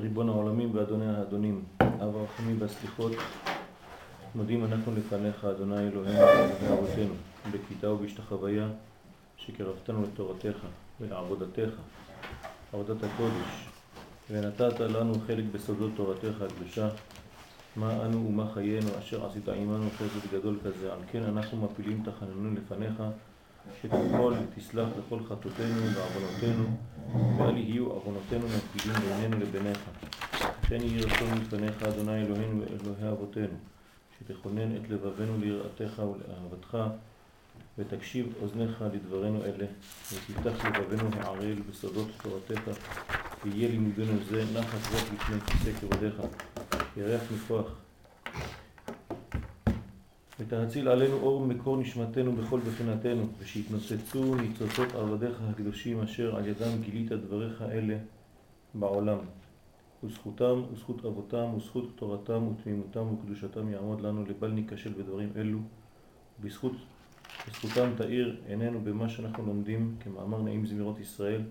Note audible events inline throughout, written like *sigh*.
ריבון העולמים ואדוני האדונים, אב הרחמים והסליחות, מודים אנחנו לפניך, אדוני אלוהינו ואלוהי אבותינו, בכיתה ובהשתחוויה, שקרבתנו לתורתך ולעבודתך, עבודת הקודש, ונתת לנו חלק בסודות תורתך הקדושה, מה אנו ומה חיינו אשר עשית עמנו חסד גדול כזה, על כן אנחנו מפילים תחננו לפניך, שתקול ותסלח לכל חטאותינו ועוונותינו, ואל יהיו עוונותינו מפגידים בינינו לביניך. כן יהי רצון לפניך, אדוני אלוהינו ואלוהי אבותינו, שתכונן את לבבנו ליראתך ולאהבתך, ותקשיב אוזניך לדברינו אלה, ותפתח לבבנו הערל בסודות תורתך, ויהיה לימודנו זה נחת רוח לפני כיסא כבודיך, ירח מכוח. ותהציל עלינו אור מקור נשמתנו בכל בחינתנו, ושיתנוצצו ניצוצות עבדיך הקדושים אשר על ידם גילית דבריך אלה בעולם. וזכותם וזכות אבותם וזכות תורתם ותמימותם וקדושתם יעמוד לנו לבל ניכשל בדברים אלו, ובזכות בזכותם תאיר עינינו במה שאנחנו לומדים, כמאמר נעים זמירות ישראל,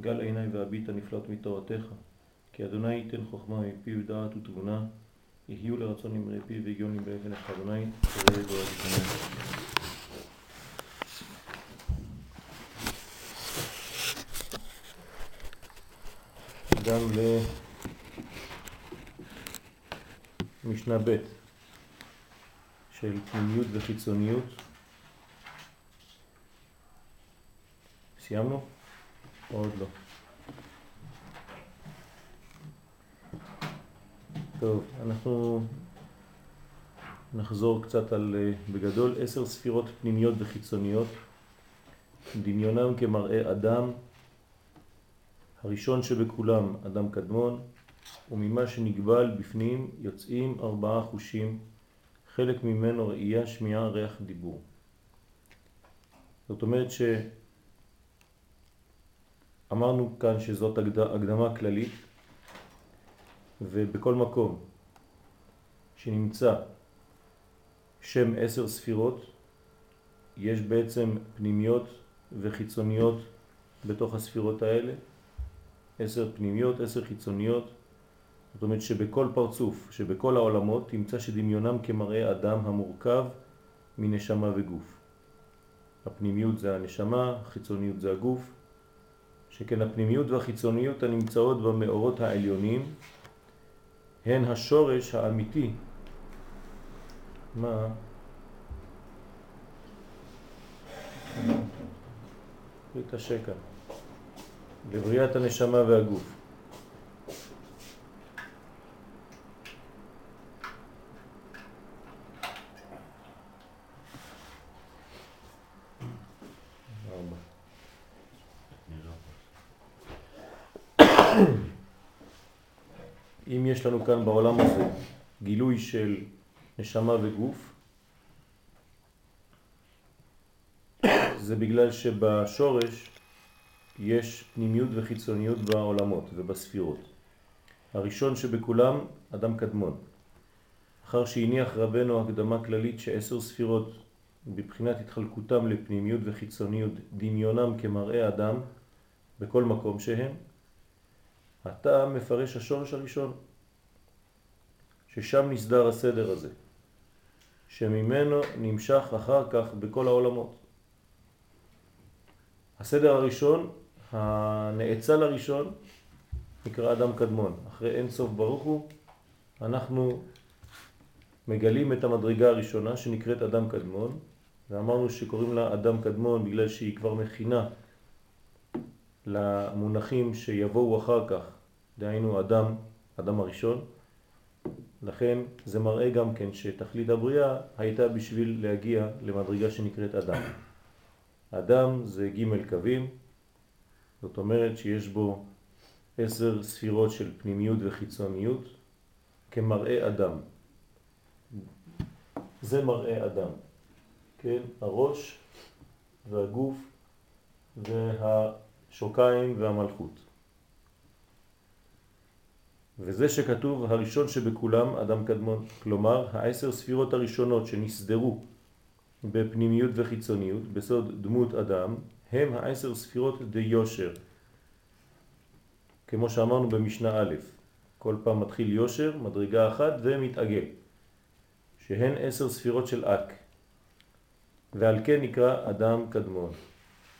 גל עיניי והביט הנפלט מתורתך, כי אדוני ייתן חוכמה מפיו דעת ותבונה, יהיו לרצון נמרי פיו והגיון נמרי פניך אדוני, תראה גואל לפניך. הגענו למשנה ב' של פנימיות וחיצוניות. סיימנו? עוד לא. טוב, אנחנו נחזור קצת על, אה, בגדול, עשר ספירות פנימיות וחיצוניות, דמיונם כמראה אדם, הראשון שבכולם אדם קדמון, וממה שנגבל בפנים יוצאים ארבעה חושים, חלק ממנו ראייה, שמיעה, ריח, דיבור. זאת אומרת שאמרנו כאן שזאת הקדמה כללית, ובכל מקום שנמצא שם עשר ספירות, יש בעצם פנימיות וחיצוניות בתוך הספירות האלה, עשר פנימיות, עשר חיצוניות, זאת אומרת שבכל פרצוף, שבכל העולמות, תמצא שדמיונם כמראה אדם המורכב מנשמה וגוף. הפנימיות זה הנשמה, החיצוניות זה הגוף, שכן הפנימיות והחיצוניות הנמצאות במאורות העליונים הן השורש האמיתי. מה? להתעשק כאן. לבריאת הנשמה והגוף. אם לנו כאן בעולם הזה גילוי של נשמה וגוף, זה בגלל שבשורש יש פנימיות וחיצוניות בעולמות ובספירות. הראשון שבכולם, אדם קדמון. אחר שהניח רבנו הקדמה כללית שעשר ספירות בבחינת התחלקותם לפנימיות וחיצוניות דמיונם כמראה אדם בכל מקום שהם, אתה מפרש השורש הראשון, ששם נסדר הסדר הזה, שממנו נמשך אחר כך בכל העולמות. הסדר הראשון, הנאצל הראשון, נקרא אדם קדמון. אחרי אין סוף ברוך הוא, אנחנו מגלים את המדרגה הראשונה שנקראת אדם קדמון, ואמרנו שקוראים לה אדם קדמון בגלל שהיא כבר מכינה למונחים שיבואו אחר כך, דהיינו אדם, אדם הראשון. לכן זה מראה גם כן שתכלית הבריאה הייתה בשביל להגיע למדרגה שנקראת אדם. אדם זה ג' קווים, זאת אומרת שיש בו עשר ספירות של פנימיות וחיצוניות כמראה אדם. זה מראה אדם, כן? הראש והגוף והשוקיים והמלכות. וזה שכתוב הראשון שבכולם אדם קדמון, כלומר העשר ספירות הראשונות שנסדרו בפנימיות וחיצוניות, בסוד דמות אדם, הם העשר ספירות די יושר, כמו שאמרנו במשנה א', כל פעם מתחיל יושר, מדרגה אחת ומתעגל, שהן עשר ספירות של אק, ועל כן נקרא אדם קדמון.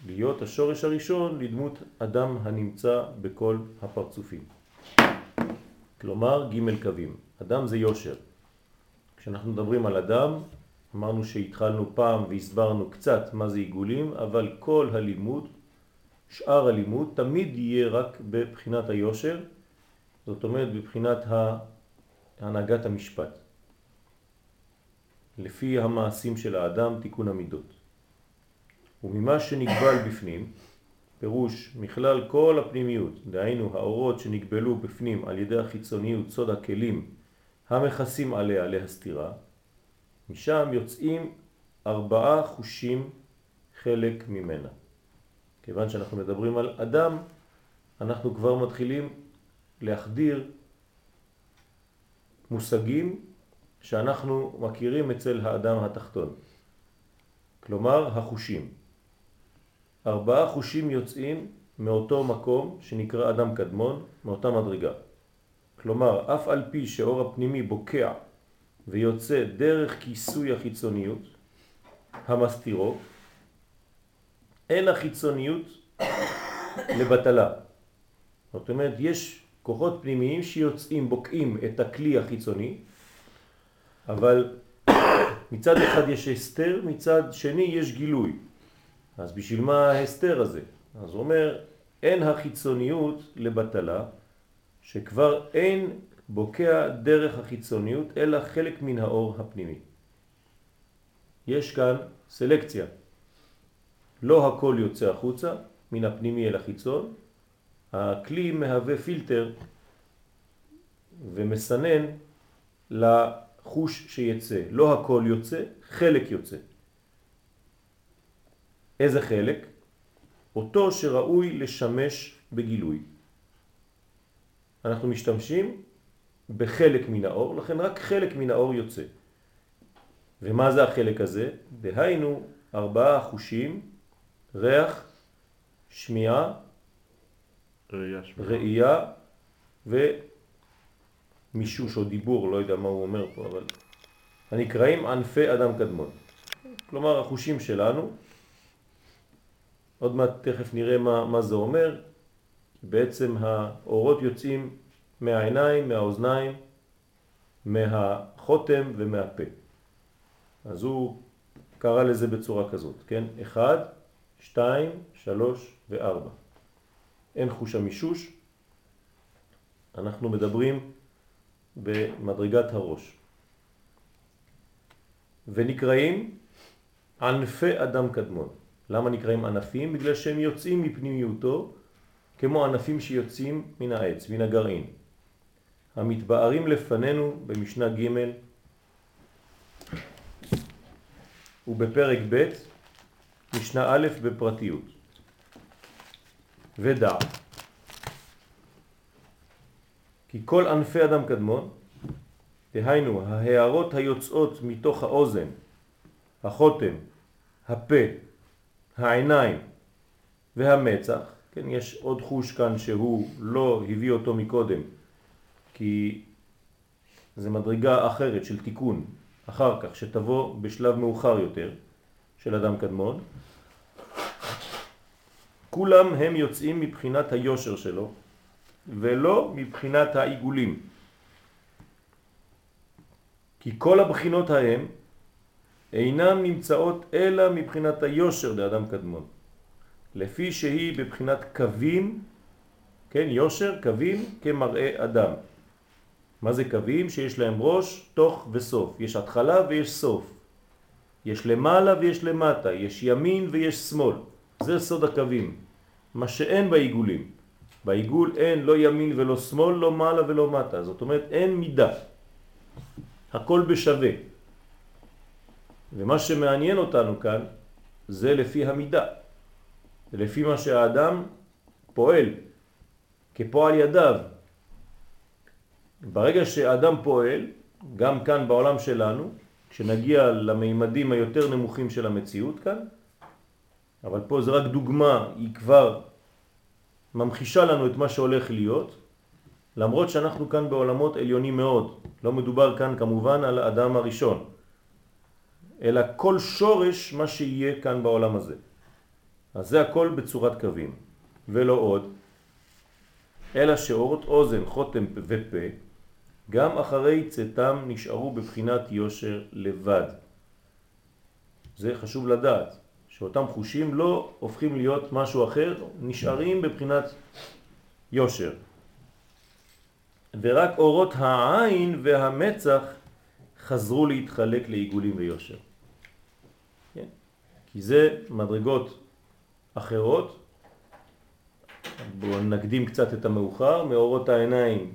להיות השורש הראשון לדמות אדם הנמצא בכל הפרצופים. כלומר ג' קווים. אדם זה יושר. כשאנחנו מדברים על אדם, אמרנו שהתחלנו פעם והסברנו קצת מה זה עיגולים, אבל כל הלימוד, שאר הלימוד, תמיד יהיה רק בבחינת היושר, זאת אומרת בבחינת הנהגת המשפט. לפי המעשים של האדם, תיקון המידות. וממה שנגבל בפנים, פירוש מכלל כל הפנימיות, דהיינו האורות שנגבלו בפנים על ידי החיצוניות, סוד הכלים המכסים עליה להסתירה, משם יוצאים ארבעה חושים חלק ממנה. כיוון שאנחנו מדברים על אדם, אנחנו כבר מתחילים להחדיר מושגים שאנחנו מכירים אצל האדם התחתון. כלומר, החושים. ארבעה חושים יוצאים מאותו מקום שנקרא אדם קדמון, מאותה מדרגה. כלומר, אף על פי שאור הפנימי בוקע ויוצא דרך כיסוי החיצוניות המסתירו, אין החיצוניות לבטלה. זאת אומרת, יש כוחות פנימיים שיוצאים, בוקעים את הכלי החיצוני, אבל מצד אחד יש הסתר, מצד שני יש גילוי. אז בשביל מה ההסתר הזה? אז הוא אומר, אין החיצוניות לבטלה, שכבר אין בוקע דרך החיצוניות, אלא חלק מן האור הפנימי. יש כאן סלקציה. לא הכל יוצא החוצה, מן הפנימי אל החיצון. הכלי מהווה פילטר ומסנן לחוש שיצא. לא הכל יוצא, חלק יוצא. איזה חלק? אותו שראוי לשמש בגילוי. אנחנו משתמשים בחלק מן האור, לכן רק חלק מן האור יוצא. ומה זה החלק הזה? דהיינו ארבעה חושים, ריח, שמיעה, ראייה, ראייה ומישוש או דיבור, לא יודע מה הוא אומר פה, אבל הנקראים ענפי אדם קדמון. כלומר החושים שלנו עוד מעט תכף נראה מה, מה זה אומר. בעצם האורות יוצאים מהעיניים, מהאוזניים, מהחותם ומהפה. אז הוא קרא לזה בצורה כזאת, כן? אחד, שתיים, שלוש וארבע. אין חוש המישוש, אנחנו מדברים במדרגת הראש. ונקראים ענפי אדם קדמון. למה נקראים ענפים? בגלל שהם יוצאים מפנימיותו כמו ענפים שיוצאים מן העץ, מן הגרעין. המתבארים לפנינו במשנה ג' ובפרק ב' משנה א' בפרטיות. ודע כי כל ענפי אדם קדמון, דהיינו ההערות היוצאות מתוך האוזן, החותם, הפה, העיניים והמצח, כן, יש עוד חוש כאן שהוא לא הביא אותו מקודם, כי זה מדרגה אחרת של תיקון, אחר כך, שתבוא בשלב מאוחר יותר של אדם קדמון. כולם הם יוצאים מבחינת היושר שלו, ולא מבחינת העיגולים. כי כל הבחינות ההם אינם נמצאות אלא מבחינת היושר לאדם קדמון. לפי שהיא בבחינת קווים, כן, יושר, קווים כמראה אדם. מה זה קווים? שיש להם ראש, תוך וסוף. יש התחלה ויש סוף. יש למעלה ויש למטה, יש ימין ויש שמאל. זה סוד הקווים. מה שאין בעיגולים. בעיגול אין לא ימין ולא שמאל, לא מעלה ולא מטה. זאת אומרת אין מידה. הכל בשווה. ומה שמעניין אותנו כאן זה לפי המידה, לפי מה שהאדם פועל כפועל ידיו. ברגע שהאדם פועל, גם כאן בעולם שלנו, כשנגיע למימדים היותר נמוכים של המציאות כאן, אבל פה זה רק דוגמה, היא כבר ממחישה לנו את מה שהולך להיות, למרות שאנחנו כאן בעולמות עליונים מאוד. לא מדובר כאן כמובן על האדם הראשון, אלא כל שורש מה שיהיה כאן בעולם הזה. אז זה הכל בצורת קווים, ולא עוד, אלא שאורות אוזן, חותם ופה, גם אחרי צאתם נשארו בבחינת יושר לבד. זה חשוב לדעת, שאותם חושים לא הופכים להיות משהו אחר, נשארים בבחינת יושר. ורק אורות העין והמצח חזרו להתחלק לעיגולים ויושר. כי זה מדרגות אחרות. בואו נקדים קצת את המאוחר. מאורות העיניים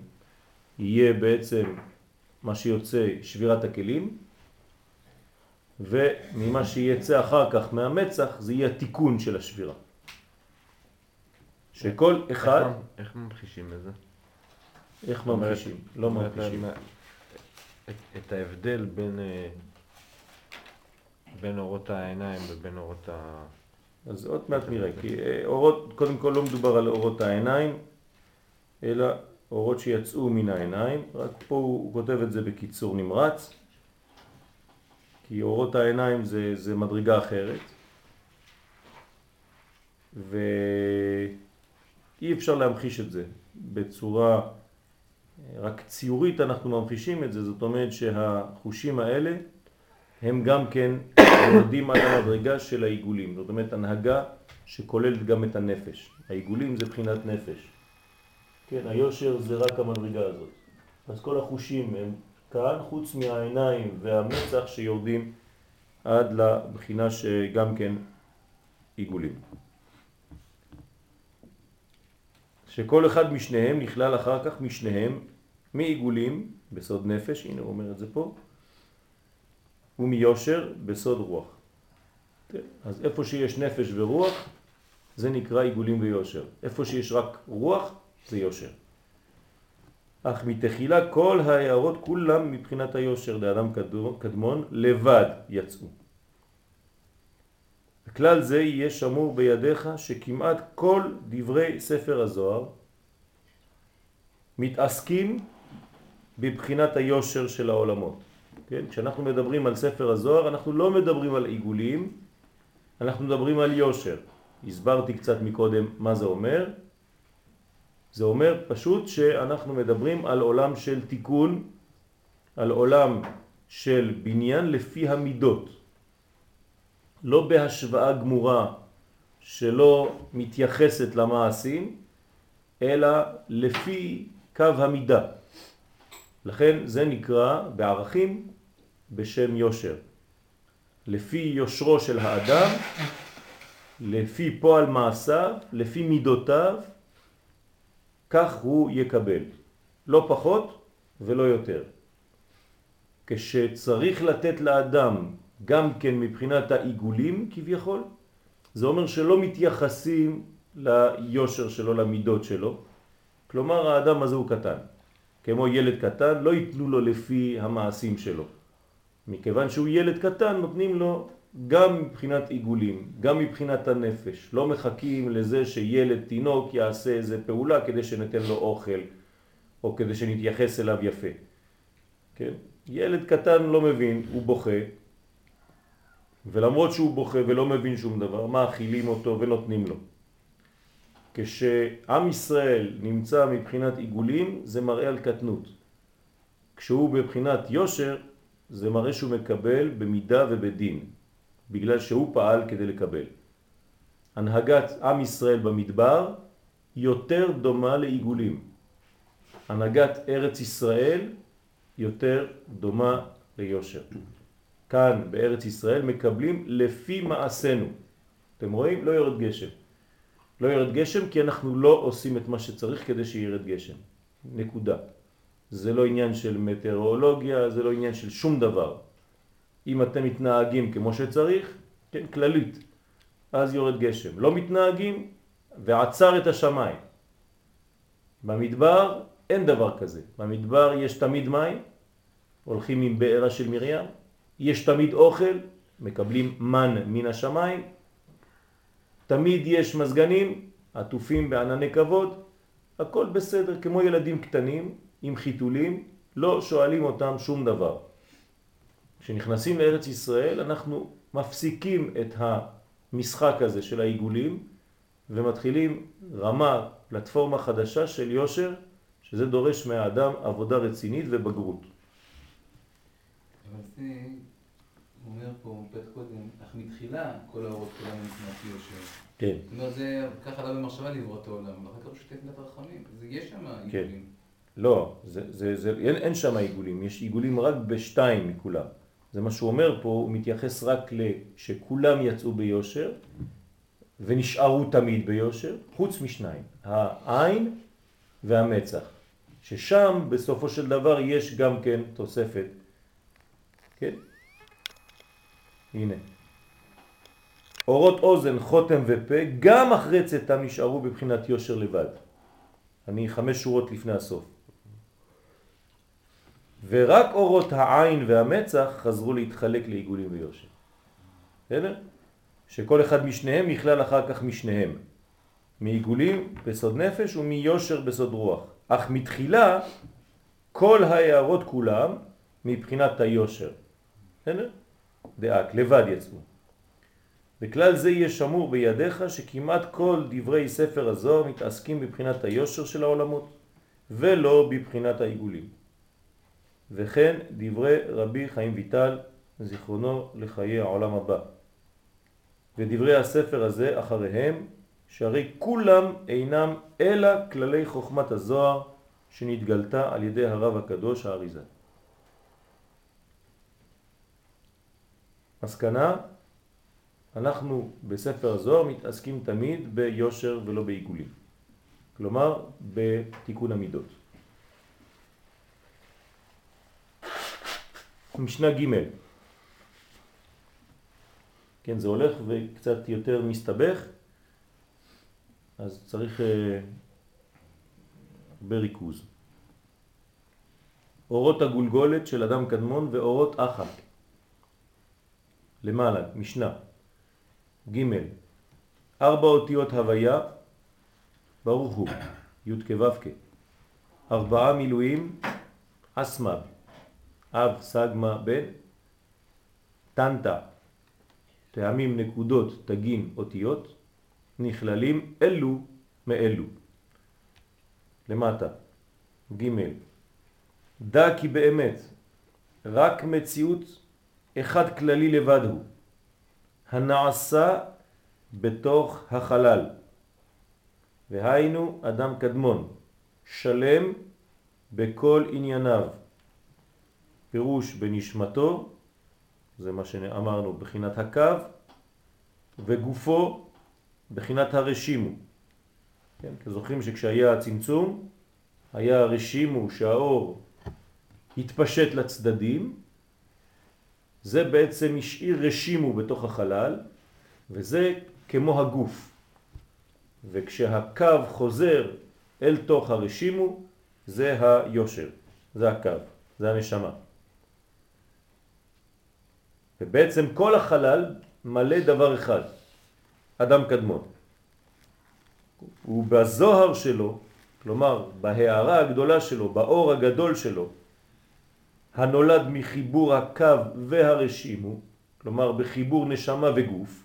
יהיה בעצם מה שיוצא שבירת הכלים, וממה שיצא אחר כך מהמצח זה יהיה תיקון של השבירה. שכל אחד... איך ממחישים את זה? איך ממחישים? לא ממחישים. את, את ההבדל בין, אה, בין אורות העיניים ובין אורות ה... אז עוד מעט נראה, כי אה, אורות, קודם כל לא מדובר על אורות העיניים, אלא אורות שיצאו מן העיניים, רק פה הוא כותב את זה בקיצור נמרץ, כי אורות העיניים זה, זה מדרגה אחרת, ואי אפשר להמחיש את זה בצורה רק ציורית אנחנו ממחישים את זה, זאת אומרת שהחושים האלה הם גם כן יורדים על המדרגה של העיגולים, זאת אומרת הנהגה שכוללת גם את הנפש. העיגולים זה בחינת נפש. כן, היושר זה רק המדרגה הזאת. אז כל החושים הם כאן, חוץ מהעיניים והמצח שיורדים עד לבחינה שגם כן עיגולים. שכל אחד משניהם נכלל אחר כך משניהם מעיגולים בסוד נפש, הנה הוא אומר את זה פה, ומיושר בסוד רוח. אז איפה שיש נפש ורוח זה נקרא עיגולים ויושר. איפה שיש רק רוח זה יושר. אך מתחילה כל ההערות כולם מבחינת היושר לאדם קדמון לבד יצאו. הכלל זה יהיה שמור בידיך שכמעט כל דברי ספר הזוהר מתעסקים בבחינת היושר של העולמות. כן? כשאנחנו מדברים על ספר הזוהר אנחנו לא מדברים על עיגולים, אנחנו מדברים על יושר. הסברתי קצת מקודם מה זה אומר. זה אומר פשוט שאנחנו מדברים על עולם של תיקון, על עולם של בניין לפי המידות. לא בהשוואה גמורה שלא מתייחסת למעשים, אלא לפי קו המידה. לכן זה נקרא בערכים בשם יושר. לפי יושרו של האדם, לפי פועל מעשיו, לפי מידותיו, כך הוא יקבל. לא פחות ולא יותר. כשצריך לתת לאדם גם כן מבחינת העיגולים כביכול, זה אומר שלא מתייחסים ליושר שלו, למידות שלו. כלומר האדם הזה הוא קטן. כמו ילד קטן לא ייתנו לו לפי המעשים שלו. מכיוון שהוא ילד קטן נותנים לו גם מבחינת עיגולים, גם מבחינת הנפש. לא מחכים לזה שילד תינוק יעשה איזה פעולה כדי שניתן לו אוכל או כדי שנתייחס אליו יפה. כן? ילד קטן לא מבין, הוא בוכה, ולמרות שהוא בוכה ולא מבין שום דבר, מאכילים אותו ונותנים לו. כשעם ישראל נמצא מבחינת עיגולים זה מראה על קטנות. כשהוא בבחינת יושר זה מראה שהוא מקבל במידה ובדין, בגלל שהוא פעל כדי לקבל. הנהגת עם ישראל במדבר יותר דומה לעיגולים. הנהגת ארץ ישראל יותר דומה ליושר. כאן בארץ ישראל מקבלים לפי מעשינו. אתם רואים? לא יורד גשם. לא ירד גשם כי אנחנו לא עושים את מה שצריך כדי שירד גשם. נקודה. זה לא עניין של מטאורולוגיה, זה לא עניין של שום דבר. אם אתם מתנהגים כמו שצריך, כן, כללית, אז יורד גשם. לא מתנהגים ועצר את השמיים. במדבר אין דבר כזה. במדבר יש תמיד מים, הולכים עם בעירה של מרים, יש תמיד אוכל, מקבלים מן מן השמיים, תמיד יש מזגנים עטופים בענני כבוד, הכל בסדר, כמו ילדים קטנים עם חיתולים, לא שואלים אותם שום דבר. כשנכנסים לארץ ישראל אנחנו מפסיקים את המשחק הזה של העיגולים ומתחילים רמה, פלטפורמה חדשה של יושר, שזה דורש מהאדם עבודה רצינית ובגרות. אבל זה, הוא אומר פה, פת קודם, אך מתחילה כל האורות כולם מבחינת יושר. כן. זאת אומרת, זה ככה עלה במחשבה לברוא את העולם, ואחר כך הוא שותק מת הרחמים. יש שם כן. לא, זה, זה, זה, אין, אין שם עיגולים, יש עיגולים רק בשתיים מכולם. זה מה שהוא אומר פה, הוא מתייחס רק לשכולם יצאו ביושר ונשארו תמיד ביושר, חוץ משניים, העין והמצח, ששם בסופו של דבר יש גם כן תוספת, כן? הנה. אורות אוזן, חותם ופה, גם אחרי צאתם נשארו בבחינת יושר לבד. אני חמש שורות לפני הסוף. ורק אורות העין והמצח חזרו להתחלק לעיגולים ויושר. בסדר? שכל אחד משניהם יכלל אחר כך משניהם. מעיגולים בסוד נפש ומיושר בסוד רוח. אך מתחילה כל ההערות כולם מבחינת היושר. בסדר? דאק, לבד יצאו. בכלל זה יהיה שמור בידיך שכמעט כל דברי ספר הזוהר מתעסקים בבחינת היושר של העולמות ולא בבחינת העיגולים. וכן דברי רבי חיים ויטל, זיכרונו לחיי העולם הבא. ודברי הספר הזה אחריהם, שהרי כולם אינם אלא כללי חוכמת הזוהר שנתגלתה על ידי הרב הקדוש האריזה. מסקנה, אנחנו בספר הזוהר מתעסקים תמיד ביושר ולא בעיגולים. כלומר, בתיקון המידות. משנה ג' כן, זה הולך וקצת יותר מסתבך, אז צריך אה, בריכוז. אורות הגולגולת של אדם קדמון ואורות אחת. למעלה, משנה. ג' ארבע אותיות הוויה, ברוך הוא, י' כו' ארבעה מילואים, אסמב, אב סגמה בן, טנטה, טעמים נקודות תגין אותיות, נכללים אלו מאלו. למטה, ג' דע כי באמת רק מציאות אחד כללי לבד הוא, הנעשה בתוך החלל, והיינו אדם קדמון, שלם בכל ענייניו, פירוש בנשמתו, זה מה שאמרנו בחינת הקו, וגופו בחינת הרשימו. כן, זוכרים שכשהיה הצמצום, היה הרשימו שהאור התפשט לצדדים, זה בעצם השאיר רשימו בתוך החלל, וזה כמו הגוף. וכשהקו חוזר אל תוך הרשימו, זה היושר, זה הקו, זה הנשמה. ובעצם כל החלל מלא דבר אחד, אדם קדמון. ובזוהר שלו, כלומר בהערה הגדולה שלו, באור הגדול שלו, הנולד מחיבור הקו והרשימו, כלומר בחיבור נשמה וגוף,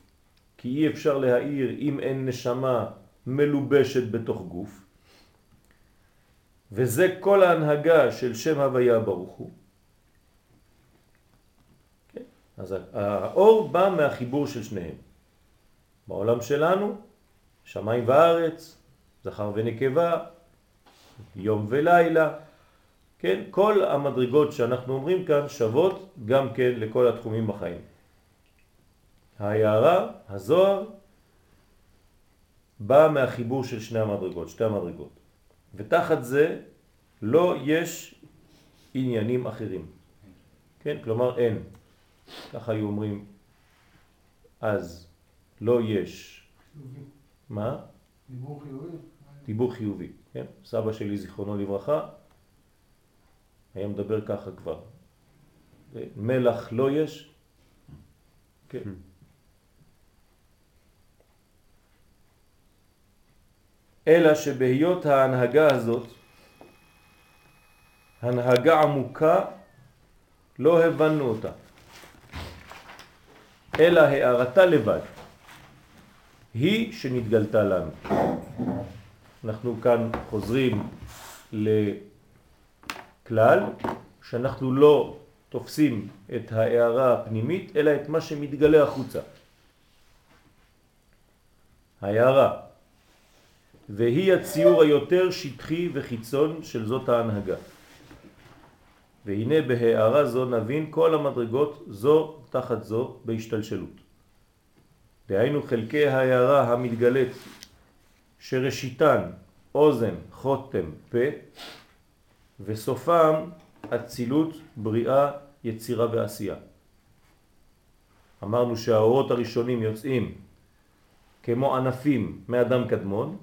כי אי אפשר להאיר אם אין נשמה מלובשת בתוך גוף, וזה כל ההנהגה של שם הוויה ברוך הוא. אז האור בא מהחיבור של שניהם. בעולם שלנו, שמיים וארץ, זכר ונקבה, יום ולילה, כן? כל המדרגות שאנחנו אומרים כאן שוות גם כן לכל התחומים בחיים. ההערה, הזוהר, בא מהחיבור של שני המדרגות, שתי המדרגות. ותחת זה לא יש עניינים אחרים. כן? כלומר אין. ככה היו אומרים אז. לא יש. חיובי. מה? דיבור חיובי. דיבור חיובי. כן? סבא שלי זיכרונו לברכה היה מדבר ככה כבר. מלח לא יש? כן. אלא שבהיות ההנהגה הזאת, הנהגה עמוקה, לא הבנו אותה, אלא הערתה לבד, היא שנתגלתה לנו. אנחנו כאן חוזרים לכלל שאנחנו לא תופסים את ההערה הפנימית, אלא את מה שמתגלה החוצה. ההערה, והיא הציור היותר שטחי וחיצון של זאת ההנהגה. והנה בהערה זו נבין כל המדרגות זו תחת זו בהשתלשלות. דהיינו חלקי ההערה המתגלת שראשיתן אוזן, חותם, פה וסופם אצילות, בריאה, יצירה ועשייה. אמרנו שהאורות הראשונים יוצאים כמו ענפים מאדם קדמון,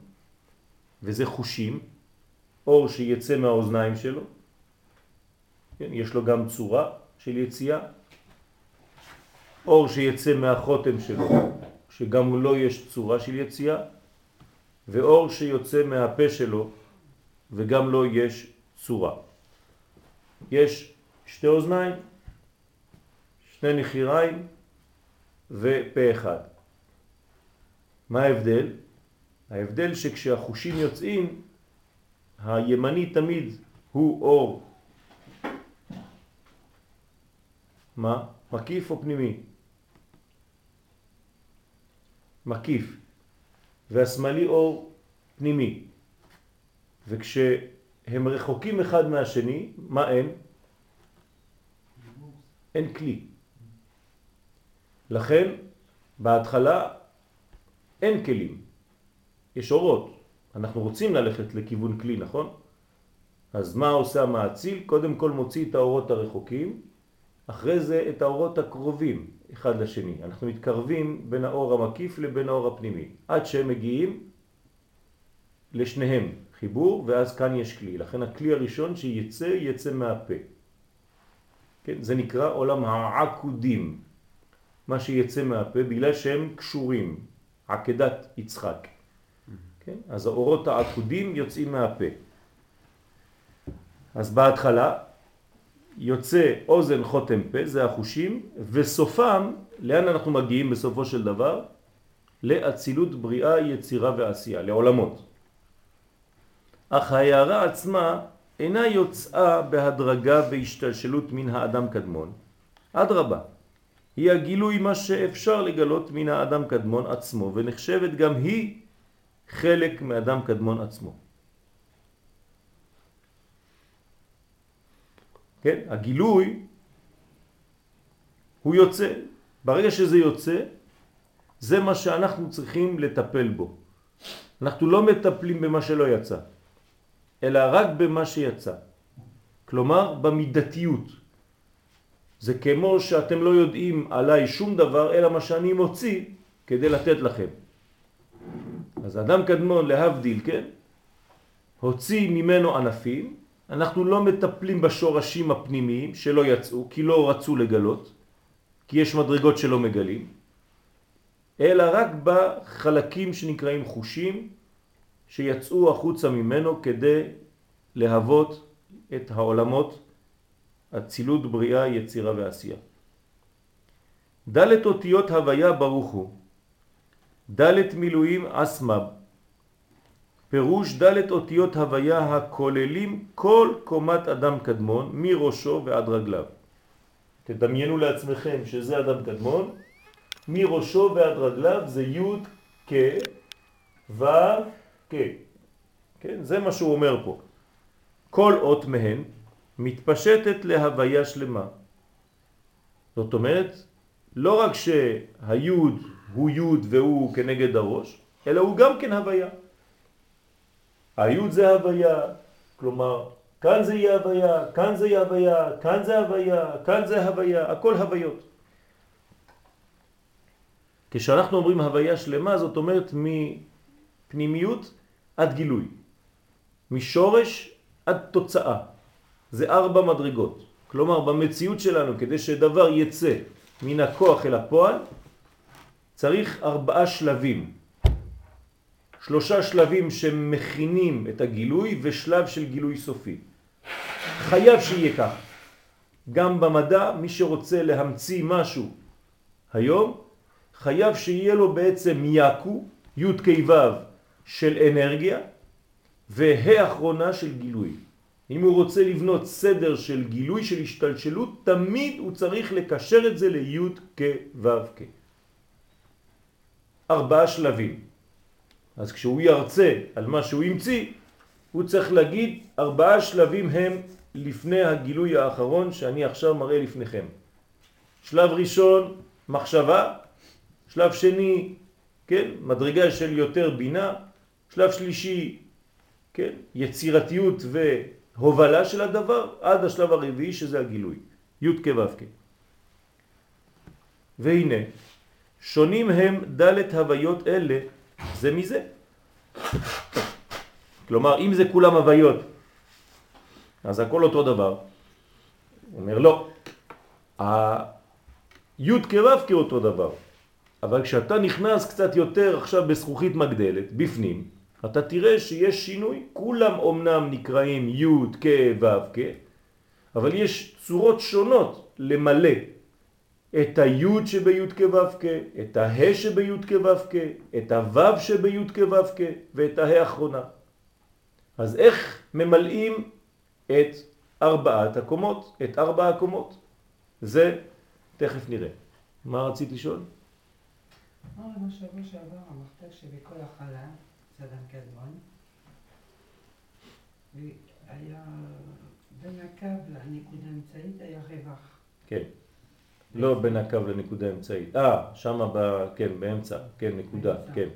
וזה חושים, אור שיצא מהאוזניים שלו, כן, יש לו גם צורה של יציאה, אור שיצא מהחותם שלו, שגם לו יש צורה של יציאה, ואור שיוצא מהפה שלו, וגם לו יש צורה. יש שתי אוזניים, שני נחיריים ופה אחד. מה ההבדל? ההבדל שכשהחושים יוצאים, הימני תמיד הוא אור. מה? מקיף או פנימי? מקיף. והשמאלי אור פנימי. וכשהם רחוקים אחד מהשני, מה אין? אין כלי. לכן, בהתחלה אין כלים, יש אורות. אנחנו רוצים ללכת לכיוון כלי, נכון? אז מה עושה המעציל? קודם כל מוציא את האורות הרחוקים, אחרי זה את האורות הקרובים אחד לשני. אנחנו מתקרבים בין האור המקיף לבין האור הפנימי, עד שהם מגיעים לשניהם חיבור, ואז כאן יש כלי. לכן הכלי הראשון שיצא, יצא מהפה. כן? זה נקרא עולם העקודים, מה שיצא מהפה, בגלל שהם קשורים, עקדת יצחק. כן? אז האורות העקודים יוצאים מהפה. אז בהתחלה יוצא אוזן חותם פה, זה החושים, וסופם, לאן אנחנו מגיעים בסופו של דבר? לאצילות בריאה, יצירה ועשייה, לעולמות. אך ההערה עצמה אינה יוצאה בהדרגה והשתלשלות מן האדם קדמון. אדרבה, היא הגילוי מה שאפשר לגלות מן האדם קדמון עצמו, ונחשבת גם היא חלק מאדם קדמון עצמו. כן? הגילוי הוא יוצא. ברגע שזה יוצא, זה מה שאנחנו צריכים לטפל בו. אנחנו לא מטפלים במה שלא יצא, אלא רק במה שיצא. כלומר, במידתיות. זה כמו שאתם לא יודעים עליי שום דבר, אלא מה שאני מוציא כדי לתת לכם. אז אדם קדמון להבדיל, כן? הוציא ממנו ענפים, אנחנו לא מטפלים בשורשים הפנימיים שלא יצאו, כי לא רצו לגלות, כי יש מדרגות שלא מגלים, אלא רק בחלקים שנקראים חושים, שיצאו החוצה ממנו כדי להוות את העולמות, הצילות, בריאה, יצירה ועשייה. דלת אותיות הוויה ברוך הוא, דלת מילואים אסמב, פירוש דלת אותיות הוויה הכוללים כל קומת אדם קדמון מראשו ועד רגליו. תדמיינו לעצמכם שזה אדם קדמון, מראשו ועד רגליו זה י' כ' ו' כ'. כן, זה מה שהוא אומר פה. כל אות מהן מתפשטת להוויה שלמה. זאת אומרת, לא רק שהיוד הוא יוד והוא כנגד הראש, אלא הוא גם כן הוויה. היוד זה הוויה, כלומר, כאן זה יהיה הוויה, כאן זה יהיה הוויה, כאן זה הוויה, כאן זה הוויה, הכל הוויות. כשאנחנו אומרים הוויה שלמה, זאת אומרת מפנימיות עד גילוי, משורש עד תוצאה. זה ארבע מדרגות. כלומר, במציאות שלנו, כדי שדבר יצא מן הכוח אל הפועל, צריך ארבעה שלבים. שלושה שלבים שמכינים את הגילוי ושלב של גילוי סופי. חייב שיהיה כך. גם במדע, מי שרוצה להמציא משהו היום, חייב שיהיה לו בעצם יעקו, י' כ' של אנרגיה, וה' אחרונה של גילוי. אם הוא רוצה לבנות סדר של גילוי של השתלשלות, תמיד הוא צריך לקשר את זה לי' כ' ו' כ'. ארבעה שלבים. אז כשהוא ירצה על מה שהוא המציא, הוא צריך להגיד ארבעה שלבים הם לפני הגילוי האחרון שאני עכשיו מראה לפניכם. שלב ראשון, מחשבה, שלב שני, כן, מדרגה של יותר בינה, שלב שלישי, כן, יצירתיות והובלה של הדבר, עד השלב הרביעי שזה הגילוי, י' כו' כ'. והנה, שונים הם דלת הוויות אלה זה מזה. כלומר, אם זה כולם הוויות, אז הכל אותו דבר. הוא אומר לא, הי' כו' כאותו דבר, אבל כשאתה נכנס קצת יותר עכשיו בזכוכית מגדלת, בפנים, אתה תראה שיש שינוי, כולם אומנם נקראים י' כ' ו' כ', אבל יש צורות שונות למלא את הי' שבי' כו' כ', את ה' שבי' כו' כ', את הו' שבי' כו' כ' ואת ה' האחרונה. אז איך ממלאים את ארבעת הקומות, את ארבע הקומות? זה תכף נראה. מה רצית לשאול? אמרנו אה, בשבוע שעבר אמרת שבכל החלה זה אדם קדמון, והיה בין הקו לנקודה האמצעית היה רווח. כן. לא בין הקו לנקודה האמצעית. אה, שמה, ב... כן, באמצע, כן, נקודה. כן.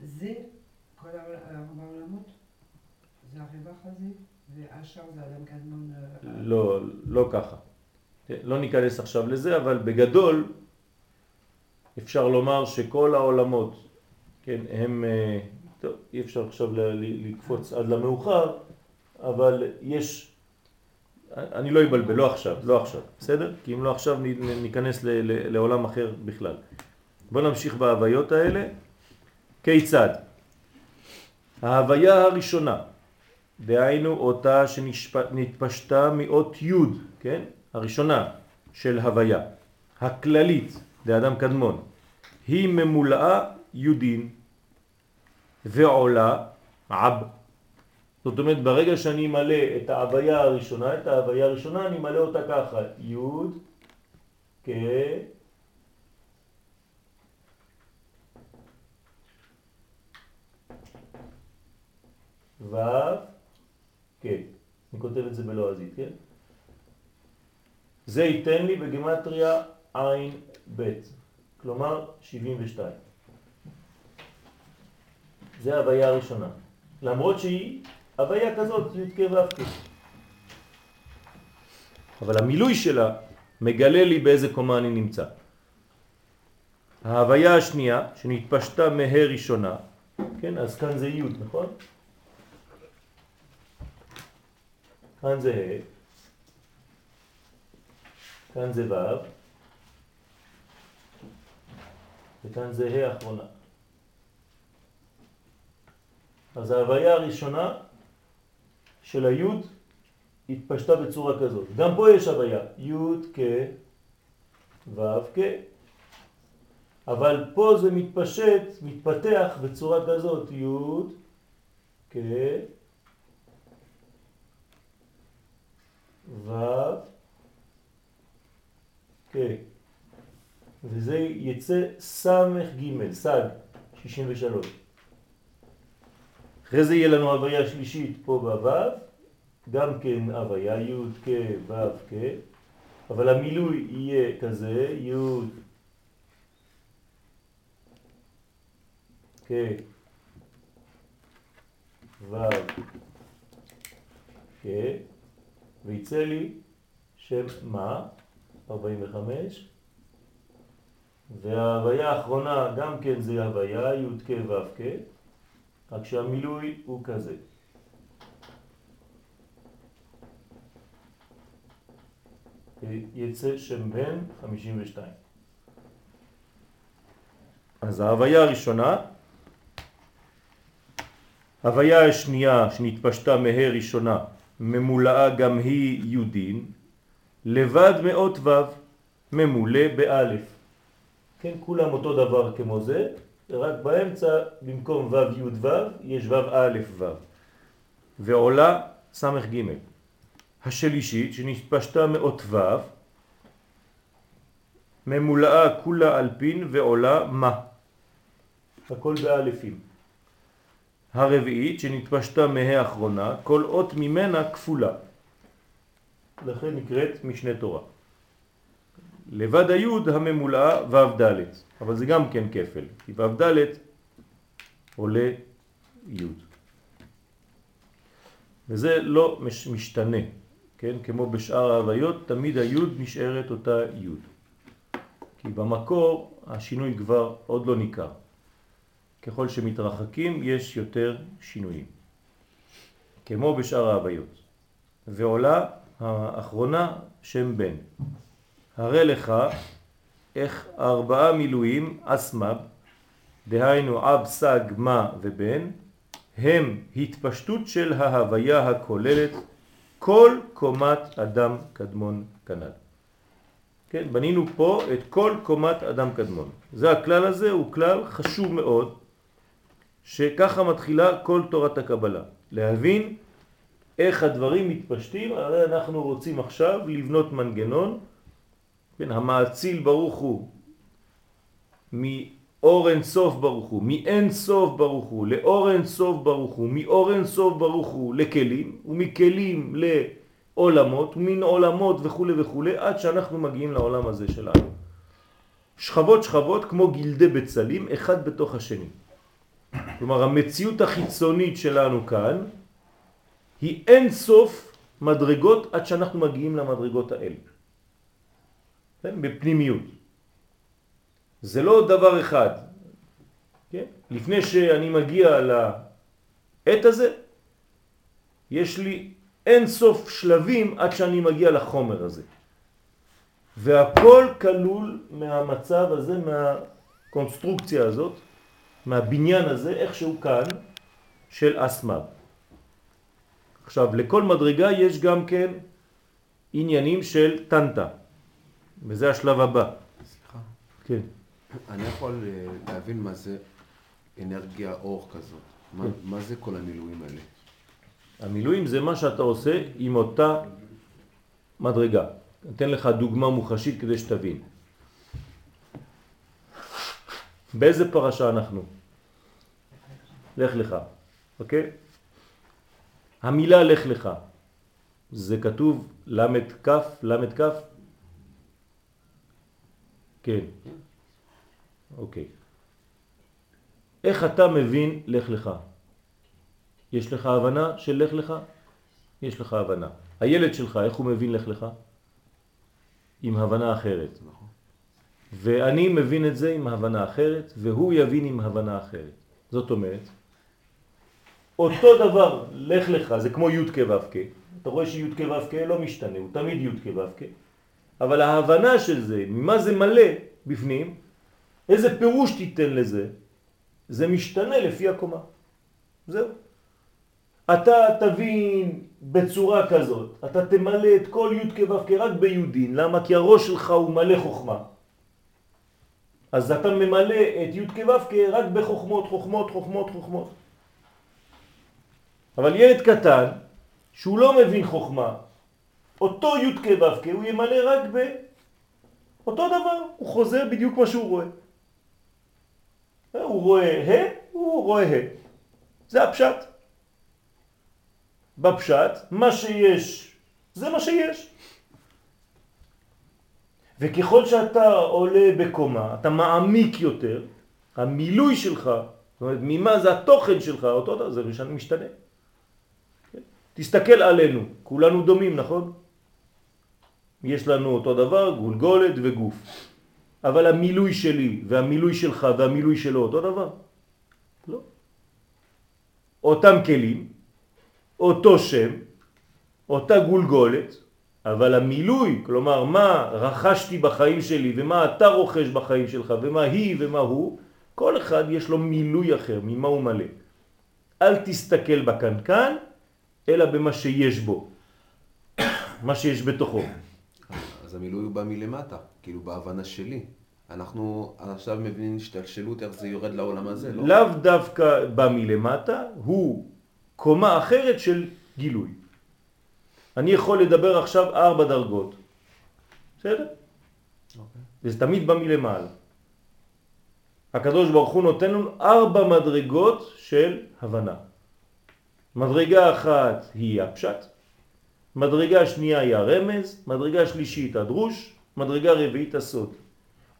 זה כל ארבע עולמות? זה הרווח הזה? והשאר זה אדם קדמון? אה, לא, לא ככה. לא ניכנס עכשיו לזה, אבל בגדול אפשר לומר שכל העולמות, כן, הם, אה, טוב, אי אפשר עכשיו לקפוץ עד למאוחר, אבל יש אני לא אבלבל, לא עכשיו, לא עכשיו, בסדר? כי אם לא עכשיו ניכנס לעולם אחר בכלל. בואו נמשיך בהוויות האלה. כיצד? ההוויה הראשונה, דהיינו אותה שנתפשטה מאות י', כן? הראשונה של הוויה, הכללית, לאדם קדמון, היא ממולאה יודין ועולה עב. זאת אומרת, ברגע שאני מלא את ההוויה הראשונה, את ההוויה הראשונה, אני מלא אותה ככה, י' כ... ו' כ'. אני כותב את זה בלועזית, כן? זה ייתן לי בגמטריה עין ב', כלומר 72. זה ההוויה הראשונה. למרות שהיא הוויה כזאת, י' כ' ו' כ'. אבל המילוי שלה מגלה לי באיזה קומה אני נמצא. ההוויה השנייה, שנתפשטה מה' ראשונה, כן, אז כאן זה י', נכון? כאן זה ה', כאן זה ו', וכאן זה ה' האחרונה. אז ההוויה הראשונה של היוד התפשטה בצורה כזאת. גם פה יש הוויה, יוד כ, וו כ. אבל פה זה מתפשט, מתפתח בצורה כזאת, יוד כ, וו כ. וזה יצא סמך ג', סג, 63. אחרי זה יהיה לנו הוויה שלישית פה בו', גם כן הוויה י' כ' ו' כ', אבל המילוי יהיה כזה, י' כ' ו' כ', ויצא לי שם מה, 45, וההוויה האחרונה גם כן זה הוויה י' כ' ו' כ', רק שהמילוי הוא כזה. יצא שם בן 52. אז ההוויה הראשונה הוויה השנייה שנתפשטה מהר ראשונה ממולאה גם היא יודין, לבד מאות ו' ממולא באלף. כן, כולם אותו דבר כמו זה, רק באמצע במקום ו' י' ו' יש ו' א' ו'. ועולה סמך ג'. השלישית שנתפשטה מאות ו' ממולאה כולה אלפין ועולה מה. הכל באלפים. הרביעית שנתפשטה מה האחרונה, כל אות ממנה כפולה. לכן נקראת משנה תורה. לבד היוד הממולאה ו' ד', אבל זה גם כן כפל, כי ו' ד' עולה יוד. וזה לא משתנה, כן? כמו בשאר ההוויות, תמיד היוד נשארת אותה יוד. כי במקור השינוי כבר עוד לא ניכר. ככל שמתרחקים יש יותר שינויים, כמו בשאר ההוויות. ועולה האחרונה שם בן. הרי לך איך ארבעה מילואים אסמב, דהיינו אב, סג, מה ובן, הם התפשטות של ההוויה הכוללת כל קומת אדם קדמון כנ"ל. כן, בנינו פה את כל קומת אדם קדמון. זה הכלל הזה, הוא כלל חשוב מאוד, שככה מתחילה כל תורת הקבלה. להבין איך הדברים מתפשטים, הרי אנחנו רוצים עכשיו לבנות מנגנון, כן, המעציל ברוך הוא מאור אין סוף ברוך הוא, מאין סוף ברוך הוא, לאור אין סוף ברוך הוא, מאור אין סוף ברוך הוא לכלים, ומכלים לעולמות, ומן עולמות וכו' וכו', עד שאנחנו מגיעים לעולם הזה שלנו. שכבות שכבות כמו גלדי בצלים, אחד בתוך השני. כלומר המציאות החיצונית שלנו כאן היא אין סוף מדרגות עד שאנחנו מגיעים למדרגות האלה. כן? בפנימיות. זה לא דבר אחד. כן? לפני שאני מגיע לעת הזה, יש לי אין סוף שלבים עד שאני מגיע לחומר הזה. והכל כלול מהמצב הזה, מהקונסטרוקציה הזאת, מהבניין הזה, איכשהו כאן, של אסמב. עכשיו, לכל מדרגה יש גם כן עניינים של טנטה, וזה השלב הבא. סליחה. כן. אני יכול אה, להבין מה זה אנרגיה אור כזאת. מה, כן. מה זה כל המילואים האלה? המילואים זה מה שאתה עושה עם אותה מדרגה. אתן לך דוגמה מוחשית כדי שתבין. באיזה פרשה אנחנו? לך לך, אוקיי? המילה לך לך, זה כתוב למד כף, למד כף? כן. אוקיי. איך אתה מבין לך לך? יש לך הבנה של לך לך? יש לך הבנה. הילד שלך, איך הוא מבין לך לך? עם הבנה אחרת. נכון. ואני מבין את זה עם הבנה אחרת, והוא יבין עם הבנה אחרת. זאת אומרת, אותו דבר, לך לך, זה כמו י' כו' כ'. אתה רואה שי' כו' כ' לא משתנה, הוא תמיד י' כו' כ'. אבל ההבנה של זה, ממה זה מלא בפנים, איזה פירוש תיתן לזה, זה משתנה לפי הקומה. זהו. אתה תבין בצורה כזאת, אתה תמלא את כל י' כו' כ' רק ביודין, למה? כי הראש שלך הוא מלא חוכמה. אז אתה ממלא את י' כו' כ' רק בחוכמות, חוכמות, חוכמות, חוכמות. אבל ילד קטן, שהוא לא מבין חוכמה, אותו י' כ' הוא ימלא רק באותו דבר, הוא חוזר בדיוק מה שהוא רואה. הוא רואה ה', הוא רואה ה'. זה הפשט. בפשט, מה שיש, זה מה שיש. וככל שאתה עולה בקומה, אתה מעמיק יותר, המילוי שלך, זאת אומרת, ממה זה התוכן שלך, אותו דבר, זה משתנה. כן? תסתכל עלינו, כולנו דומים, נכון? יש לנו אותו דבר, גולגולת וגוף. אבל המילוי שלי והמילוי שלך והמילוי שלו אותו דבר? לא. אותם כלים, אותו שם, אותה גולגולת, אבל המילוי, כלומר מה רכשתי בחיים שלי ומה אתה רוכש בחיים שלך ומה היא ומה הוא, כל אחד יש לו מילוי אחר, ממה הוא מלא. אל תסתכל בקנקן, אלא במה שיש בו, מה שיש בתוכו. אז המילוי הוא בא מלמטה, כאילו בהבנה שלי. אנחנו עכשיו מבינים השתלשלות, איך זה יורד לעולם הזה, לא? לאו דווקא בא מלמטה, הוא קומה אחרת של גילוי. אני יכול לדבר עכשיו ארבע דרגות, בסדר? אוקיי. וזה תמיד בא מלמעלה. הקדוש ברוך הוא נותן לנו ארבע מדרגות של הבנה. מדרגה אחת היא הפשט, מדרגה שנייה היא הרמז, מדרגה שלישית הדרוש, מדרגה רביעית הסוד.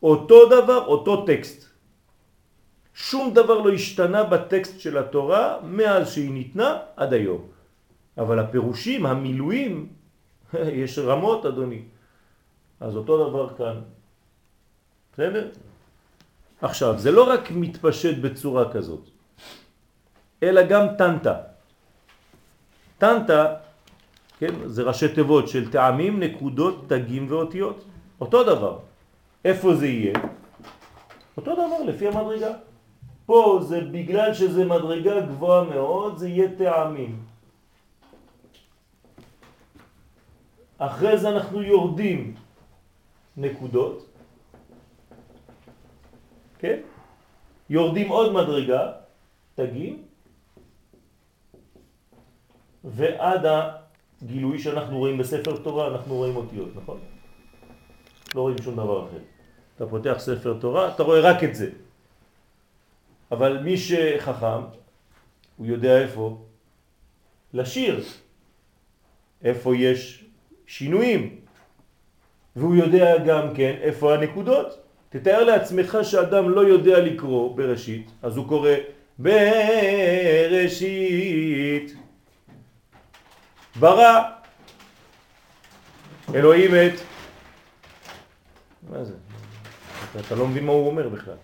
אותו דבר, אותו טקסט. שום דבר לא השתנה בטקסט של התורה מאז שהיא ניתנה עד היום. אבל הפירושים, המילואים, *laughs* יש רמות אדוני. אז אותו דבר כאן. בסדר? עכשיו, זה לא רק מתפשט בצורה כזאת, אלא גם טנטה. טנטה, כן, זה ראשי תיבות של טעמים, נקודות, תגים ואותיות. אותו דבר. איפה זה יהיה? אותו דבר, לפי המדרגה. פה זה בגלל שזה מדרגה גבוהה מאוד, זה יהיה טעמים. אחרי זה אנחנו יורדים נקודות, כן? יורדים עוד מדרגה, תגים, ועד הגילוי שאנחנו רואים בספר תורה, אנחנו רואים אותיות, נכון? לא רואים שום דבר אחר. אתה פותח ספר תורה, אתה רואה רק את זה. אבל מי שחכם, הוא יודע איפה? לשיר. איפה יש שינויים. והוא יודע גם כן איפה הנקודות. תתאר לעצמך שאדם לא יודע לקרוא בראשית, אז הוא קורא בראשית ברא אלוהים את מה זה? אתה, לא מבין מה הוא אומר בכלל.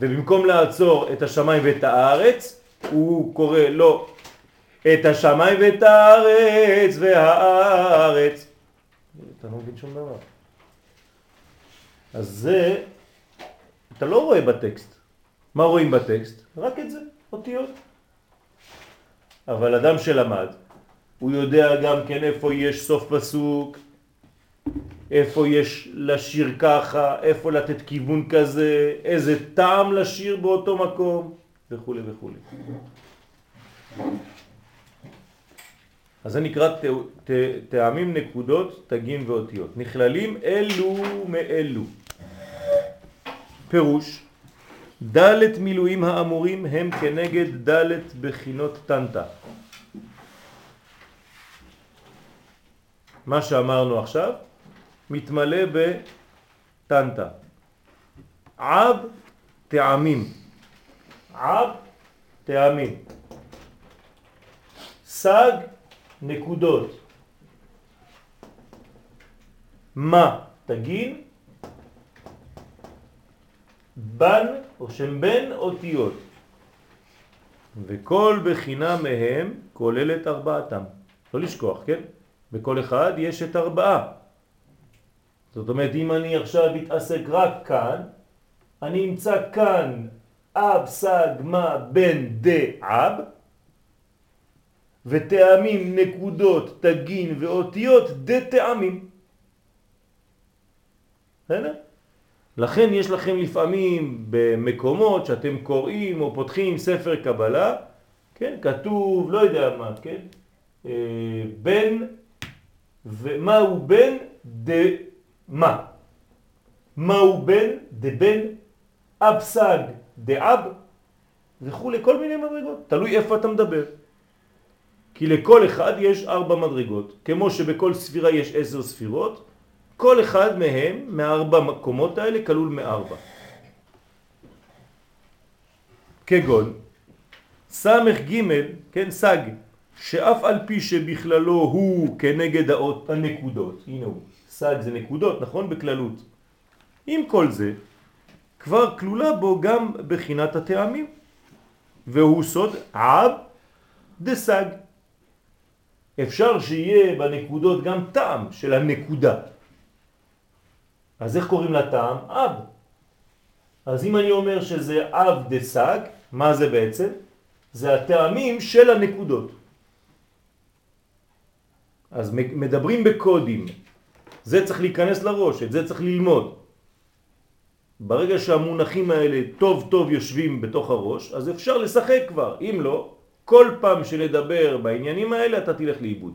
ובמקום לעצור את השמיים ואת הארץ, הוא קורא לא את השמיים ואת הארץ והארץ. אתה לא מבין שום דבר. אז זה, אתה לא רואה בטקסט. מה רואים בטקסט? רק את זה, אותיות. אבל אדם שלמד, הוא יודע גם כן איפה יש סוף פסוק, איפה יש לשיר ככה, איפה לתת כיוון כזה, איזה טעם לשיר באותו מקום, וכו' וכו'. אז זה נקרא טעמים, נקודות, תגים ואותיות. נכללים אלו מאלו. פירוש, דלת מילואים האמורים הם כנגד דלת בחינות טנטה. מה שאמרנו עכשיו מתמלא בטנטה. עב טעמים. עב טעמים. סג נקודות. מה תגין? בן או שם בן אותיות. וכל בחינה מהם כוללת ארבעתם. לא לשכוח, כן? בכל אחד יש את ארבעה. זאת אומרת, אם אני עכשיו אתעסק רק כאן, אני אמצא כאן אב, סג, מה, בן, דה, אב, וטעמים, נקודות, תגין ואותיות, דה טעמים. בסדר? לכן יש לכם לפעמים במקומות שאתם קוראים או פותחים ספר קבלה, כן, כתוב, לא יודע מה, כן, אה, בן, ומהו בן דמה. מהו בן דבן, אבסג דאב, וכו', כל מיני מדרגות, תלוי איפה אתה מדבר. כי לכל אחד יש ארבע מדרגות, כמו שבכל ספירה יש עשר ספירות, כל אחד מהם, מהארבע מקומות האלה, כלול מארבע. כגון, ג', כן, סג, שאף על פי שבכללו הוא כנגד האות הנקודות, הנה הוא, סג זה נקודות, נכון? בכללות. עם כל זה, כבר כלולה בו גם בחינת הטעמים, והוא סוד עב דסג. אפשר שיהיה בנקודות גם טעם של הנקודה. אז איך קוראים לטעם? אב. אז אם אני אומר שזה אב דסג, מה זה בעצם? זה הטעמים של הנקודות. אז מדברים בקודים, זה צריך להיכנס לראש, את זה צריך ללמוד. ברגע שהמונחים האלה טוב טוב יושבים בתוך הראש, אז אפשר לשחק כבר. אם לא, כל פעם שנדבר בעניינים האלה אתה תלך לאיבוד.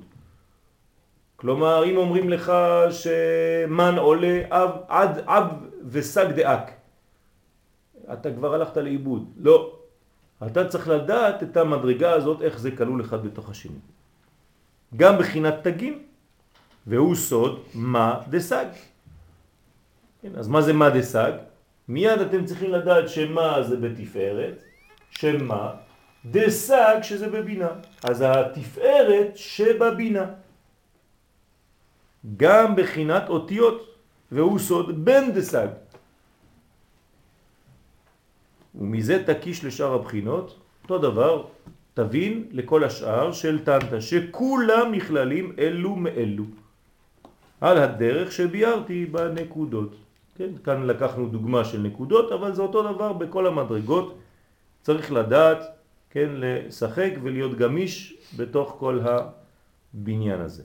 כלומר, אם אומרים לך שמן עולה אב, עד אב וסג דאק, אתה כבר הלכת לאיבוד. לא. אתה צריך לדעת את המדרגה הזאת, איך זה כלול אחד בתוך השני. גם בחינת תגים, והוא סוד מה דסג. כן, אז מה זה מה דסג? מיד אתם צריכים לדעת שמה זה בתפארת, שמה דסג שזה בבינה. אז התפארת שבבינה. גם בחינת אותיות, והוא סוד בן דסג. ומזה תקיש לשאר הבחינות, אותו דבר, תבין לכל השאר של טנטה, שכולם נכללים אלו מאלו, על הדרך שביארתי בנקודות. כן, כאן לקחנו דוגמה של נקודות, אבל זה אותו דבר בכל המדרגות. צריך לדעת, כן, לשחק ולהיות גמיש בתוך כל הבניין הזה.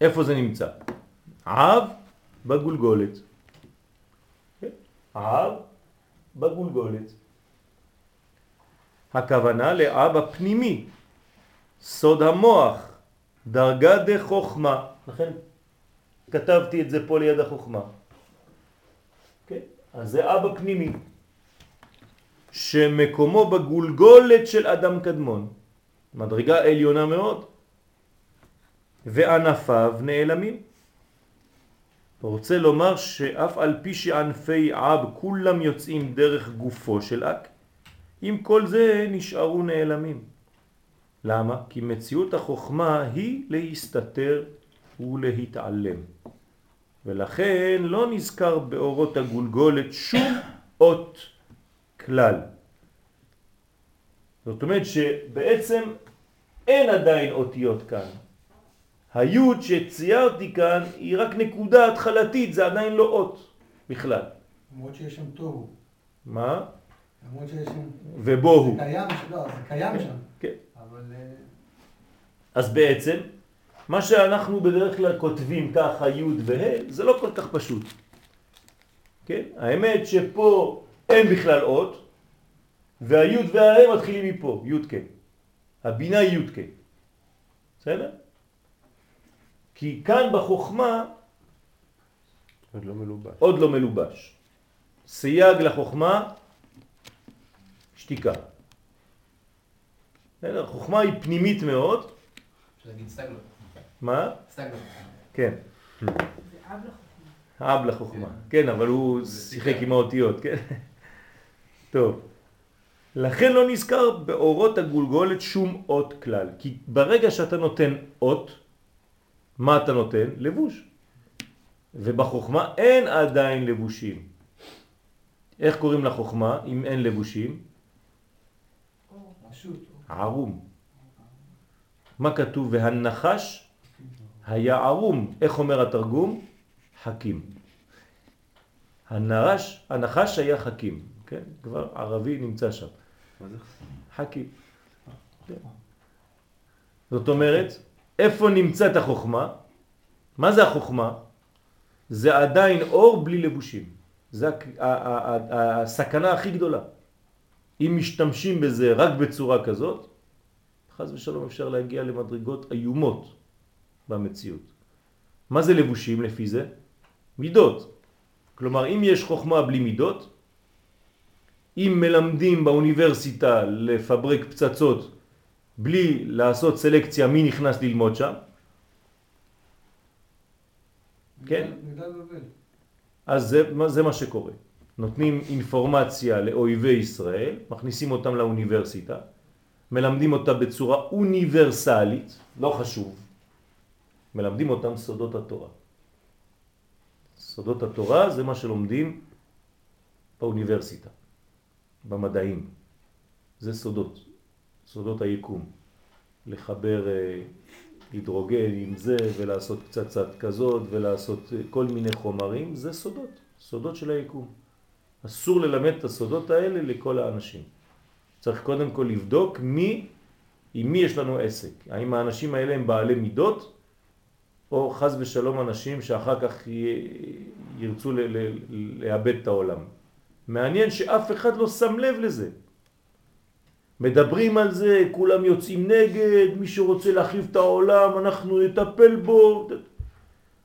איפה זה נמצא? עב בגולגולת. כן? עב בגולגולת. הכוונה לעב הפנימי, סוד המוח, דרגה דחוכמה. לכן כתבתי את זה פה ליד החוכמה. כן? אז זה אבא פנימי, שמקומו בגולגולת של אדם קדמון. מדרגה עליונה מאוד, וענפיו נעלמים. רוצה לומר שאף על פי שענפי עב כולם יוצאים דרך גופו של אק, עם כל זה נשארו נעלמים. למה? כי מציאות החוכמה היא להסתתר ולהתעלם. ולכן לא נזכר באורות הגולגולת שום אות כלל. זאת אומרת שבעצם אין עדיין אותיות כאן. היוד שציירתי כאן היא רק נקודה התחלתית, זה עדיין לא אות בכלל. למרות שיש שם תוהו. מה? למרות שיש שם... ובוהו. זה קיים, לא, זה קיים שם. כן. אבל... אה, אז בעצם, מה שאנחנו בדרך כלל כותבים ככה י' וה', זה לא כל כך פשוט. כן? האמת שפה אין בכלל אות, והי' והה' מתחילים מפה, י' כ'. הבינה היא י' כ'. בסדר? כי כאן בחוכמה עוד לא מלובש. עוד לא מלובש. סייג לחוכמה, שתיקה. בסדר? חוכמה היא פנימית מאוד. אפשר להגיד סגלו. מה? סגלו. כן. זה אב לחוכמה. האב לחוכמה. כן, אבל הוא שיחק עם האותיות, כן? *laughs* טוב. לכן לא נזכר באורות הגולגולת שום אות כלל. כי ברגע שאתה נותן אות, מה אתה נותן? לבוש. ובחוכמה אין עדיין לבושים. איך קוראים לחוכמה אם אין לבושים? ערום. מה כתוב? והנחש היה ערום. איך אומר התרגום? חכים. הנחש, הנחש היה חכים, כן? כבר ערבי נמצא שם. חכים. זאת אומרת, איפה נמצאת החוכמה? מה זה החוכמה? זה עדיין אור בלי לבושים. זה הסכנה הכי גדולה. אם משתמשים בזה רק בצורה כזאת, חז ושלום אפשר להגיע למדרגות איומות במציאות. מה זה לבושים לפי זה? מידות. כלומר, אם יש חוכמה בלי מידות, אם מלמדים באוניברסיטה לפברק פצצות בלי לעשות סלקציה מי נכנס ללמוד שם, כן. אז זה, זה מה שקורה. נותנים אינפורמציה לאויבי ישראל, מכניסים אותם לאוניברסיטה, מלמדים אותה בצורה אוניברסלית, לא חשוב, מלמדים אותם סודות התורה. סודות התורה זה מה שלומדים באוניברסיטה, במדעים. זה סודות, סודות היקום. לחבר אה, הידרוגן עם זה ולעשות פצצת כזאת ולעשות אה, כל מיני חומרים, זה סודות, סודות של היקום. אסור ללמד את הסודות האלה לכל האנשים. צריך קודם כל לבדוק מי, עם מי יש לנו עסק. האם האנשים האלה הם בעלי מידות, או חז ושלום אנשים שאחר כך ירצו לאבד את העולם. מעניין שאף אחד לא שם לב לזה. מדברים על זה, כולם יוצאים נגד, מי שרוצה להחליף את העולם, אנחנו נטפל בו.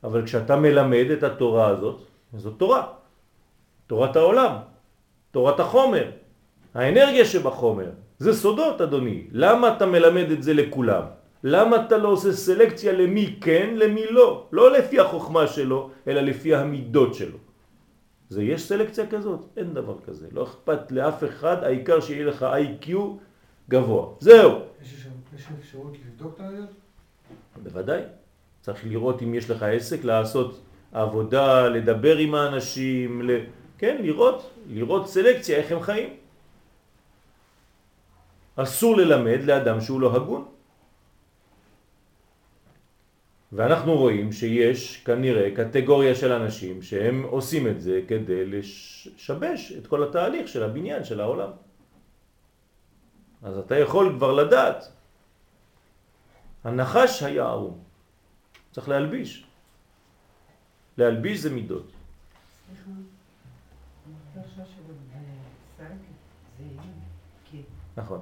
אבל כשאתה מלמד את התורה הזאת, זאת תורה. תורת העולם, תורת החומר, האנרגיה שבחומר. זה סודות, אדוני. למה אתה מלמד את זה לכולם? למה אתה לא עושה סלקציה למי כן, למי לא? לא לפי החוכמה שלו, אלא לפי המידות שלו. זה יש סלקציה כזאת? אין דבר כזה. לא אכפת לאף אחד, העיקר שיהיה לך איי-קיו גבוה. זהו. יש אפשרות לבדוק את העליות? בוודאי. צריך לראות אם יש לך עסק, לעשות עבודה, לדבר עם האנשים, ל... כן, לראות, לראות סלקציה, איך הם חיים. אסור ללמד לאדם שהוא לא הגון. ואנחנו רואים שיש כנראה קטגוריה של אנשים שהם עושים את זה כדי לשבש את כל התהליך של הבניין של העולם. אז אתה יכול כבר לדעת. הנחש היה ערום. צריך להלביש. להלביש זה מידות. סליחה, אני עכשיו שבסלק זה י' נכון.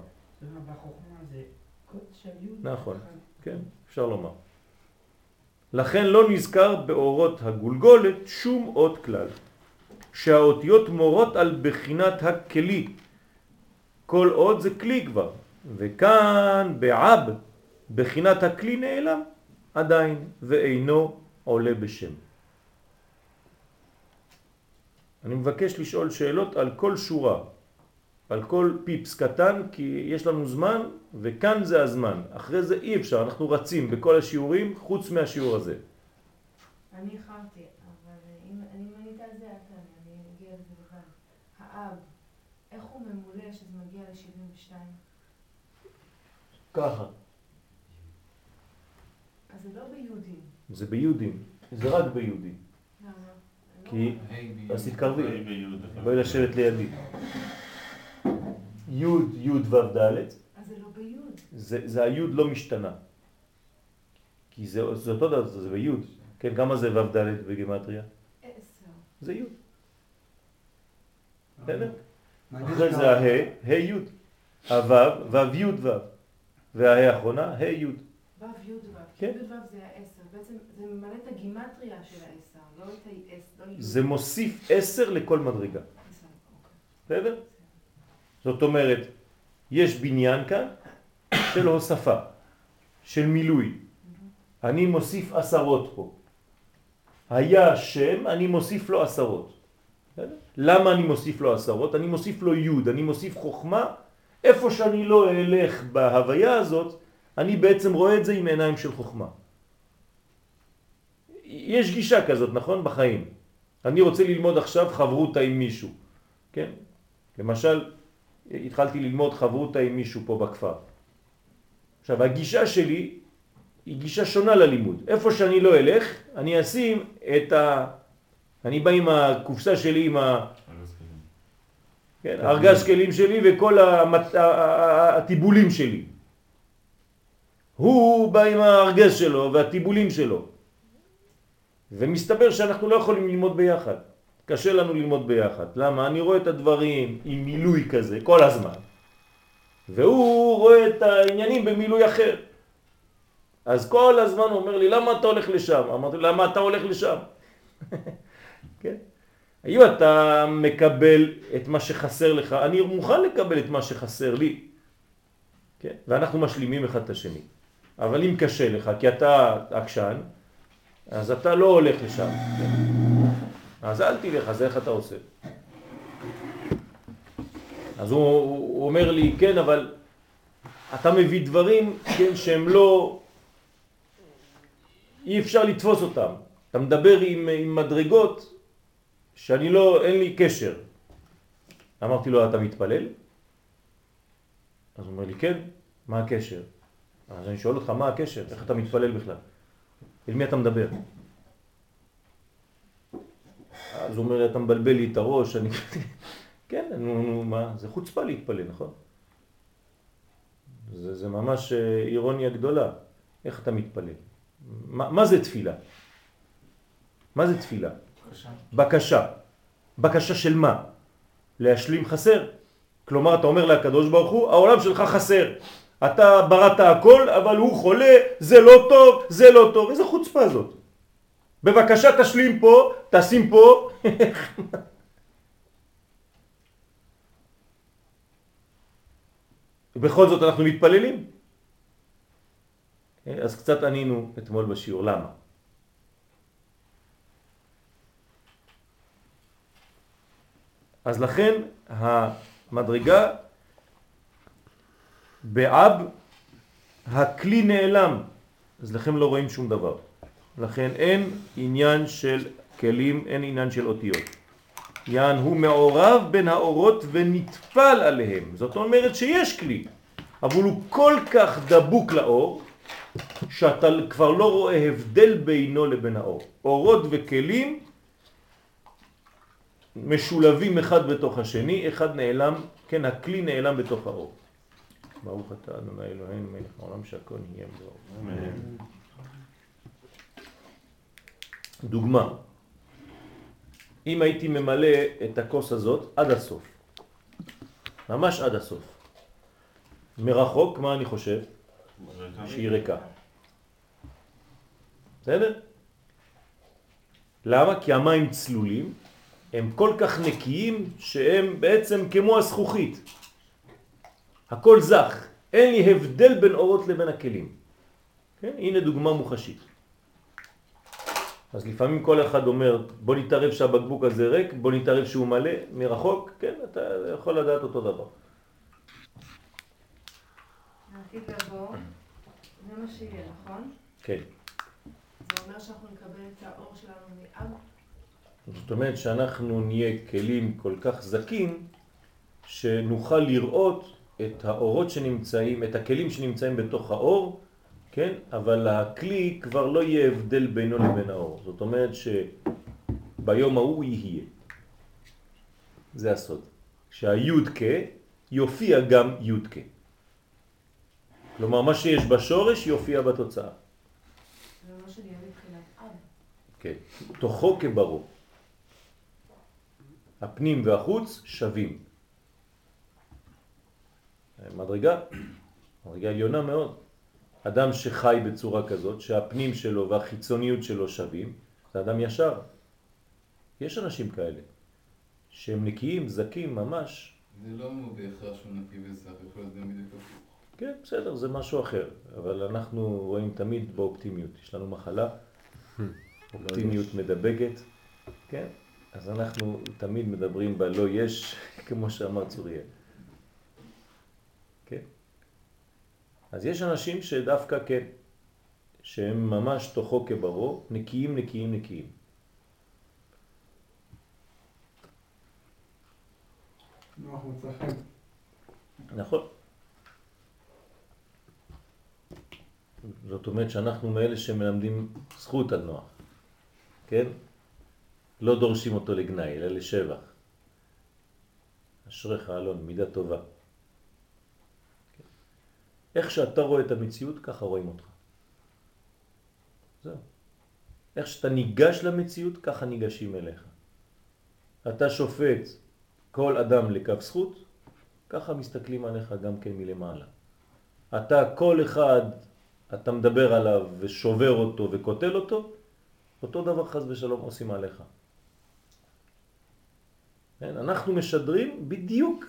נכון, כן, אפשר לומר. לכן לא נזכר באורות הגולגולת שום אות כלל, שהאותיות מורות על בחינת הכלי. כל אות זה כלי כבר, וכאן בעב בחינת הכלי נעלם עדיין ואינו עולה בשם. אני מבקש לשאול שאלות על כל שורה, על כל פיפס קטן, כי יש לנו זמן, וכאן זה הזמן. אחרי זה אי אפשר, אנחנו רצים בכל השיעורים, חוץ מהשיעור הזה. אני איחרתי, אבל אם אני מנית על זה, אתה, אני אגיע לזה בכלל. האב, איך הוא ממולא שזה מגיע ל-72? ככה. אז זה לא ביהודים. זה ביהודים, זה רק ביהודים. למה? כי... אז תתקרבי. בואי לשבת לידי. י' י' ו' ד', אז זה לא ביוד. זה, זה היוד לא משתנה. כי זה, זה אותו דבר, זה ביוד. כן, כמה זה ו' ד' בגימטריה? עשר. זה יוד. בסדר? מעניין אחרי זה הה, ה' י', הו', ו' י' ו', והה האחרונה, ה' י'. ו' י' ו'. כן. י' ו' זה העשר. בעצם זה ממלא את הגימטריה של העשר, לא את העשר. לא. זה מוסיף עשר לכל מדרגה. אוקיי. בסדר? זאת אומרת, יש בניין כאן של הוספה, של מילוי. אני מוסיף עשרות פה. היה שם, אני מוסיף לו עשרות. למה אני מוסיף לו עשרות? אני מוסיף לו יוד, אני מוסיף חוכמה. איפה שאני לא אלך בהוויה הזאת, אני בעצם רואה את זה עם עיניים של חוכמה. יש גישה כזאת, נכון? בחיים. אני רוצה ללמוד עכשיו חברותה עם מישהו, כן? למשל, התחלתי ללמוד חברותה עם מישהו פה בכפר. עכשיו, הגישה שלי היא גישה שונה ללימוד. איפה שאני לא אלך, אני אשים את ה... אני בא עם הקופסה שלי, עם ה... כן, ארגז כלים שלי וכל המת... הטיבולים שלי. הוא בא עם הארגז שלו והטיבולים שלו. ומסתבר שאנחנו לא יכולים ללמוד ביחד. קשה לנו ללמוד ביחד. למה? אני רואה את הדברים עם מילוי כזה כל הזמן. והוא רואה את העניינים במילוי אחר. אז כל הזמן הוא אומר לי, למה אתה הולך לשם? אמרתי לו, למה אתה הולך לשם? *laughs* כן? אם אתה מקבל את מה שחסר לך, אני מוכן לקבל את מה שחסר לי. כן? ואנחנו משלימים אחד את השני. אבל אם קשה לך, כי אתה עקשן, אז אתה לא הולך לשם. כן? אז אל תלך, אז איך אתה עושה? אז הוא, הוא אומר לי, כן, אבל אתה מביא דברים, כן, שהם לא... אי אפשר לתפוס אותם. אתה מדבר עם, עם מדרגות שאני לא, אין לי קשר. אמרתי לו, אתה מתפלל? אז הוא אומר לי, כן, מה הקשר? אז אני שואל אותך, מה הקשר? איך אתה מתפלל בכלל? אל מי אתה מדבר? אז הוא אומר, אתה מבלבל לי את הראש, אני... כן, נו, נו, מה, זה חוצפה להתפלל, נכון? זה, זה ממש אה, אירוניה גדולה. איך אתה מתפלל? מה, מה זה תפילה? מה זה תפילה? בבקשה. בקשה. בקשה של מה? להשלים חסר. כלומר, אתה אומר לקדוש ברוך הוא, העולם שלך חסר. אתה בראת הכל, אבל הוא חולה, זה לא טוב, זה לא טוב. איזה חוצפה זאת? בבקשה תשלים פה, תשים פה. *laughs* ובכל זאת אנחנו מתפללים. אז קצת ענינו אתמול בשיעור, למה? אז לכן המדרגה באב הכלי נעלם, אז לכם לא רואים שום דבר. לכן אין עניין של כלים, אין עניין של אותיות. יען הוא מעורב בין האורות ונטפל עליהם. זאת אומרת שיש כלי, אבל הוא כל כך דבוק לאור, שאתה כבר לא רואה הבדל בינו לבין האור. אורות וכלים משולבים אחד בתוך השני, אחד נעלם, כן, הכלי נעלם בתוך האור. ברוך אתה אדוני אלוהינו מלך העולם שהכל יהיה באור. דוגמה, אם הייתי ממלא את הכוס הזאת עד הסוף, ממש עד הסוף, מרחוק, מה אני חושב? שהיא ריקה. בסדר? למה? כי המים צלולים, הם כל כך נקיים שהם בעצם כמו הזכוכית. הכל זך, אין לי הבדל בין אורות לבין הכלים. כן? הנה דוגמה מוחשית. אז לפעמים כל אחד אומר, בוא נתערב שהבקבוק הזה ריק, בוא נתערב שהוא מלא, מרחוק, כן, אתה יכול לדעת אותו דבר. העתיד לבוא, זה מה שיהיה, נכון? כן. זה אומר שאנחנו נקבל את האור שלנו מאב? זאת אומרת שאנחנו נהיה כלים כל כך זקים, שנוכל לראות את האורות שנמצאים, את הכלים שנמצאים בתוך האור, כן? אבל הכלי כבר לא יהיה הבדל בינו לבין האור. זאת אומרת שביום ההוא יהיה. זה הסוד. שהיוד יופיע גם יוד כלומר, מה שיש בשורש יופיע בתוצאה. זה אומר שנהיה מבחינת אב. כן. תוכו כברו. הפנים והחוץ שווים. מדרגה, מדרגה עליונה מאוד. אדם שחי בצורה כזאת, שהפנים שלו והחיצוניות שלו שווים, זה אדם ישר. יש אנשים כאלה, שהם נקיים, זקים ממש. זה לא אומר בהכרח שהוא נקי וזך, יכול להיות גם בדיוק הפוך. כן, בסדר, זה משהו אחר, אבל אנחנו רואים תמיד באופטימיות. יש לנו מחלה, אופטימיות מדבקת, כן? אז אנחנו תמיד מדברים בלא יש, *laughs* כמו שאמר צוריאל. כן? אז יש אנשים שדווקא כן, שהם ממש תוכו כברו, נקיים, נקיים, נקיים. נכון. זאת אומרת שאנחנו מאלה שמלמדים זכות על נוח, כן? לא דורשים אותו לגנאי, אלא לשבח. אשריך אלון, מידה טובה. איך שאתה רואה את המציאות, ככה רואים אותך. זהו. איך שאתה ניגש למציאות, ככה ניגשים אליך. אתה שופט כל אדם לקו זכות, ככה מסתכלים עליך גם כן מלמעלה. אתה, כל אחד, אתה מדבר עליו ושובר אותו וקוטל אותו, אותו דבר חז ושלום עושים עליך. כן? אנחנו משדרים בדיוק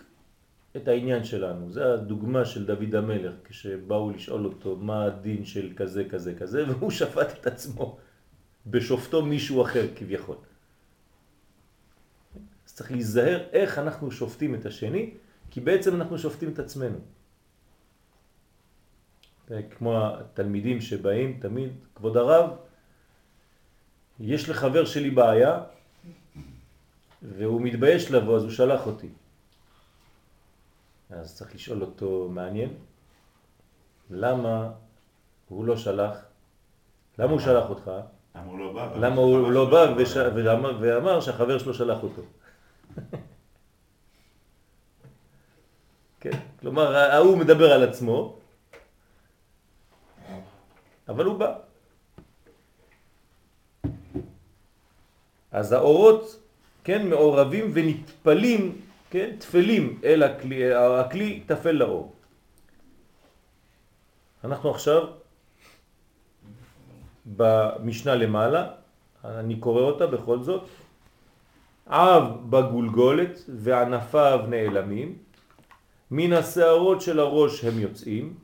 את העניין שלנו. זה הדוגמה של דוד המלך, כשבאו לשאול אותו מה הדין של כזה כזה כזה, *laughs* והוא שפט את עצמו בשופטו מישהו אחר כביכול. אז צריך להיזהר איך אנחנו שופטים את השני, כי בעצם אנחנו שופטים את עצמנו. כמו התלמידים שבאים תמיד, כבוד הרב, יש לחבר שלי בעיה, והוא מתבייש לבוא, אז הוא שלח אותי. אז צריך לשאול אותו, מעניין, למה הוא לא שלח? למה הוא שלח אותך? למה הוא לא בא? למה הוא לא בא ואמר שהחבר שלו שלח אותו? כן? כלומר, ההוא מדבר על עצמו, אבל הוא בא. אז האורות, כן, מעורבים ונטפלים, כן, תפלים אל הכלי, הכלי תפל לאור. אנחנו עכשיו במשנה למעלה, אני קורא אותה בכל זאת, אב בגולגולת וענפיו נעלמים, מן השערות של הראש הם יוצאים,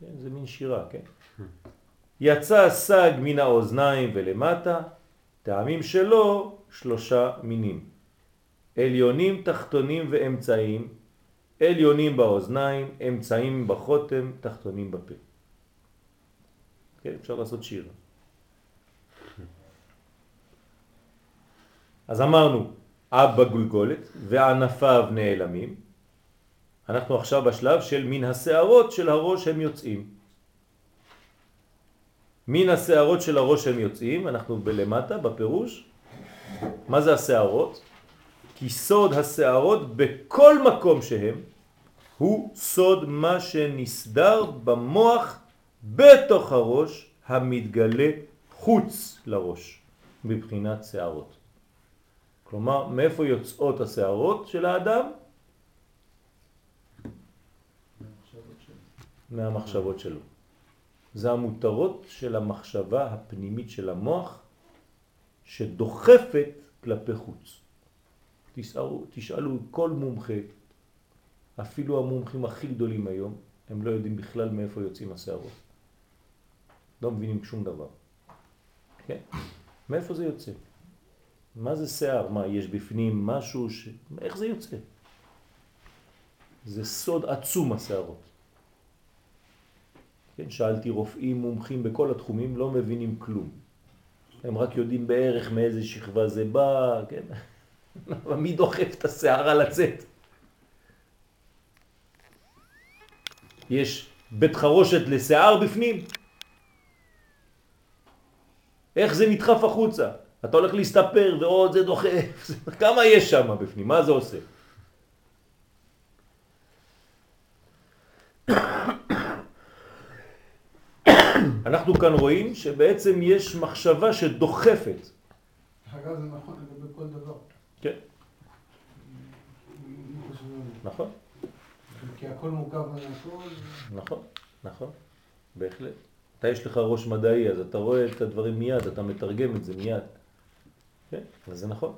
כן, זה מין שירה, כן? יצא סג מן האוזניים ולמטה, טעמים שלו שלושה מינים. עליונים, תחתונים ואמצעים, עליונים באוזניים, אמצעים בחותם, תחתונים בפה. כן, אפשר לעשות שיר. אז אמרנו, אב בגולגולת וענפיו נעלמים. אנחנו עכשיו בשלב של מן השערות של הראש הם יוצאים. מן השערות של הראש הם יוצאים, אנחנו בלמטה, בפירוש. מה זה השערות? כי סוד השערות בכל מקום שהם הוא סוד מה שנסדר במוח בתוך הראש המתגלה חוץ לראש מבחינת שערות. כלומר, מאיפה יוצאות השערות של האדם? מהמחשבות שלו. זה המותרות של המחשבה הפנימית של המוח שדוחפת כלפי חוץ. תשאלו, תשאלו כל מומחה, אפילו המומחים הכי גדולים היום, הם לא יודעים בכלל מאיפה יוצאים השערות. לא מבינים שום דבר. כן? מאיפה זה יוצא? מה זה שיער? מה, יש בפנים משהו ש... איך זה יוצא? זה סוד עצום השערות. כן, שאלתי רופאים מומחים בכל התחומים, לא מבינים כלום. הם רק יודעים בערך מאיזה שכבה זה בא, כן? אבל מי דוחף את השערה לצאת? יש בית חרושת לשיער בפנים? איך זה נדחף החוצה? אתה הולך להסתפר ועוד זה דוחף, *laughs* כמה יש שם בפנים? מה זה עושה? *coughs* אנחנו כאן רואים שבעצם יש מחשבה שדוחפת. אגב, זה נכון לגבי כל דבר. כן. נכון. כי הכל מורכב מהכל. נכון, נכון, בהחלט. אתה יש לך ראש מדעי, אז אתה רואה את הדברים מיד, אתה מתרגם את זה מיד. כן, אז זה נכון.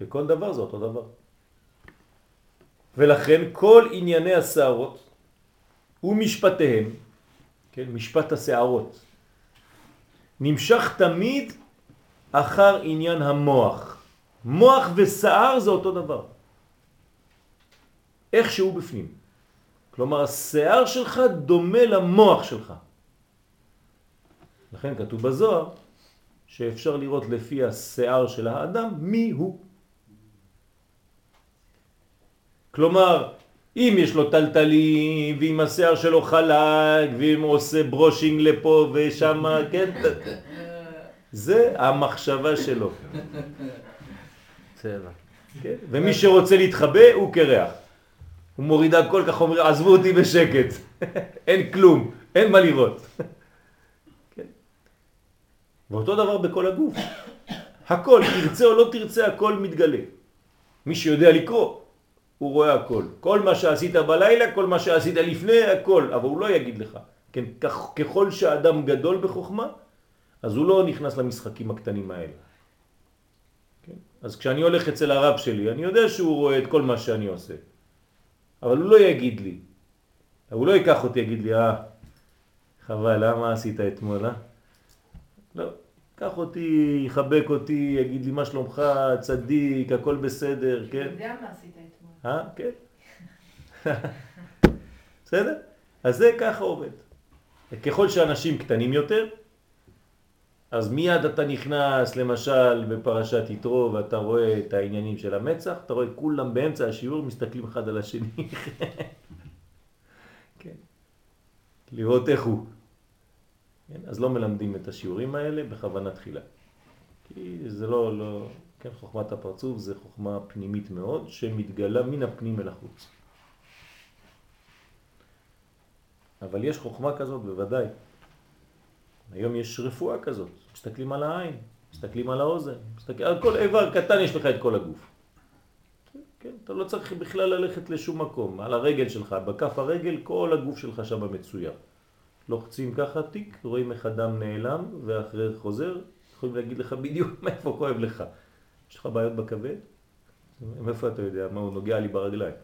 בכל דבר זה אותו דבר. ולכן כל ענייני השערות ומשפטיהם, כן, משפט השערות, נמשך תמיד אחר עניין המוח. מוח ושער זה אותו דבר. איך שהוא בפנים. כלומר, השער שלך דומה למוח שלך. לכן כתוב בזוהר שאפשר לראות לפי השיער של האדם מי הוא. כלומר, אם יש לו טלטלים, ואם השיער שלו חלק, ואם הוא עושה ברושינג לפה ושם, כן, זה המחשבה שלו. צבע. *laughs* כן? ומי שרוצה להתחבא הוא קרח. הוא מוריד הכל, כך אומר, עזבו אותי בשקט. *laughs* אין כלום, אין מה לראות. *laughs* כן? ואותו דבר בכל הגוף. הכל, תרצה או לא תרצה, הכל מתגלה. מי שיודע לקרוא, הוא רואה הכל. כל מה שעשית בלילה, כל מה שעשית לפני, הכל. אבל הוא לא יגיד לך. כן, ככל שהאדם גדול בחוכמה, אז הוא לא נכנס למשחקים הקטנים האלה. כן? אז כשאני הולך אצל הרב שלי, אני יודע שהוא רואה את כל מה שאני עושה. אבל הוא לא יגיד לי. הוא לא ייקח אותי, יגיד לי, אה, חבל, אה, עשית אתמול, אה? לא, קח אותי, יחבק אותי, יגיד לי מה שלומך, צדיק, הכל בסדר, כן? אתה יודע מה עשית אתמול. אה, כן. *laughs* בסדר? אז זה ככה עובד. ככל שאנשים קטנים יותר, אז מיד אתה נכנס, למשל, בפרשת יתרו, ואתה רואה את העניינים של המצח, אתה רואה כולם באמצע השיעור מסתכלים אחד על השני. *laughs* כן. לראות איך הוא. כן? אז לא מלמדים את השיעורים האלה בכוונה תחילה. כי זה לא, לא, כן, חוכמת הפרצוף זה חוכמה פנימית מאוד, שמתגלה מן הפנים אל החוץ. אבל יש חוכמה כזאת בוודאי. היום יש רפואה כזאת, מסתכלים על העין, מסתכלים על האוזן, מסתכלים על כל איבר קטן יש לך את כל הגוף. כן, אתה לא צריך בכלל ללכת לשום מקום, על הרגל שלך, בכף הרגל כל הגוף שלך שם מצויר. לוחצים ככה תיק, רואים איך הדם נעלם ואחרי חוזר, יכולים להגיד לך בדיוק *laughs* מאיפה כואב לך. יש לך בעיות בכבד? מאיפה אתה יודע? מה הוא נוגע לי ברגליים?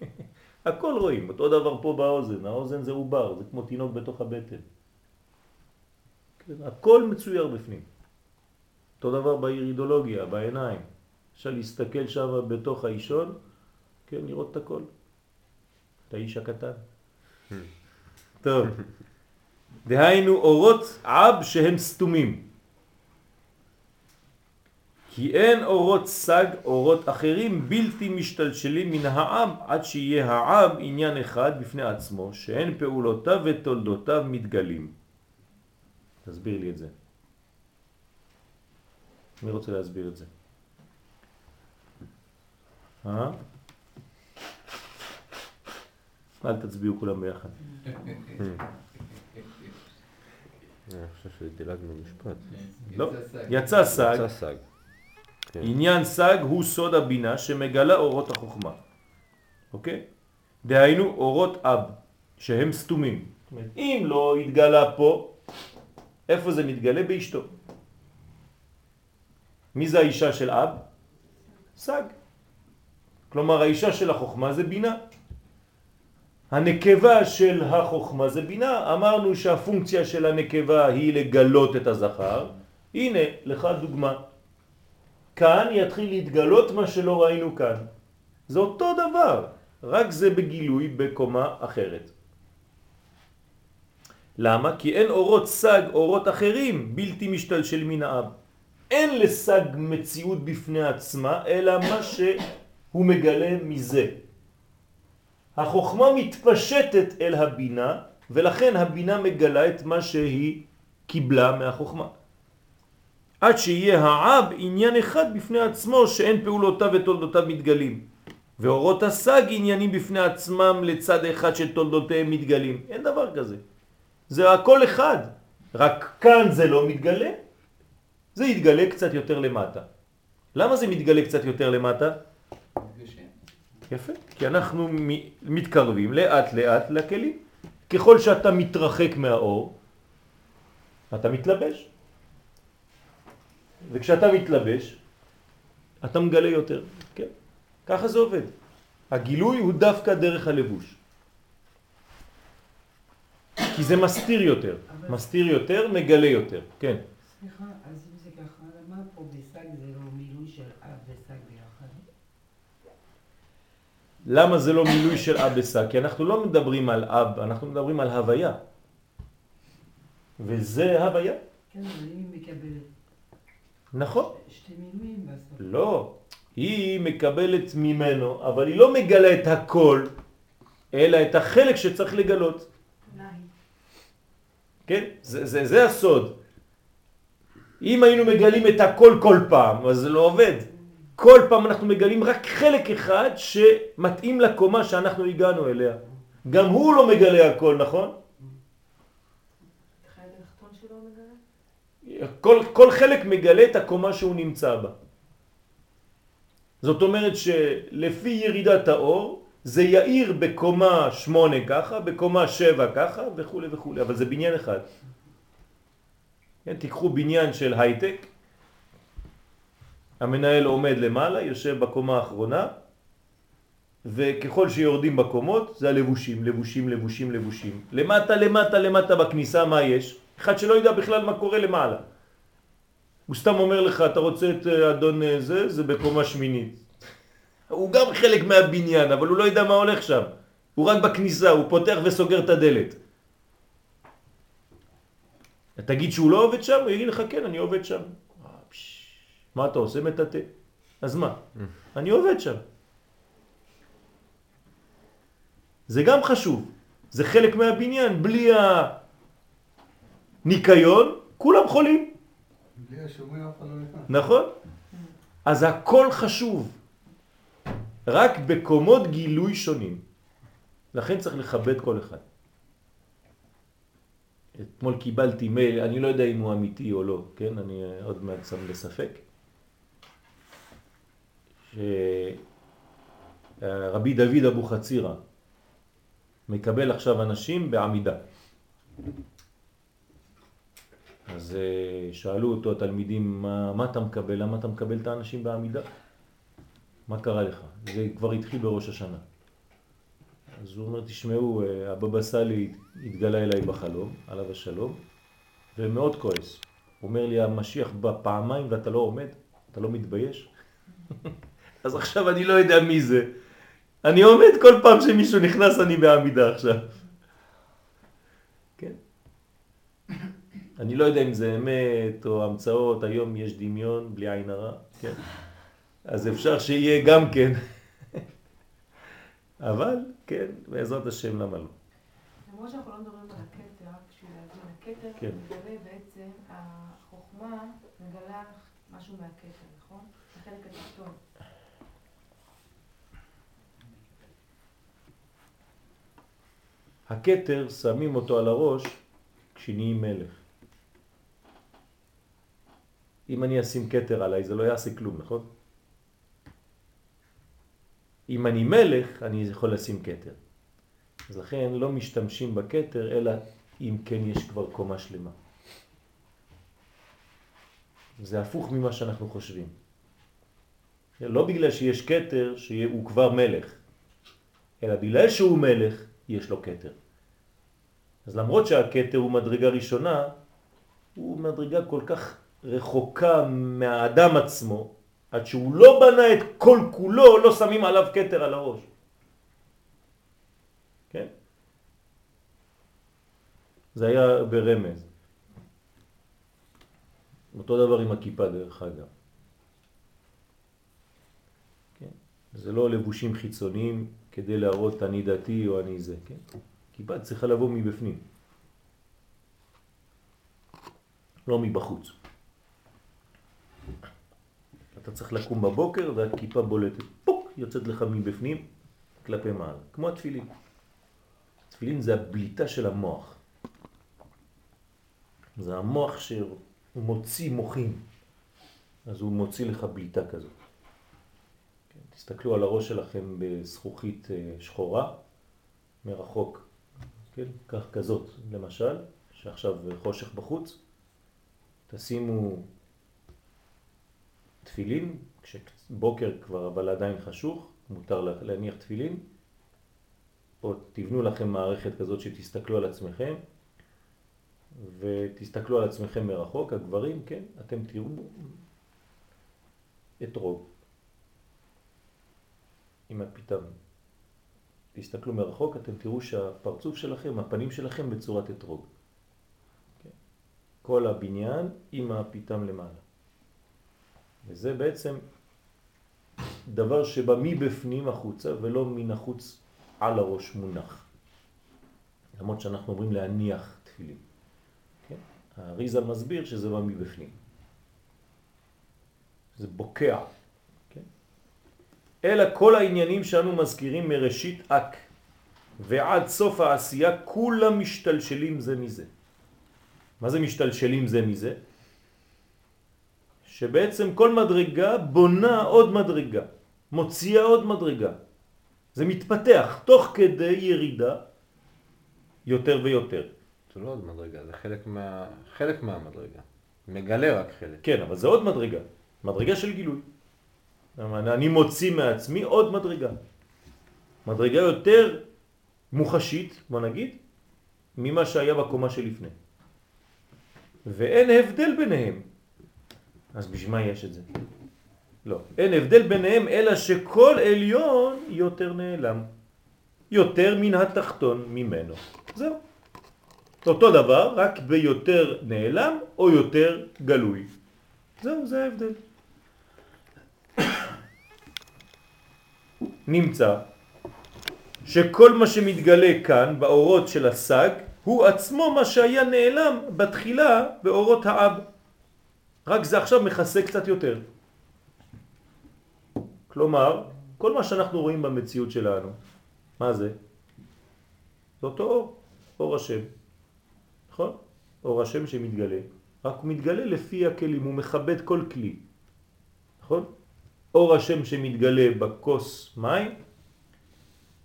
*laughs* הכל רואים, אותו דבר פה באוזן, האוזן זה עובר, זה כמו תינוק בתוך הבטן. כן, הכל מצויר בפנים. אותו דבר בירידולוגיה, בעיניים. אפשר להסתכל שם בתוך האישון, כן, לראות את הכל. את האיש הקטן. טוב. דהיינו אורות עב שהם סתומים. כי אין אורות סג, אורות אחרים בלתי משתלשלים מן העם עד שיהיה העם עניין אחד בפני עצמו, שאין פעולותיו ותולדותיו מתגלים. תסביר לי את זה. מי רוצה להסביר את זה? אה? אל תצביעו כולם ביחד. אני חושב שדילגנו משפט. לא, יצא סג. יצא סג. כן. עניין סג הוא סוד הבינה שמגלה אורות החוכמה. אוקיי? דהיינו אורות אב, שהם סתומים. זאת אומרת, אם לא התגלה פה, איפה זה מתגלה? באשתו. מי זה האישה של אב? סג. כלומר האישה של החוכמה זה בינה. הנקבה של החוכמה זה בינה. אמרנו שהפונקציה של הנקבה היא לגלות את הזכר. הנה לך דוגמה. כאן יתחיל להתגלות מה שלא ראינו כאן. זה אותו דבר, רק זה בגילוי בקומה אחרת. למה? כי אין אורות סג, אורות אחרים, בלתי משתלשל מן האב. אין לסג מציאות בפני עצמה, אלא מה שהוא מגלה מזה. החוכמה מתפשטת אל הבינה, ולכן הבינה מגלה את מה שהיא קיבלה מהחוכמה. עד שיהיה העב עניין אחד בפני עצמו שאין פעולותיו ותולדותיו מתגלים. ואורות הסג עניינים בפני עצמם לצד אחד שתולדותיהם מתגלים. אין דבר כזה. זה הכל אחד. רק כאן זה לא מתגלה, זה יתגלה קצת יותר למטה. למה זה מתגלה קצת יותר למטה? יפה. כי אנחנו מתקרבים לאט לאט לכלים. ככל שאתה מתרחק מהאור, אתה מתלבש. וכשאתה מתלבש, אתה מגלה יותר. כן? ככה זה עובד. הגילוי הוא דווקא דרך הלבוש. כי זה מסתיר יותר. מסתיר יותר, מגלה יותר. כן. סליחה, אז אם זה ככה, למה פה בסג זה לא מילוי של אב וסג ביחד? למה זה לא מילוי של אב וסג? כי אנחנו לא מדברים על אב, אנחנו מדברים על הוויה. וזה הוויה. כן, אבל היא מקבלת נכון. שתי מילואים בסוף. לא. היא מקבלת ממנו, אבל היא לא מגלה את הכל, אלא את החלק שצריך לגלות. כן? זה, זה, זה הסוד. אם היינו מגלים את הכל כל פעם, אז זה לא עובד. כל פעם אנחנו מגלים רק חלק אחד שמתאים לקומה שאנחנו הגענו אליה. גם הוא לא מגלה הכל, נכון? כל, כל חלק מגלה את הקומה שהוא נמצא בה. זאת אומרת שלפי ירידת האור זה יאיר בקומה שמונה ככה, בקומה שבע ככה וכו' וכו', אבל זה בניין אחד. כן, תיקחו בניין של הייטק, המנהל עומד למעלה, יושב בקומה האחרונה, וככל שיורדים בקומות זה הלבושים, לבושים, לבושים, לבושים. למטה, למטה, למטה בכניסה מה יש? אחד שלא יודע בכלל מה קורה למעלה. הוא סתם אומר לך, אתה רוצה את אה, אדון אה, זה, זה בקומה שמינית. הוא גם חלק מהבניין, אבל הוא לא יודע מה הולך שם. הוא רק בכניסה, הוא פותח וסוגר את הדלת. תגיד שהוא לא עובד שם, הוא יגיד לך, כן, אני עובד שם. אה, מה אתה עושה? מטאטא. אז מה? אני עובד שם. זה גם חשוב. זה חלק מהבניין. בלי הניקיון, כולם חולים. בלי השומר אף אחד לא נכנס. נכון? אז הכל חשוב. רק בקומות גילוי שונים. לכן צריך לכבד כל אחד. אתמול קיבלתי מייל, אני לא יודע אם הוא אמיתי או לא, כן? אני אה, עוד מעט שם בספק. שרבי דוד אבוחצירא מקבל עכשיו אנשים בעמידה. אז אה, שאלו אותו התלמידים, מה, מה אתה מקבל? למה אתה מקבל את האנשים בעמידה? מה קרה לך? זה כבר התחיל בראש השנה. אז הוא אומר, תשמעו, אה, הבבא סאלי התגלה אליי בחלום, עליו השלום, ומאוד כועס. הוא אומר לי, המשיח בא פעמיים ואתה לא עומד? אתה לא מתבייש? *laughs* אז עכשיו אני לא יודע מי זה. אני עומד כל פעם שמישהו נכנס אני בעמידה עכשיו. כן. אני לא יודע אם זה אמת או המצאות, היום יש דמיון בלי עין הרע, כן. אז אפשר שיהיה גם כן. אבל, כן, בעזרת השם, למה לא? למרות שאנחנו לא מדברים על הכתר, בשביל להבין, הכתר כן. מגלה בעצם, החוכמה מגלה משהו מהכתר, נכון? החלק התחתון. הכתר, שמים אותו על הראש כשנהיים מלך. אם אני אשים כתר עליי זה לא יעשה כלום, נכון? אם אני מלך אני יכול לשים כתר. אז לכן לא משתמשים בכתר אלא אם כן יש כבר קומה שלמה. זה הפוך ממה שאנחנו חושבים. לא בגלל שיש כתר שהוא כבר מלך, אלא בגלל שהוא מלך יש לו כתר. אז למרות שהכתר הוא מדרגה ראשונה, הוא מדרגה כל כך רחוקה מהאדם עצמו, עד שהוא לא בנה את כל כולו, לא שמים עליו כתר על הראש. כן? זה היה ברמז. אותו דבר עם הכיפה דרך אגב. כן? זה לא לבושים חיצוניים כדי להראות אני דתי או אני זה, כן? כיפה צריכה לבוא מבפנים, לא מבחוץ. אתה צריך לקום בבוקר והכיפה בולטת, פוק, יוצאת לך מבפנים כלפי מעלה, כמו התפילין. תפילין זה הבליטה של המוח. זה המוח שמוציא מוחים, אז הוא מוציא לך בליטה כזאת. כן, תסתכלו על הראש שלכם בזכוכית אה, שחורה, מרחוק, כן? כך כזאת למשל, שעכשיו חושך בחוץ, תשימו תפילין, כשבוקר כבר אבל עדיין חשוך, מותר להניח תפילין, או תבנו לכם מערכת כזאת שתסתכלו על עצמכם, ותסתכלו על עצמכם מרחוק, הגברים, כן, אתם תראו אתרוג עם הפיתם. תסתכלו מרחוק, אתם תראו שהפרצוף שלכם, הפנים שלכם בצורת אתרוג. כן. כל הבניין עם הפיתם למעלה. וזה בעצם דבר שבא מבפנים החוצה ולא מן החוץ על הראש מונח. למרות שאנחנו אומרים להניח תפילין. כן? האריזה מסביר שזה בא מבפנים. זה בוקע. כן? אלא כל העניינים שאנו מזכירים מראשית אק ועד סוף העשייה כולם משתלשלים זה מזה. מה זה משתלשלים זה מזה? שבעצם כל מדרגה בונה עוד מדרגה, מוציאה עוד מדרגה. זה מתפתח תוך כדי ירידה יותר ויותר. זה לא עוד מדרגה, זה חלק, מה... חלק מהמדרגה. מגלה רק חלק. כן, אבל זה עוד מדרגה. מדרגה של גילוי. אני מוציא מעצמי עוד מדרגה. מדרגה יותר מוחשית, בוא נגיד, ממה שהיה בקומה שלפני. ואין הבדל ביניהם. אז בשביל מה יש את זה? לא. אין הבדל ביניהם אלא שכל עליון יותר נעלם. יותר מן התחתון ממנו. זהו. אותו דבר, רק ביותר נעלם או יותר גלוי. זהו, זה ההבדל. *coughs* נמצא שכל מה שמתגלה כאן באורות של הסג הוא עצמו מה שהיה נעלם בתחילה באורות האב. רק זה עכשיו מכסה קצת יותר. כלומר, כל מה שאנחנו רואים במציאות שלנו, מה זה? זה אותו אור, אור השם, נכון? אור השם שמתגלה, רק הוא מתגלה לפי הכלים, הוא מכבד כל כלי, נכון? אור השם שמתגלה בכוס מים,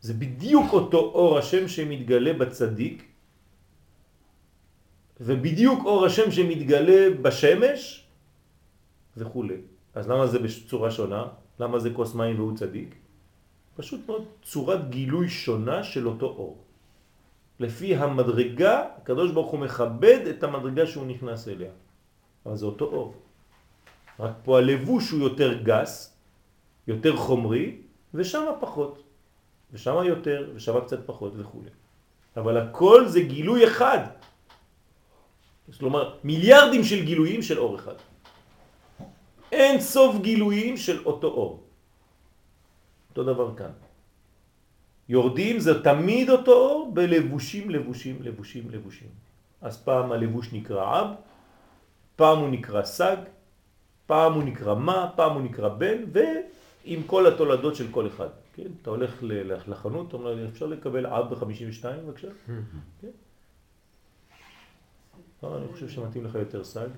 זה בדיוק אותו אור השם שמתגלה בצדיק, ובדיוק אור השם שמתגלה בשמש וכו'. אז למה זה בצורה שונה? למה זה כוס מים והוא צדיק? פשוט מאוד צורת גילוי שונה של אותו אור. לפי המדרגה, הקדוש ברוך הוא מכבד את המדרגה שהוא נכנס אליה. אבל זה אותו אור. רק פה הלבוש הוא יותר גס, יותר חומרי, ושם פחות. ושם יותר, ושם קצת פחות וכו'. אבל הכל זה גילוי אחד. כלומר, מיליארדים של גילויים של אור אחד. אין סוף גילויים של אותו אור. אותו דבר כאן. יורדים זה תמיד אותו אור בלבושים, לבושים, לבושים, לבושים. אז פעם הלבוש נקרא אב, פעם הוא נקרא סג, פעם הוא נקרא מה, פעם הוא נקרא בן, ועם כל התולדות של כל אחד. כן? אתה הולך לחנות, אתה אומר, אפשר לקבל אב ב-52 בבקשה? כן? לא, אני חושב שמתאים לך יותר סג.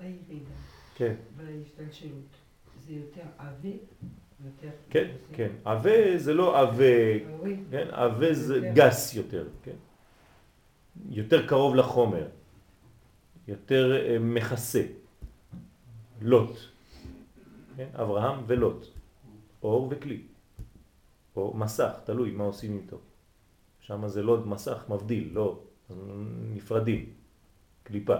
בירידה. כן. בהשתלשלות. זה יותר עבה. כן, כן. עבה זה לא עבה, כן? עבה זה גס יותר, כן? יותר קרוב לחומר, יותר אה, מכסה. לוט, כן? אברהם ולוט, אור וכלי, או מסך, תלוי מה עושים איתו. שם זה לא מסך מבדיל, לא, נפרדים, קליפה.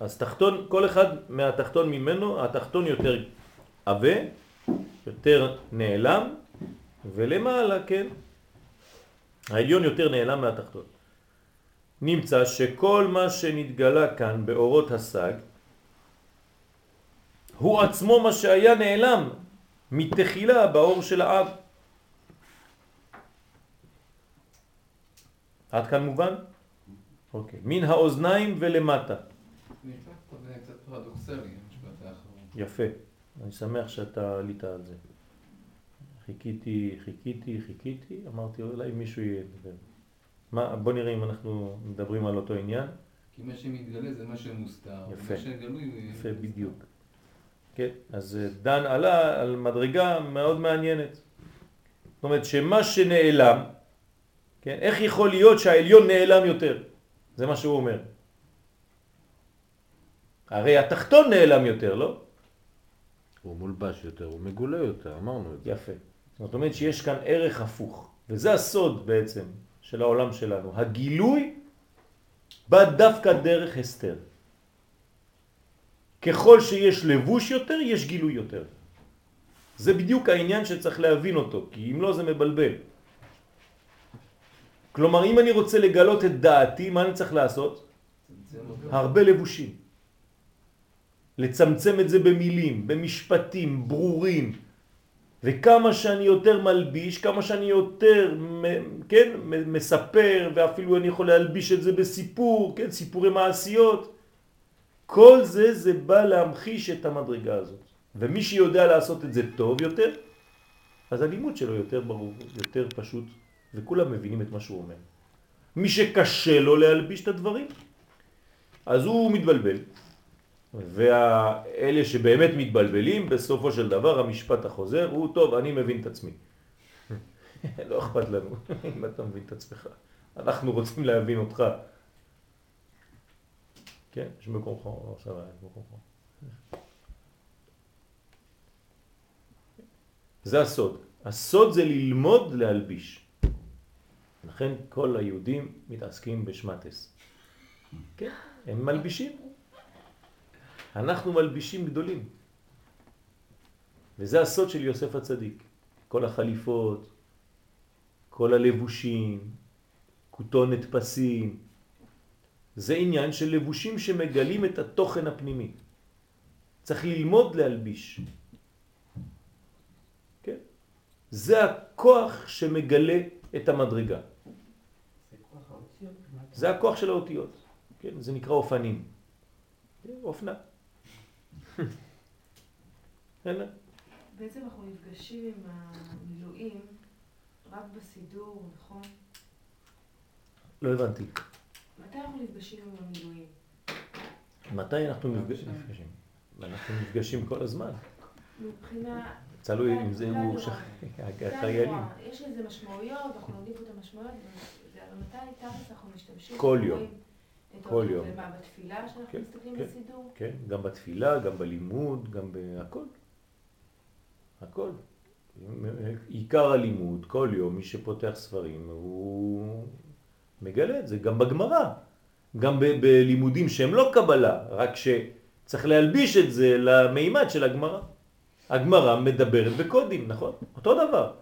אז תחתון, כל אחד מהתחתון ממנו, התחתון יותר עבה, יותר נעלם, ולמעלה, כן, העליון יותר נעלם מהתחתון. נמצא שכל מה שנתגלה כאן באורות הסג הוא עצמו מה שהיה נעלם מתחילה באור של האב. עד כאן מובן? אוקיי. מן האוזניים ולמטה. פרדוקסלי, המשפט האחרון. יפה. אני שמח שאתה עלית על זה. חיכיתי, חיכיתי, חיכיתי, אמרתי אולי מישהו יהיה לדבר. מה, בוא נראה אם אנחנו מדברים על אותו עניין. כי מה שמתגלה זה מה שמוסתר. יפה. ומה שגלוי... יפה, בדיוק. כן, אז אה, דן עלה על מדרגה מאוד מעניינת. זאת אומרת שמה שנעלם, כן, איך יכול להיות שהעליון נעלם יותר? זה מה שהוא אומר. הרי התחתון נעלם יותר, לא? הוא מולבש יותר, הוא מגולה יותר, אמרנו את זה. יפה. זאת אומרת שיש כאן ערך הפוך, וזה הסוד בעצם של העולם שלנו. הגילוי בא דווקא דרך הסתר. ככל שיש לבוש יותר, יש גילוי יותר. זה בדיוק העניין שצריך להבין אותו, כי אם לא זה מבלבל. כלומר, אם אני רוצה לגלות את דעתי, מה אני צריך לעשות? הרבה לבושים. לצמצם את זה במילים, במשפטים, ברורים. וכמה שאני יותר מלביש, כמה שאני יותר, כן, מספר, ואפילו אני יכול להלביש את זה בסיפור, כן, סיפורי מעשיות. כל זה, זה בא להמחיש את המדרגה הזאת. ומי שיודע לעשות את זה טוב יותר, אז הלימוד שלו יותר ברור, יותר פשוט, וכולם מבינים את מה שהוא אומר. מי שקשה לו להלביש את הדברים, אז הוא מתבלבל. ואלה שבאמת מתבלבלים, בסופו של דבר המשפט החוזר הוא, טוב, אני מבין את עצמי. *laughs* לא אכפת לנו *laughs* אם אתה מבין את עצמך. אנחנו רוצים להבין אותך. כן, יש מקומך, עכשיו יש מקומך. זה הסוד. הסוד זה ללמוד להלביש. לכן כל היהודים מתעסקים בשמטס. כן, הם מלבישים. אנחנו מלבישים גדולים. וזה הסוד של יוסף הצדיק. כל החליפות, כל הלבושים, כותונת פסים, זה עניין של לבושים שמגלים את התוכן הפנימי. צריך ללמוד להלביש. כן? זה הכוח שמגלה את המדרגה. זה הכוח של האותיות. כן? זה נקרא אופנים. כן? אופנה. בעצם אנחנו נפגשים עם המילואים רק בסידור, נכון? לא הבנתי. מתי אנחנו נפגשים עם המילואים? מתי אנחנו נפגשים? אנחנו נפגשים כל הזמן. מבחינה... תלוי אם זה הוא *laughs* החיילים. יש לזה משמעויות, אנחנו לומדים פה את המשמעויות, אבל מתי תכלס אנחנו משתמשים? כל יום. כל יום. ומה, בתפילה שאנחנו כן, מסתכלים כן. בסידור? כן, גם בתפילה, גם בלימוד, גם בהכל. הכל. עיקר הלימוד, כל יום, מי שפותח ספרים, הוא מגלה את זה, גם בגמרא. גם בלימודים שהם לא קבלה, רק שצריך להלביש את זה למימד של הגמרא. הגמרא מדברת בקודים, נכון? אותו דבר.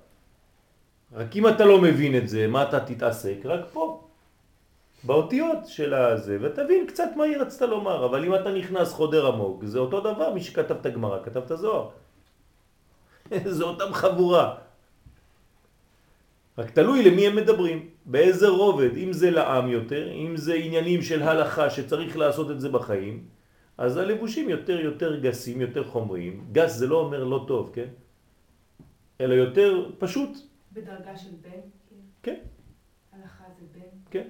רק אם אתה לא מבין את זה, מה אתה תתעסק? רק פה. באותיות של הזה, ותבין קצת מה היא רצתה לומר, אבל אם אתה נכנס חודר עמוק, זה אותו דבר, מי שכתב את הגמרא, כתב את הזוהר. *laughs* זה אותם חבורה. רק תלוי למי הם מדברים, באיזה רובד, אם זה לעם יותר, אם זה עניינים של הלכה שצריך לעשות את זה בחיים, אז הלבושים יותר יותר גסים, יותר חומריים. גס זה לא אומר לא טוב, כן? אלא יותר פשוט, בדרגה של בן? כאילו? כן. הלכה זה בן? כן. כן.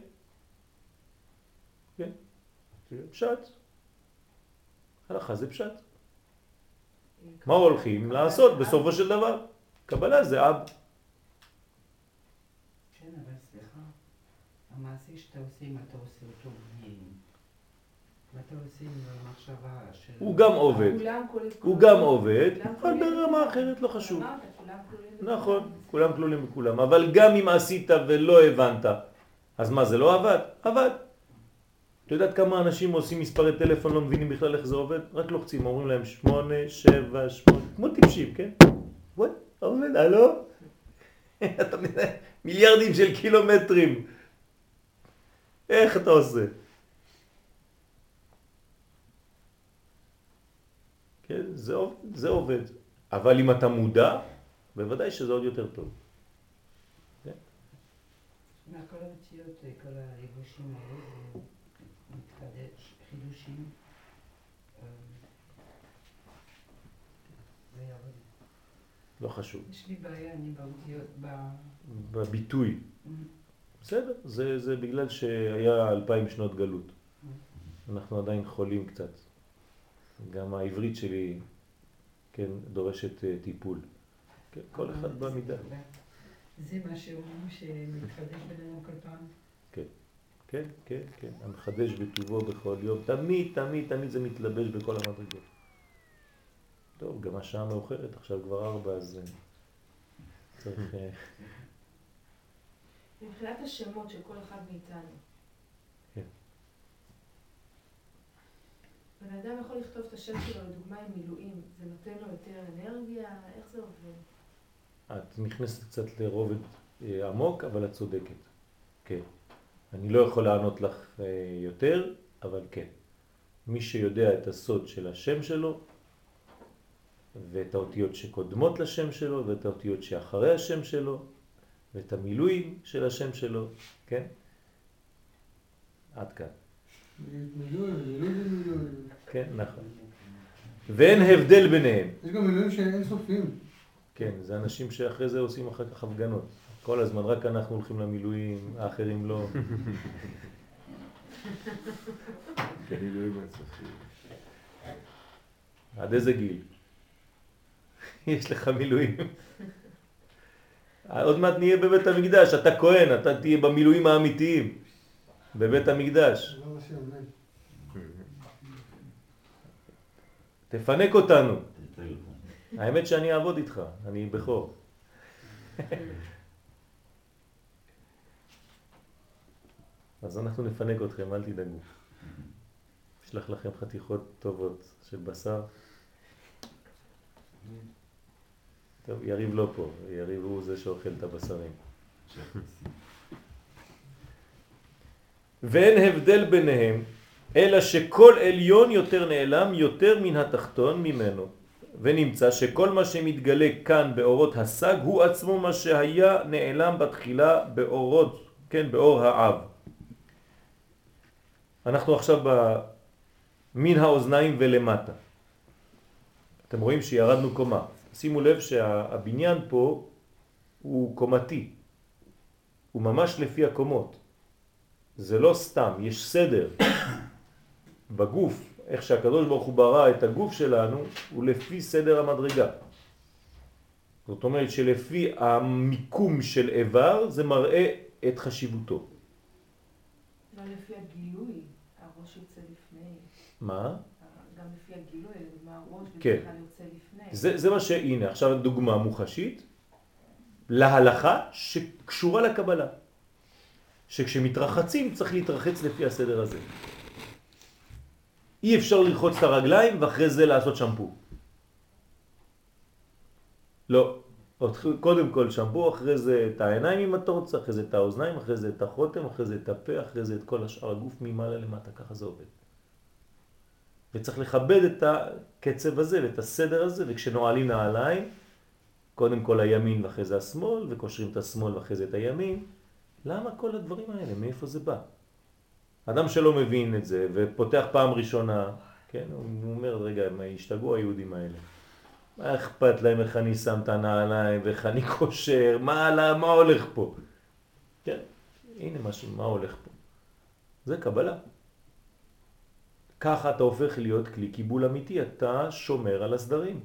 פשט. הלכה זה פשט. מה הולכים לעשות בסופו של דבר? קבלה זה אב. כן, אבל סליחה, המעשה שאתה עושה, אם אתה עושה אותו בלי... ואתה עושה עם המחשבה של... הוא גם עובד. הוא גם עובד, אבל ברמה. אחרת לא חשוב. נכון, כולם כלולים בכולם. אבל גם אם עשית ולא הבנת, אז מה, זה לא עבד? עבד. את יודעת כמה אנשים עושים מספרי טלפון, לא מבינים בכלל איך זה עובד? רק לוחצים, אומרים להם שמונה, שבע, שמונה, כמו טיפשים, כן? וואי, עובד, הלו? *laughs* אתה מבין? מיליארדים של קילומטרים. איך אתה עושה? כן, זה, עובד, זה עובד. אבל אם אתה מודע, בוודאי שזה עוד יותר טוב. כל המציאות, כל הלבושים האלה, זה מתחדש, חידושים. אה, זה יעבוד. לא חשוב. יש לי בעיה, אני באותיות, ב... בביטוי. בסדר, זה, זה בגלל שהיה אלפיים שנות גלות. אנחנו עדיין חולים קצת. גם העברית שלי, כן, דורשת אה, טיפול. כן, כל אחד במידה. זה מה שאומרים שמתחדש בינינו כל פעם. כן, כן, כן. המחדש בטובו בכל יום. תמיד, תמיד, תמיד זה מתלבש בכל המדרגות. טוב, גם השעה מאוחרת, עכשיו כבר ארבע, אז אה, צריך... אה, מבחינת השמות של כל אחד מאיתנו. כן. בן אדם יכול לכתוב את השם שלו, לדוגמה עם מילואים, זה נותן לו יותר אנרגיה? איך זה עובד? את נכנסת קצת לרובד אה, עמוק, אבל את צודקת. כן. אני לא יכול לענות לך יותר, אבל כן. מי שיודע את הסוד של השם שלו, ואת האותיות שקודמות לשם שלו, ואת האותיות שאחרי השם שלו, ואת המילואים של השם שלו, כן? עד כאן. מילוי, מילוי. כן, נכון. ואין הבדל ביניהם. יש גם מילואים שאין סופיים. כן, זה אנשים שאחרי זה עושים אחר כך הפגנות. כל הזמן, רק אנחנו הולכים למילואים, האחרים לא. אינסופיים. *laughs* עד איזה גיל? *laughs* יש לך מילואים. עוד מעט נהיה בבית המקדש, אתה כהן, אתה תהיה במילואים האמיתיים. בבית המקדש. תפנק אותנו. האמת שאני אעבוד איתך, אני בכור. אז אנחנו נפנק אתכם, אל תדאגו. נשלח לכם חתיכות טובות של בשר. טוב, יריב לא פה, יריב הוא זה שאוכל את הבשרים. ואין הבדל ביניהם, אלא שכל עליון יותר נעלם יותר מן התחתון ממנו. ונמצא שכל מה שמתגלה כאן באורות הסג הוא עצמו מה שהיה נעלם בתחילה באורות, כן, באור האב. אנחנו עכשיו. מן האוזניים ולמטה. אתם רואים שירדנו קומה. שימו לב שהבניין פה הוא קומתי, הוא ממש לפי הקומות. זה לא סתם, יש סדר *coughs* בגוף, איך שהקדוש ברוך הוא ברא את הגוף שלנו, הוא לפי סדר המדרגה. זאת אומרת שלפי המיקום של איבר זה מראה את חשיבותו. גם לפי הגילוי, הראש יוצא לפני. מה? גם לפי הגילוי, לדוגמה הראש כן. זה, זה מה שהנה, עכשיו דוגמה מוחשית להלכה שקשורה לקבלה. שכשמתרחצים צריך להתרחץ לפי הסדר הזה. אי אפשר לרחוץ את הרגליים ואחרי זה לעשות שמפו. לא. קודם כל שמפו, אחרי זה את העיניים אם אתה רוצה, אחרי זה את האוזניים, אחרי זה את החותם, אחרי זה את הפה, אחרי זה את כל השאר הגוף ממעלה למטה, ככה זה עובד. וצריך לכבד את הקצב הזה ואת הסדר הזה, וכשנועלים נעליים, קודם כל הימין ואחרי זה השמאל, וקושרים את השמאל ואחרי זה את הימין. למה כל הדברים האלה? מאיפה זה בא? אדם שלא מבין את זה ופותח פעם ראשונה, כן, הוא אומר, רגע, הם השתגעו היהודים האלה. מה אכפת להם איך אני שם את הנעליים ואיך אני קושר, מה, מה הולך פה? כן, הנה משהו, מה הולך פה? זה קבלה. ככה אתה הופך להיות כלי קיבול אמיתי, אתה שומר על הסדרים.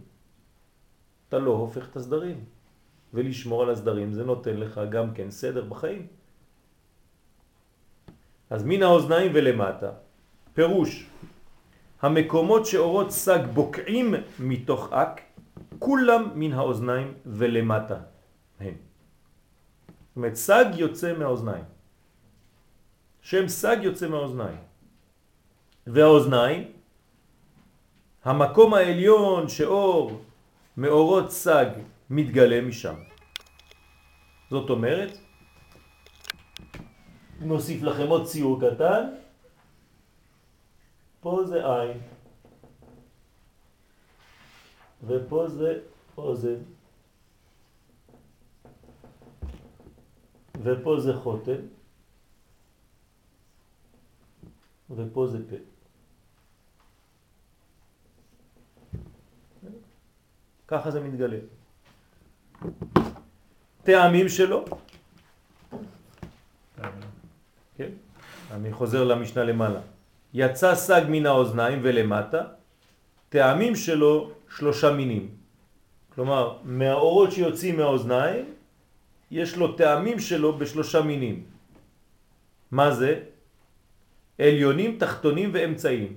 אתה לא הופך את הסדרים. ולשמור על הסדרים זה נותן לך גם כן סדר בחיים. אז מן האוזניים ולמטה, פירוש, המקומות שאורות סג בוקעים מתוך אק, כולם מן האוזניים ולמטה הם. זאת אומרת, סג יוצא מהאוזניים. שם סג יוצא מהאוזניים. והאוזניים, המקום העליון שאור מאורות סג מתגלה משם. זאת אומרת, נוסיף לכם עוד ציור קטן, פה זה עין, ופה זה אוזן, ופה זה חוטן, ופה זה פה. ככה זה מתגלה. טעמים שלו, כן? אני חוזר למשנה למעלה. יצא סג מן האוזניים ולמטה, טעמים שלו שלושה מינים. כלומר, מהאורות שיוצאים מהאוזניים, יש לו טעמים שלו בשלושה מינים. מה זה? עליונים, תחתונים ואמצעים.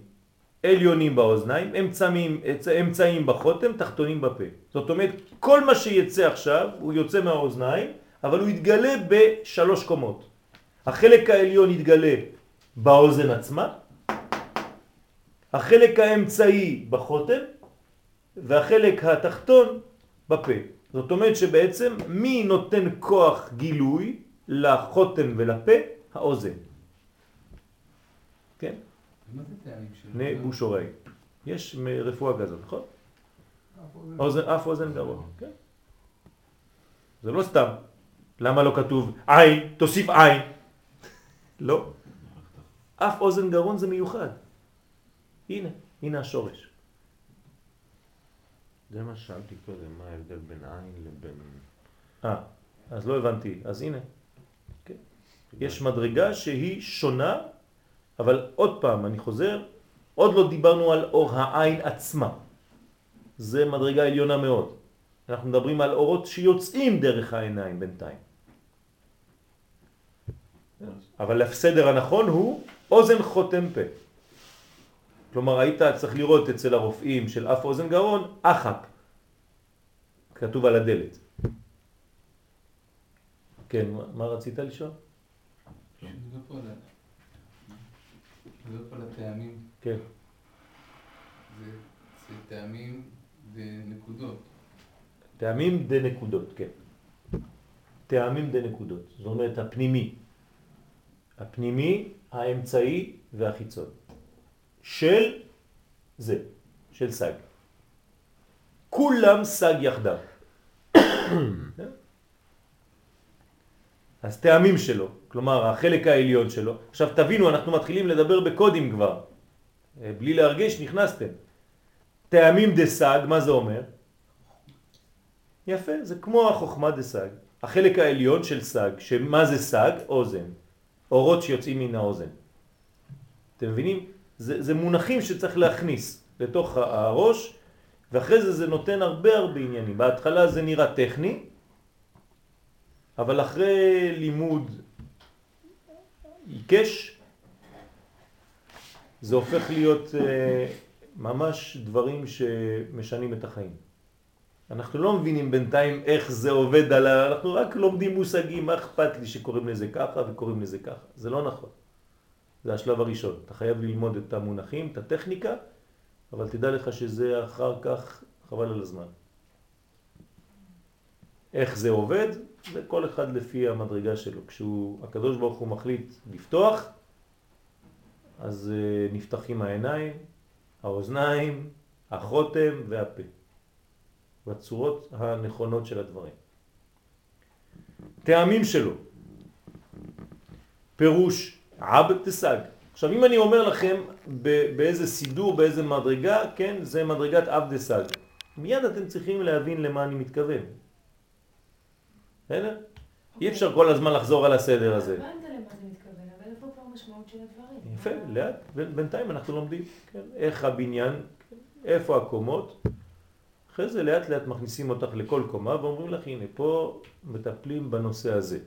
עליונים באוזניים, אמצעים, אמצעים בחותם, תחתונים בפה. זאת אומרת, כל מה שיצא עכשיו, הוא יוצא מהאוזניים, אבל הוא יתגלה בשלוש קומות. החלק העליון יתגלה באוזן עצמה, החלק האמצעי בחותם, והחלק התחתון בפה. זאת אומרת שבעצם מי נותן כוח גילוי לחותם ולפה? האוזן. כן? נבושורי. יש רפואה כזאת, נכון? אוזן, אף אוזן גרון, כן. זה לא סתם. למה לא כתוב עין, תוסיף עין? לא. אף אוזן גרון זה מיוחד. הנה, הנה השורש. זה מה ששאלתי קודם, מה ההבדל בין עין לבין... אה, אז לא הבנתי. אז הנה. כן. יש מדרגה שהיא שונה, אבל עוד פעם, אני חוזר, עוד לא דיברנו על אור העין עצמה. זה מדרגה עליונה מאוד. אנחנו מדברים על אורות שיוצאים דרך העיניים בינתיים. אבל הסדר הנכון הוא אוזן חותם פה. כלומר, היית צריך לראות אצל הרופאים של אף אוזן גרון, אחק. כתוב על הדלת. כן, מה רצית לשאול? נדבר פה על ה- נדבר פה על הטעמים. כן. זה זה טעמים ונקודות. טעמים דנקודות, כן. טעמים דנקודות, זאת אומרת הפנימי. הפנימי, האמצעי והחיצון. של זה, של סג. כולם סג יחדיו. *coughs* אז טעמים שלו, כלומר החלק העליון שלו. עכשיו תבינו, אנחנו מתחילים לדבר בקודים כבר. אה, בלי להרגיש נכנסתם. טעמים דסג, מה זה אומר? יפה, זה כמו החוכמה דה סג. החלק העליון של סג, שמה זה סג? אוזן. אורות שיוצאים מן האוזן. אתם מבינים? זה, זה מונחים שצריך להכניס לתוך הראש, ואחרי זה זה נותן הרבה הרבה עניינים. בהתחלה זה נראה טכני, אבל אחרי לימוד עיקש, זה הופך להיות אה, ממש דברים שמשנים את החיים. אנחנו לא מבינים בינתיים איך זה עובד על ה... אנחנו רק לומדים מושגים, מה אכפת לי שקוראים לזה ככה וקוראים לזה ככה. זה לא נכון. זה השלב הראשון. אתה חייב ללמוד את המונחים, את הטכניקה, אבל תדע לך שזה אחר כך חבל על הזמן. איך זה עובד? זה כל אחד לפי המדרגה שלו. כשהקדוש ברוך הוא מחליט לפתוח, אז אה, נפתחים העיניים, האוזניים, החותם והפה. בצורות הנכונות של הדברים. טעמים שלו, פירוש עב תסג. עכשיו אם אני אומר לכם באיזה סידור, באיזה מדרגה, כן, זה מדרגת עב דסג. מיד אתם צריכים להבין למה אני מתכוון. בסדר? אי אפשר כל הזמן לחזור על הסדר הזה. הבנת למה זה מתכוון, אבל איפה פה המשמעות של הדברים? יפה, לאט, בינתיים אנחנו לומדים, כן, איך הבניין, איפה הקומות, אחרי זה לאט לאט מכניסים אותך לכל קומה ואומרים לך, הנה, פה מטפלים בנושא הזה.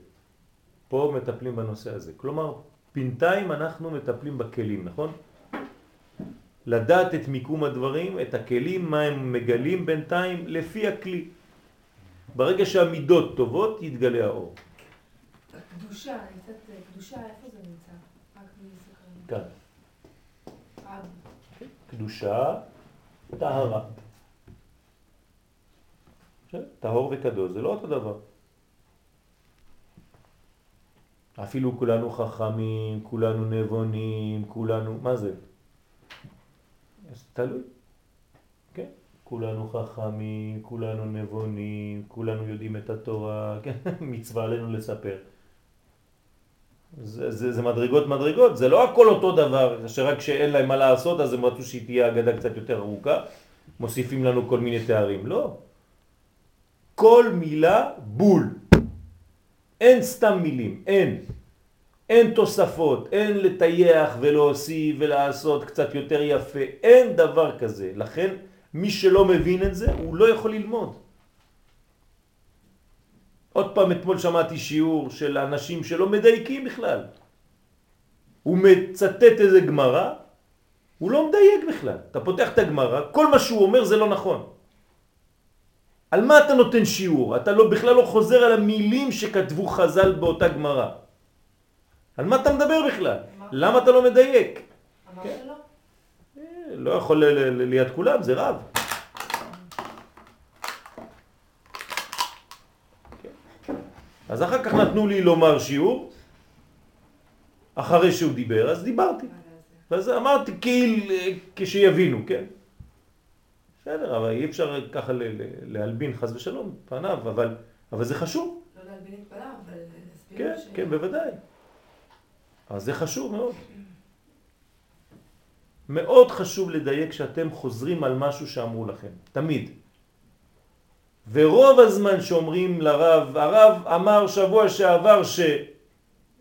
פה מטפלים בנושא הזה. כלומר, בינתיים אנחנו מטפלים בכלים, נכון? לדעת את מיקום הדברים, את הכלים, מה הם מגלים בינתיים, לפי הכלי. ברגע שהמידות טובות, יתגלה האור. קדושה, נמצאת, קדושה, איפה זה נמצא? רק. כאן. אב. קדושה, טהרה. טהור וקדוש זה לא אותו דבר. אפילו כולנו חכמים, כולנו נבונים, כולנו, מה זה? אז תלוי. כולנו חכמים, כולנו נבונים, כולנו יודעים את התורה, *laughs* כן, מצווה עלינו לספר. זה, זה, זה מדרגות מדרגות, זה לא הכל אותו דבר, שרק שאין להם מה לעשות אז הם רצו שהיא תהיה אגדה קצת יותר ארוכה, מוסיפים לנו כל מיני תארים, לא. כל מילה בול. אין סתם מילים, אין. אין תוספות, אין לטייח ולהוסיף ולעשות קצת יותר יפה, אין דבר כזה. לכן מי שלא מבין את זה, הוא לא יכול ללמוד. עוד פעם אתמול שמעתי שיעור של אנשים שלא מדייקים בכלל. הוא מצטט איזה גמרא, הוא לא מדייק בכלל. אתה פותח את הגמרא, כל מה שהוא אומר זה לא נכון. על מה אתה נותן שיעור? אתה לא, בכלל לא חוזר על המילים שכתבו חז"ל באותה גמרא. על מה אתה מדבר בכלל? למה אתה לא מדייק? אמרת כן. לא יכול ל- ל- ל- ליד כולם, זה רב. אז אחר כך נתנו לי לומר שיעור, אחרי שהוא דיבר, אז דיברתי. ואז אמרתי כאילו כשיבינו, כן? בסדר, אבל אי אפשר ככה ל- ל- להלבין חס ושלום פניו, אבל, אבל זה חשוב. לא להלבין את פניו, אבל להסביר כן, ש- כן, בוודאי. אז זה חשוב מאוד. מאוד חשוב לדייק שאתם חוזרים על משהו שאמרו לכם, תמיד. ורוב הזמן שאומרים לרב, הרב אמר שבוע שעבר ש...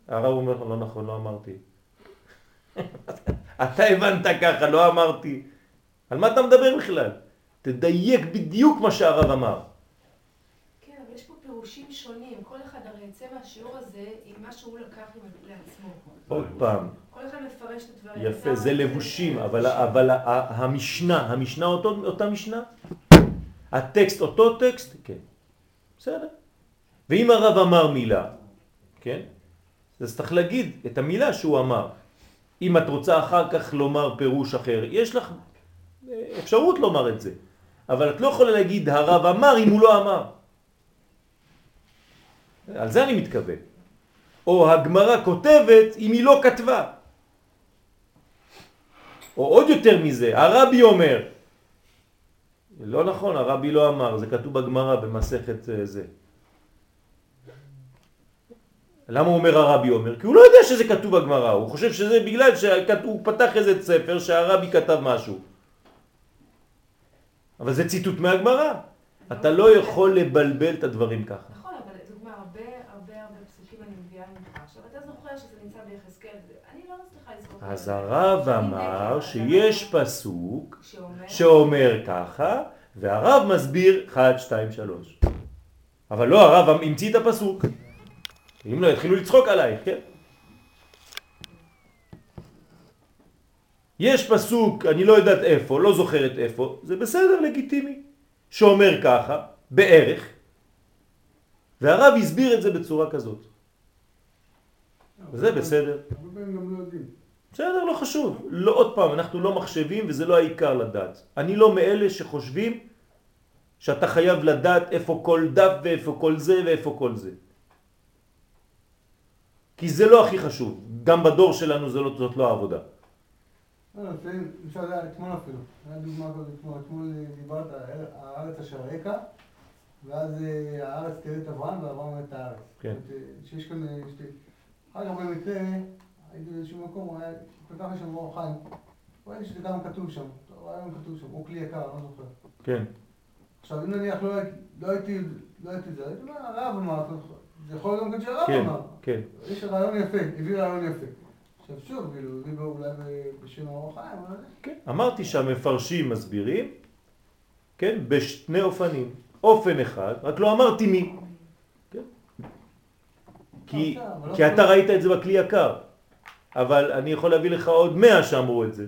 הרב אומר, לא נכון, לא אמרתי. *laughs* אתה הבנת ככה, לא אמרתי. על מה אתה מדבר בכלל? תדייק בדיוק מה שהרב אמר. כן, אבל יש פה פירושים שונים. כל אחד הרי יצא מהשיעור הזה עם מה שהוא לקח לעצמו. עוד פעם, מפרש את הדברים. יפה, זה לבושים, אבל. אבל המשנה, המשנה אותו, אותה משנה? הטקסט אותו טקסט? כן. בסדר. ואם הרב אמר מילה, כן? אז צריך להגיד את המילה שהוא אמר. אם את רוצה אחר כך לומר פירוש אחר, יש לך אה, אפשרות לומר את זה. אבל את לא יכולה להגיד הרב אמר אם הוא לא אמר. על זה אני מתכוון. או הגמרא כותבת אם היא לא כתבה. או עוד יותר מזה, הרבי אומר. לא נכון, הרבי לא אמר, זה כתוב בגמרא במסכת אה, זה. למה הוא אומר הרבי אומר? כי הוא לא יודע שזה כתוב בגמרא, הוא חושב שזה בגלל שהוא פתח איזה ספר שהרבי כתב משהו. אבל זה ציטוט מהגמרא. אתה לא יכול לבלבל את הדברים ככה. נכון, אבל דוגמה, הרבה הרבה הרבה פסוקים אני מביאה ממך. עכשיו, אתה זוכר שזה נמצא ביחזקאל, אני לא מצליחה לזכור. אז הרב אמר שיש פסוק שאומר, שאומר ככה, והרב מסביר 1, 2, 3. אבל לא הרב המציא את הפסוק. אם לא, יתחילו לצחוק עלייך, כן? יש פסוק, אני לא יודעת איפה, לא זוכרת איפה, זה בסדר, לגיטימי, שאומר ככה, בערך, והרב הסביר את זה בצורה כזאת. זה בסדר. הרבה פעמים גם לא יודעים. בסדר, לא חשוב. לא, עוד פעם, אנחנו לא מחשבים וזה לא העיקר לדעת. אני לא מאלה שחושבים שאתה חייב לדעת איפה כל דף ואיפה כל זה ואיפה כל זה. כי זה לא הכי חשוב. גם בדור שלנו זה לא, זאת לא העבודה. לא, לפעמים, למשל, היה אתמול אפילו, היה דוגמה כזאת אתמול, אתמול אה, דיברת, הארץ אשר רקע, ואז אה, הארץ תראה את אברהם ואברהם את הארץ. כן. אה, שיש כאן. אחר כך במקרה, הייתי באיזשהו מקום, הוא היה, פתח לי שם אור חיים, ראיתי שזה גם כתוב שם, טוב, היה גם כתוב שם, הוא כלי יקר, אני לא זוכר. כן. עכשיו, אם נניח לא הייתי, לא הייתי, לא זה, הייתי אומר, הרב אמר, זה יכול להיות גם כן שהרב כן, אמר. כן. יש רעיון יפה, הביא רעיון יפה. עכשיו שוב, כאילו, הביא בו אולי בשם האור החיים, אבל... כן. אמרתי שהמפרשים מסבירים, כן, בשני אופנים. אופן אחד, רק לא אמרתי מי. כן? כי, לא כי אתה ראית את זה בכלי יקר, אבל אני יכול להביא לך עוד מאה שאמרו את זה.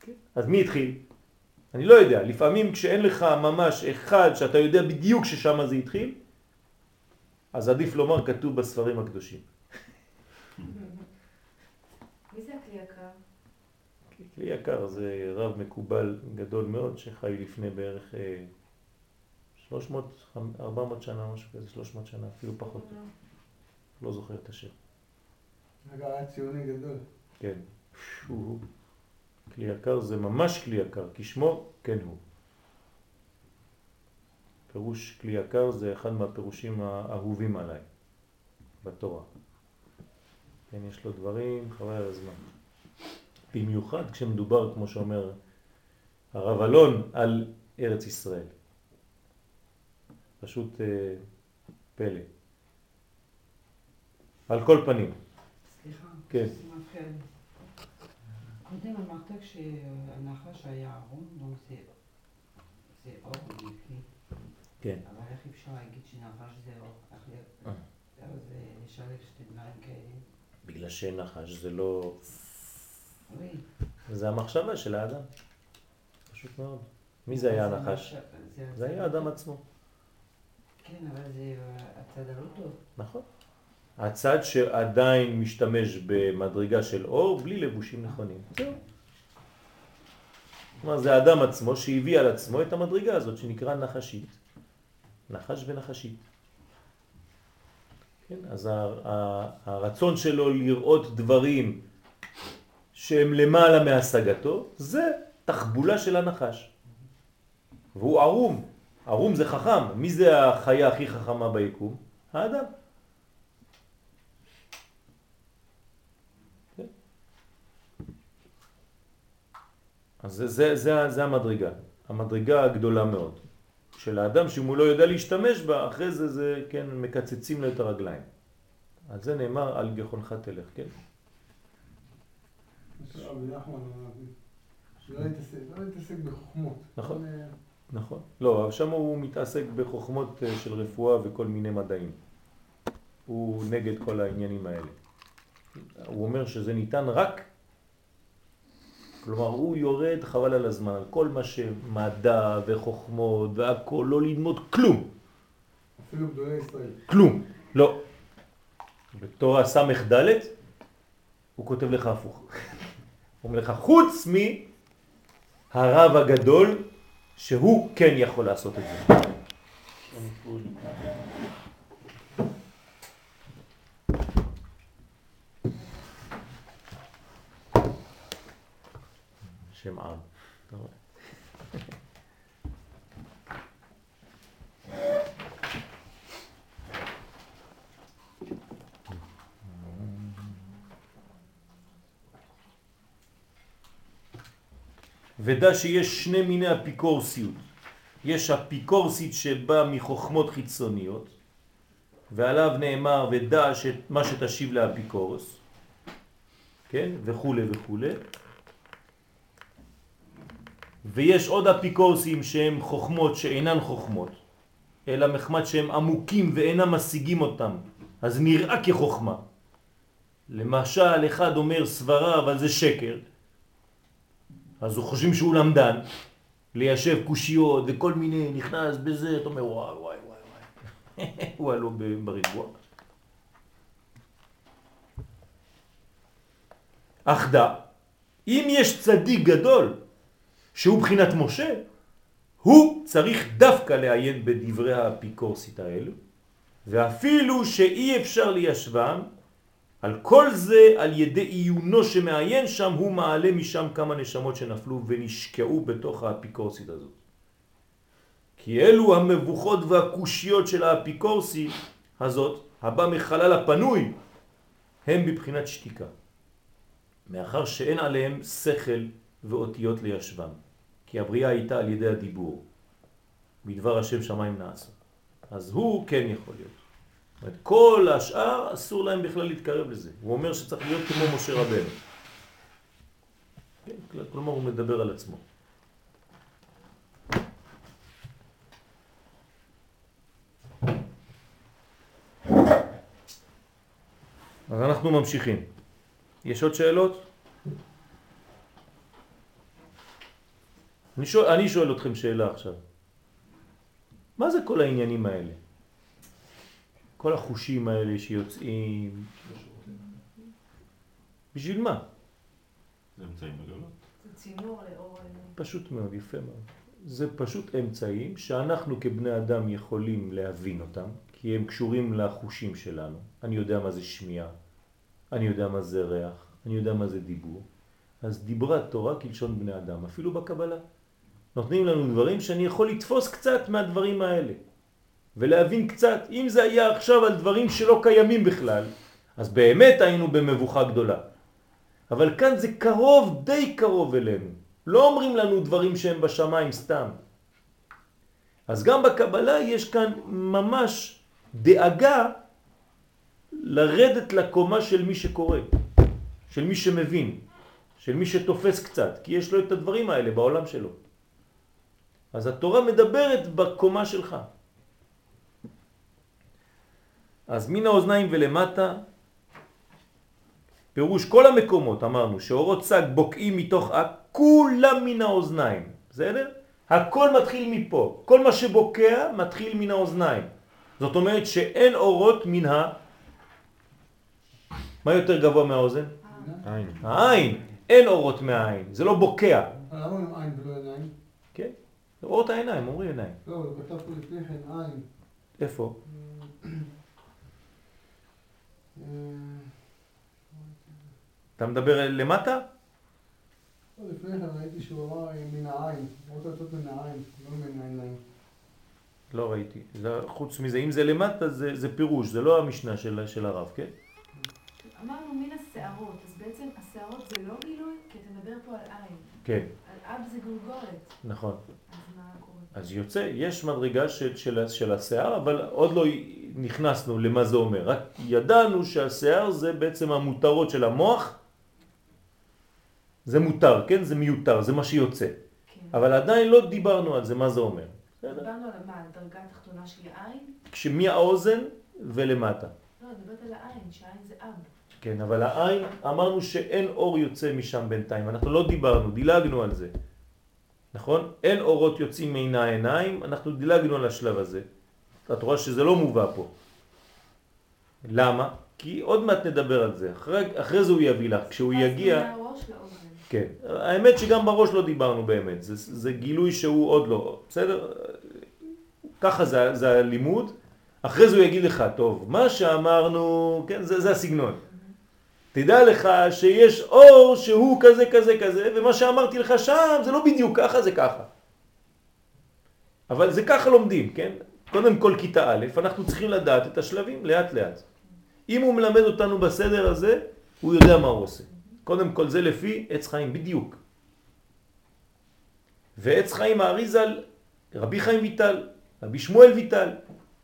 כן. אז מי התחיל? אני לא יודע, לפעמים כשאין לך ממש אחד שאתה יודע בדיוק ששם זה התחיל, אז עדיף לומר כתוב בספרים הקדושים. מי זה הכלי יקר? כלי יקר זה רב מקובל גדול מאוד שחי לפני בערך אה, 300, 400 שנה, משהו כזה, 300 שנה, אפילו פחות, לא זוכר את השם. כן. שהוא. כלי יקר זה ממש כלי יקר, כי שמו כן הוא. פירוש כלי יקר זה אחד מהפירושים האהובים עליי בתורה. כן, יש לו דברים חבל על הזמן. במיוחד כשמדובר, כמו שאומר הרב אלון, על ארץ ישראל. פשוט אה, פלא. על כל פנים. סליחה, כן. קודם אמרת כשהנחש היה ארון, donc זה זה אור נקי. כן. אבל איך אפשר להגיד שנחש זה אור? איך ל- אה. איך זה לשלב שתי דברים כאלה? בגלל שנחש זה לא... זה המחשבה של האדם. פשוט מאוד. מי זה היה הנחש? זה היה האדם עצמו. כן, אבל זה הצד הלא טוב. נכון. הצד שעדיין משתמש במדרגה של אור בלי לבושים נכונים. זהו. כלומר, זה האדם עצמו שהביא על עצמו את המדרגה הזאת שנקרא נחשית. נחש ונחשית. כן, אז הרצון שלו לראות דברים שהם למעלה מהשגתו, זה תחבולה של הנחש. והוא ערום. ערום זה חכם. מי זה החיה הכי חכמה ביקום? האדם. אז זה, זה, זה, זה המדרגה, המדרגה הגדולה מאוד של האדם שאם הוא לא יודע להשתמש בה, אחרי זה, זה כן, מקצצים לו את הרגליים. על זה נאמר על גחונך תלך, כן? שלא להתעסק, לא בחוכמות. נכון. נכון. לא, שם הוא מתעסק בחוכמות אה, של רפואה וכל מיני מדעים. הוא נגד כל העניינים האלה. הוא אומר שזה ניתן רק, כלומר הוא יורד חבל על הזמן, על כל מה שמדע וחוכמות והכל, לא ללמוד כלום, אפילו גדולי ישראל. כלום, לא. בתורה סמך ד' הוא כותב לך הפוך. הוא אומר לך, חוץ מהרב הגדול, שהוא כן יכול לעשות את זה. שם עם. ודע שיש שני מיני אפיקורסיות. יש אפיקורסית שבא מחוכמות חיצוניות, ועליו נאמר ודע מה שתשיב לאפיקורס, כן, וכו' וכו'. ויש עוד אפיקורסים שהם חוכמות שאינן חוכמות, אלא מחמד שהם עמוקים ואינם משיגים אותם, אז נראה כחוכמה. למשל, אחד אומר סברה אבל זה שקר, אז הוא חושבים שהוא למדן, ליישב קושיות וכל מיני, נכנס בזה, אתה אומר וואי וואי וואי וואי, *laughs* הוא הלא בריבוע. אך דע, אם יש צדיק גדול שהוא בחינת משה, הוא צריך דווקא לעיין בדברי האפיקורסית האלו, ואפילו שאי אפשר ליישבם, על כל זה על ידי עיונו שמעיין שם הוא מעלה משם כמה נשמות שנפלו ונשקעו בתוך האפיקורסית הזאת. כי אלו המבוכות והקושיות של האפיקורסית הזאת, הבא מחלל הפנוי, הם בבחינת שתיקה. מאחר שאין עליהם שכל ואותיות לישבם. כי הבריאה הייתה על ידי הדיבור. בדבר השם שמיים נעשו. אז הוא כן יכול להיות. זאת כל השאר אסור להם בכלל להתקרב לזה. הוא אומר שצריך להיות כמו משה רבנו. כן, כלומר הוא מדבר על עצמו. אז אנחנו ממשיכים. יש עוד שאלות? אני שואל, אני שואל אתכם שאלה עכשיו. מה זה כל העניינים האלה? כל החושים האלה שיוצאים... בשביל מה? זה אמצעים לגלות. זה צינור לאור. פשוט מאוד, יפה מאוד. זה פשוט אמצעים שאנחנו כבני אדם יכולים להבין אותם, כי הם קשורים לחושים שלנו. אני יודע מה זה שמיעה, אני יודע מה זה ריח, אני יודע מה זה דיבור. אז דיברה תורה כלשון בני אדם, אפילו בקבלה. נותנים לנו דברים שאני יכול לתפוס קצת מהדברים האלה ולהבין קצת. אם זה היה עכשיו על דברים שלא קיימים בכלל, אז באמת היינו במבוכה גדולה. אבל כאן זה קרוב, די קרוב אלינו. לא אומרים לנו דברים שהם בשמיים סתם. אז גם בקבלה יש כאן ממש דאגה לרדת לקומה של מי שקורא, של מי שמבין, של מי שתופס קצת, כי יש לו את הדברים האלה בעולם שלו. אז התורה מדברת בקומה שלך. אז מן האוזניים ולמטה, פירוש כל המקומות, אמרנו, שאורות סג בוקעים מתוך כולם מן האוזניים, בסדר? הכל מתחיל מפה, כל מה שבוקע מתחיל מן האוזניים. זאת אומרת שאין אורות מן ה... מה יותר גבוה מהאוזן? עין. העין. אין אורות מהעין, זה לא בוקע. למה אומרים עין ולא? אורות העיניים, אומרים עיניים. לא, הוא כתב פה לפני כן עין. איפה? אתה מדבר למטה? לא, לפני כן ראיתי שהוא אמר אה, מן העין. רוצה לצאת מן העין, לא מן העיניים. לא ראיתי. זה, חוץ מזה, אם זה למטה זה, זה פירוש, זה לא המשנה של, של הרב, כן? אמרנו מן השערות, אז בעצם השערות זה לא גילוי, כי אתה מדבר פה על עין. כן, על אב זה גולגולת. נכון. אז יוצא, יש מדרגה של, של, של השיער, אבל עוד לא נכנסנו למה זה אומר. רק ידענו שהשיער זה בעצם המותרות של המוח. זה מותר, כן? זה מיותר, זה מה שיוצא. כן. אבל עדיין לא דיברנו על זה, מה זה אומר. דיברנו על מה? על דרגה התחתונה של העין? כשמהאוזן ולמטה. לא, אני מדברת על העין, שהעין זה אב. כן, אבל העין, אמרנו שאין אור יוצא משם בינתיים, אנחנו לא דיברנו, דילגנו על זה. נכון? אין אורות יוצאים מן העיניים, אנחנו דילגנו על השלב הזה. את רואה שזה לא מובא פה. למה? כי עוד מעט נדבר על זה, אחרי, אחרי זה הוא יביא לך, כשהוא יגיע... כן, האמת שגם בראש לא דיברנו באמת, זה, זה גילוי שהוא עוד לא, בסדר? ככה זה, זה הלימוד, אחרי זה הוא יגיד לך, טוב, מה שאמרנו, כן, זה, זה הסגנון. תדע לך שיש אור שהוא כזה כזה כזה, ומה שאמרתי לך שם זה לא בדיוק ככה, זה ככה. אבל זה ככה לומדים, כן? קודם כל כיתה א', אנחנו צריכים לדעת את השלבים לאט לאט. אם הוא מלמד אותנו בסדר הזה, הוא יודע מה הוא עושה. קודם כל זה לפי עץ חיים, בדיוק. ועץ חיים האריזל רבי חיים ויטל, רבי שמואל ויטל,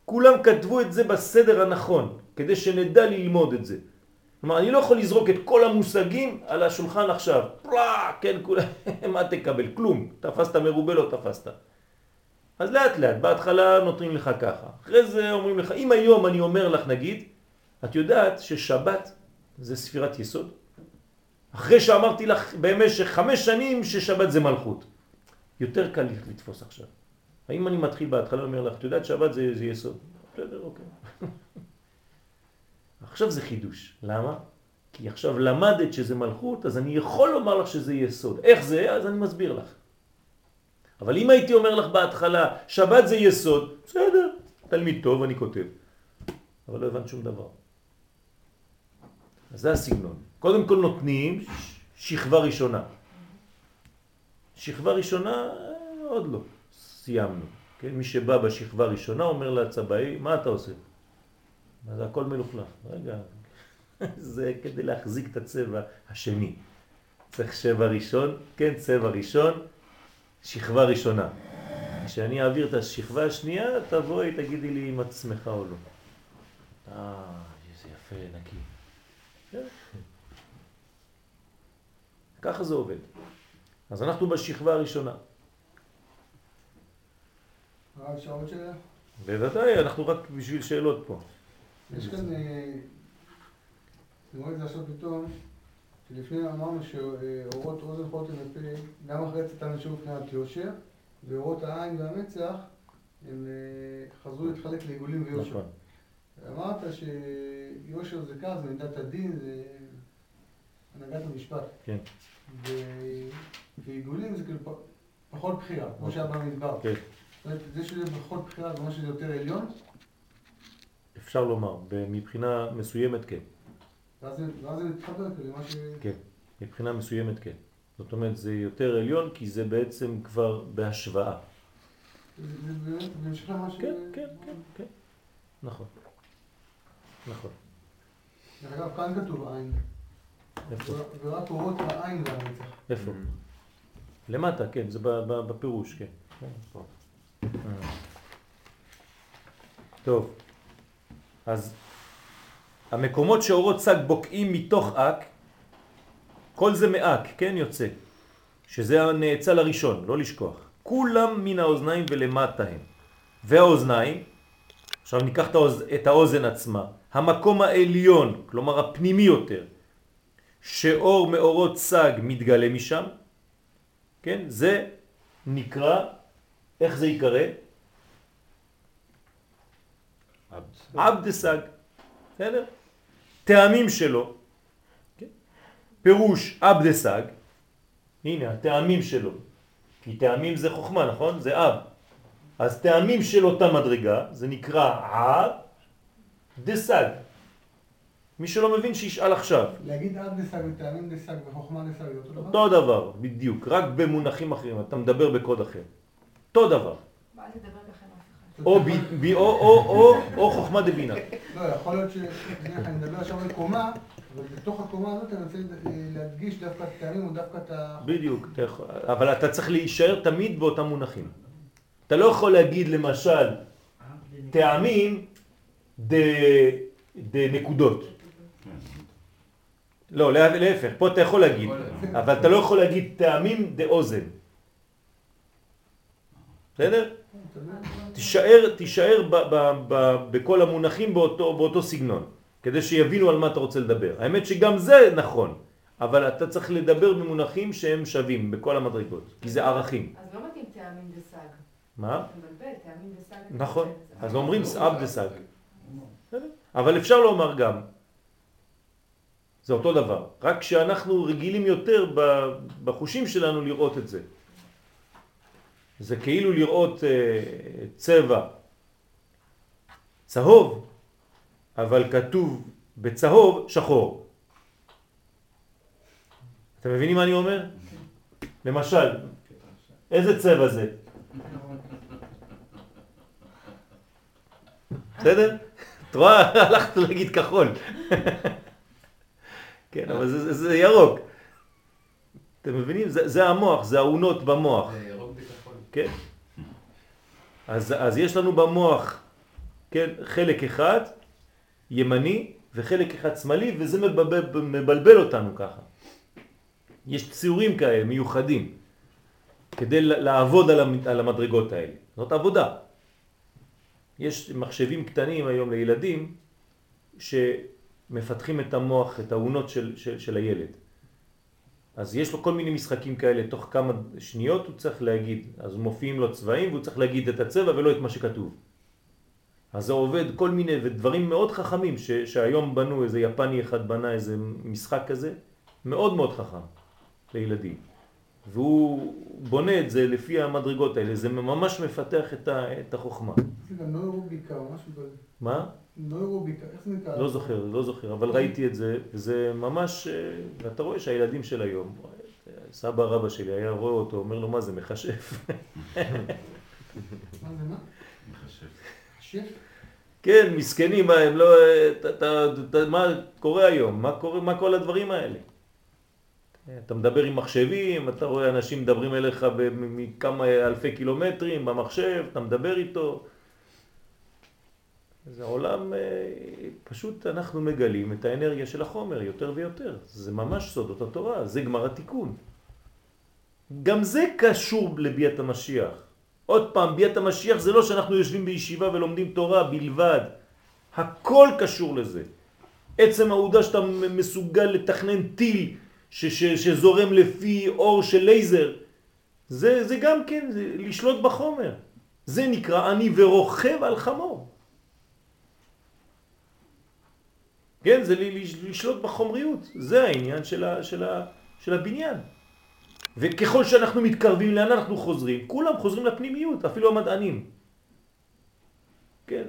כולם כתבו את זה בסדר הנכון, כדי שנדע ללמוד את זה. כלומר, אני לא יכול לזרוק את כל המושגים על השולחן עכשיו. פלא, כן, כולם, *laughs* מה תקבל? כלום. תפסת מרובה, לא תפסת. אז לאט לאט, בהתחלה נותנים לך ככה. אחרי זה אומרים לך, אם היום אני אומר לך, נגיד, את יודעת ששבת זה ספירת יסוד? אחרי שאמרתי לך במשך חמש שנים ששבת זה מלכות. יותר קל לתפוס עכשיו. האם אני מתחיל בהתחלה ואומר לך, את יודעת שבת זה, זה יסוד? בסדר, אוקיי. עכשיו זה חידוש. למה? כי עכשיו למדת שזה מלכות, אז אני יכול לומר לך שזה יסוד. איך זה? אז אני מסביר לך. אבל אם הייתי אומר לך בהתחלה, שבת זה יסוד, בסדר, תלמיד טוב, אני כותב. אבל לא הבנת שום דבר. אז זה הסגנון. קודם כל נותנים שכבה ראשונה. שכבה ראשונה, עוד לא. סיימנו. כן? מי שבא בשכבה ראשונה אומר לצבאי, מה אתה עושה? אז הכל מלוכלך. רגע, *laughs* זה כדי להחזיק את הצבע השני. צריך שבע ראשון, כן, צבע ראשון, שכבה ראשונה. כשאני אעביר את השכבה השנייה, תבואי, תגידי לי אם את שמחה או לא. אה, איזה יפה, נקי. כן. *laughs* ככה זה עובד. אז אנחנו בשכבה הראשונה. אפשר עוד שאלה? בוודאי, אנחנו רק בשביל שאלות פה. יש כאן, אני רואה את זה עכשיו פתאום, שלפני אמרנו שאורות אוזן חוטם ופה, גם אחרי צאתם נשארו מבחינת יושר, ואורות העין והמצח, הם אה, חזרו להתחלק לעיגולים ויושר. נכון. אמרת שיושר זה כך, זה מידת הדין, זה הנהגת המשפט. כן. ועיגולים זה כאילו פחות בחירה, כמו שהיה במדבר. כן. זאת אומרת, זה שזה פחות בחירה זה אומר שזה יותר עליון, אפשר לומר, מבחינה מסוימת כן. ואז זה- זה מתחבר למה ש... כן. מבחינה מסוימת כן. זאת אומרת, זה יותר עליון כי זה בעצם כבר בהשוואה. זה זה באמת בהמשך למה ש... כן, כן, כן, כן. נכון. נכון. דרך אגב, כאן כתוב עין, איפה? ורק אורות העין והמצח. איפה? למטה, כן, זה ב- ב- בפירוש, כן. כן. טוב, אז המקומות שאורות סג בוקעים מתוך אק, כל זה מאק, כן, יוצא, שזה הנאצל הראשון, לא לשכוח. כולם מן האוזניים ולמטה הם. והאוזניים, עכשיו ניקח את, האוז, את האוזן עצמה, המקום העליון, כלומר הפנימי יותר, שאור מאורות סג מתגלה משם, כן? זה נקרא, איך זה יקרא? עבד סג, בסדר? טעמים שלו? פירוש עבד סג, הנה הטעמים שלו, כי טעמים זה חוכמה, נכון? זה אב. אז טעמים של אותה מדרגה, זה נקרא עב דסג. מי שלא מבין שישאל עכשיו. להגיד עד דסג וטעמים דסג וחוכמה דסג זה אותו דבר? אותו דבר, בדיוק, רק במונחים אחרים, אתה מדבר בקוד אחר. אותו דבר. ואל תדבר ככה עם אף אחד. או, חוכמה דבינה. לא, יכול להיות ש... אני מדבר עכשיו על קומה, אבל בתוך הקומה הזאת אני רוצה להדגיש דווקא את הטעמים או דווקא את ה... בדיוק, אבל אתה צריך להישאר תמיד באותם מונחים. אתה לא יכול להגיד למשל טעמים דנקודות. לא, לה- להפך, פה אתה יכול להגיד, אבל אתה לא יכול להגיד טעמים דאוזן. בסדר? תישאר, תישאר ב, ב, ב, בכל המונחים באותו, באותו סגנון, כדי שיבינו על מה אתה רוצה לדבר. האמת שגם זה נכון, אבל אתה צריך לדבר במונחים שהם שווים בכל המדרגות, כי זה ערכים. אז לא מתאים טעמים דסג. מה? נכון, אז אומרים סאב דסג. אבל אפשר לומר גם, זה אותו דבר, רק שאנחנו רגילים יותר בחושים שלנו לראות את זה. זה כאילו לראות אה, צבע צהוב, אבל כתוב בצהוב שחור. אתם מבינים מה אני אומר? למשל, איזה צבע זה? בסדר? את רואה? *laughs* הלכת להגיד כחול. *laughs* כן, אבל זה, זה, ירוק. אתם מבינים? זה, זה המוח, זה האונות במוח. כן? אז, אז יש לנו במוח, כן, חלק אחד ימני וחלק אחד שמאלי, וזה מבלבל, מבלבל אותנו ככה. יש ציורים כאלה מיוחדים כדי לעבוד על המ- על המדרגות האלה. זאת עבודה. יש מחשבים קטנים היום לילדים שמפתחים את המוח, את האונות של, של, של הילד. אז יש לו כל מיני משחקים כאלה, תוך כמה שניות הוא צריך להגיד, אז מופיעים לו צבעים והוא צריך להגיד את הצבע ולא את מה שכתוב. אז זה עובד כל מיני, ודברים מאוד חכמים, ש, שהיום בנו, איזה יפני אחד בנה איזה משחק כזה, מאוד מאוד חכם לילדים. והוא בונה את זה לפי המדרגות האלה, זה ממש מפתח את, ה, את החוכמה. זה גם נוירוביקה או משהו כזה. מה? נוירוביקה, איך זה נקרא? לא זוכר, לא זוכר, אבל ראיתי את זה, וזה ממש, אה, ואתה רואה שהילדים של היום, סבא רבא שלי היה רואה אותו, אומר לו מה זה מכשף. *laughs* מה זה מה? מחשב. שף? כן, מסכנים, מה, הם לא, אתה, מה קורה היום? מה קורה, מה כל הדברים האלה? אתה מדבר עם מחשבים, אתה רואה אנשים מדברים אליך מכמה אלפי קילומטרים במחשב, אתה מדבר איתו. זה עולם, אה, פשוט אנחנו מגלים את האנרגיה של החומר יותר ויותר. זה ממש סודות התורה, זה גמר התיקון. גם זה קשור לביאת המשיח. עוד פעם, ביאת המשיח זה לא שאנחנו יושבים בישיבה ולומדים תורה בלבד. הכל קשור לזה. עצם העובדה שאתה מסוגל לתכנן טיל ש- ש- שזורם לפי אור של לייזר, זה, זה גם כן, זה לשלוט בחומר. זה נקרא אני ורוכב על חמור. כן, זה לשלוט בחומריות. זה העניין של, ה, של, ה, של הבניין. וככל שאנחנו מתקרבים, לאן אנחנו חוזרים? כולם חוזרים לפנימיות, אפילו המדענים. כן?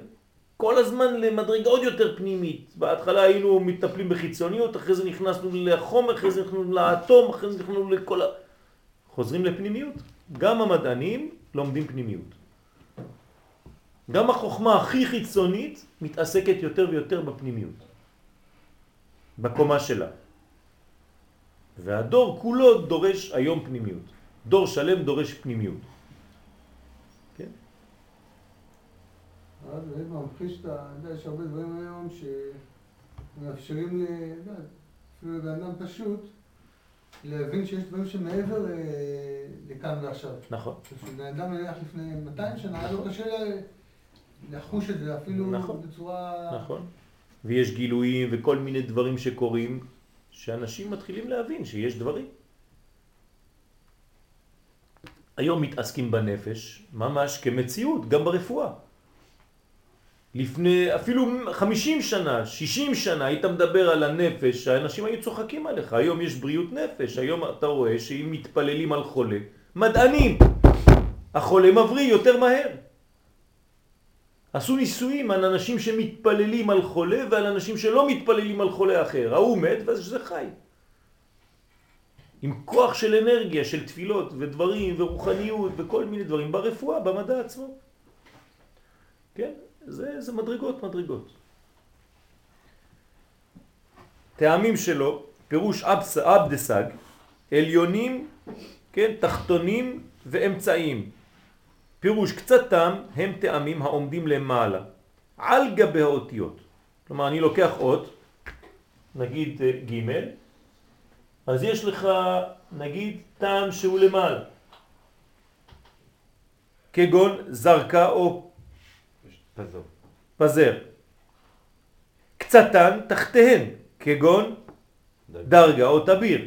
כל הזמן למדרגה עוד יותר פנימית. בהתחלה היינו מטפלים בחיצוניות, אחרי זה נכנסנו לחומר, אחרי זה נכנסנו לאטום, אחרי זה נכנסנו לכל ה... חוזרים לפנימיות. גם המדענים לומדים פנימיות. גם החוכמה הכי חיצונית מתעסקת יותר ויותר בפנימיות. בקומה שלה. והדור כולו דורש היום פנימיות. דור שלם דורש פנימיות. כן? אז זה ממחיש את ה... אתה יודע, יש הרבה דברים היום שמאפשרים ל... אפילו לבן אדם פשוט להבין שיש דברים שמעבר לכאן ועכשיו. נכון. כשבן אדם נניח לפני 200 שנה, היה לו קשה ל- לחוש את זה אפילו נכון. בצורה... נכון. ויש גילויים וכל מיני דברים שקורים, שאנשים מתחילים להבין שיש דברים. היום מתעסקים בנפש ממש כמציאות, גם ברפואה. לפני אפילו 50 שנה, 60 שנה, היית מדבר על הנפש, האנשים היו צוחקים עליך. היום יש בריאות נפש, היום אתה רואה שאם מתפללים על חולה, מדענים, החולה מבריא יותר מהר. עשו ניסויים על אנשים שמתפללים על חולה ועל אנשים שלא מתפללים על חולה אחר. ההוא מת וזה חי. עם כוח של אנרגיה, של תפילות ודברים ורוחניות וכל מיני דברים ברפואה, במדע עצמו. כן? זה, זה מדרגות, מדרגות. טעמים שלו, פירוש אבדסג, עליונים, כן, תחתונים ואמצעים. פירוש קצתם הם טעמים העומדים למעלה, על גבי האותיות. כלומר, אני לוקח אות, נגיד אה, ג', אז יש לך, נגיד, טעם שהוא למעלה. כגון זרקה או פזור. פזר. קצתן תחתיהן, כגון דרגה או תביר.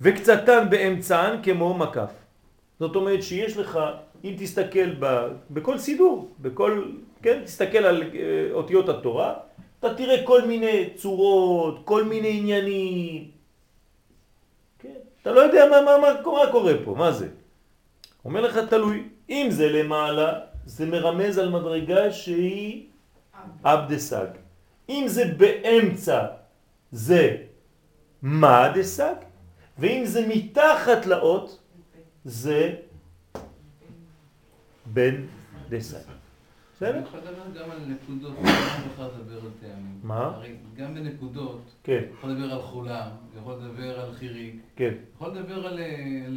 וקצתן באמצען כמו מקף. זאת אומרת שיש לך, אם תסתכל ב, בכל סידור, בכל, כן, תסתכל על אה, אותיות התורה, אתה תראה כל מיני צורות, כל מיני עניינים. כן? אתה לא יודע מה, מה, מה, מה קורה פה, מה זה? אומר לך תלוי, אם זה למעלה, זה מרמז על מדרגה שהיא אבדסג. אם זה באמצע, זה מה דסג, ואם זה מתחת לאות, זה בן דסג. בסדר? אני יכול לדבר גם על נקודות, לא בכלל לדבר על טעמים. מה? הרי גם בנקודות, כן, יכול לדבר על חולה, יכול לדבר על חיריק, כן. יכול לדבר על,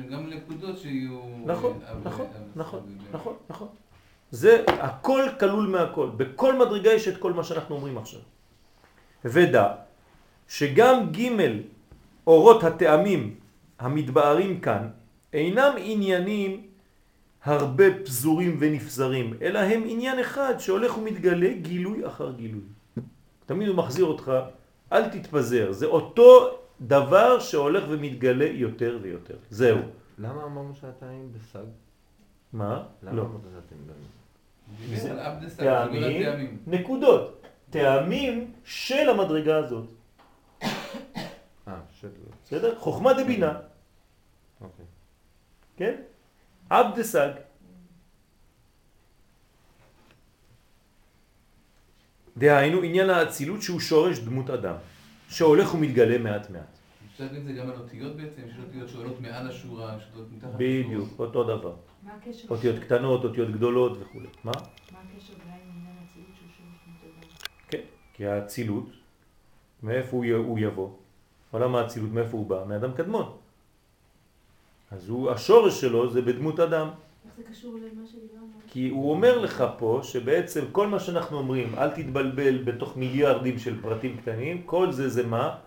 גם על נקודות שיהיו... נכון, אה, נכון, אה, נכון, אה, נכון, נכון. זה הכל כלול מהכל. בכל מדרגה יש את כל מה שאנחנו אומרים עכשיו. ודע שגם ג' אורות הטעמים המתבארים כאן אינם עניינים הרבה פזורים ונפזרים, אלא הם עניין אחד שהולך ומתגלה גילוי אחר גילוי. תמיד הוא מחזיר אותך, אל תתפזר, זה אותו דבר שהולך ומתגלה יותר ויותר. זהו. למה אמרנו שהטעמים בסג? מה? למה לא. הסג, דיבר על טעמים, טעמים. נקודות. טעמים של המדרגה הזאת. אה, של... בסדר? חוכמה דבינה, אוקיי. כן? עבד סג. דהיינו עניין האצילות שהוא שורש דמות אדם, שהולך ומתגלה מעט מעט. אפשר להגיד את זה גם על אותיות בעצם, יש אותיות שעולות מעל השורה, יש אותיות מתחת לשורה. בדיוק, אותו דבר. מה הקשר? אותיות קטנות, אותיות גדולות וכו'. מה? מה הקשר בין עניין האצילות שהוא שורש דמות אדם? כן, כי האצילות, מאיפה הוא יבוא? עולם האצילות, מאיפה הוא בא? מאדם קדמון. אז הוא, השורש שלו זה בדמות אדם. איך זה קשור למה שדיברנו? כי הוא אומר לך פה שבעצם כל מה שאנחנו אומרים, אל תתבלבל בתוך מיליארדים של פרטים קטנים, כל זה זה מה?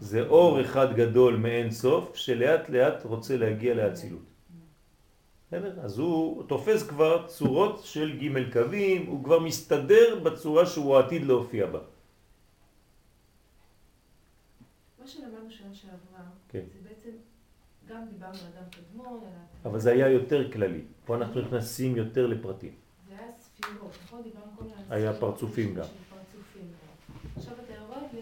זה אור אחד גדול מאין סוף, שלאט לאט רוצה להגיע לאצילות. בסדר? אז הוא תופס כבר צורות של ג' קווים, הוא כבר מסתדר בצורה שהוא עתיד להופיע בה. מה שלמדנו שנה שעברה, גם דיברנו על אדם קדמון, על. אבל זה היה יותר כללי. פה אנחנו נכנסים יותר לפרטים. זה היה ספירות, נכון? דיברנו כל מיני על היה פרצופים גם. של פרצופים גם. עכשיו אתה יורד ל...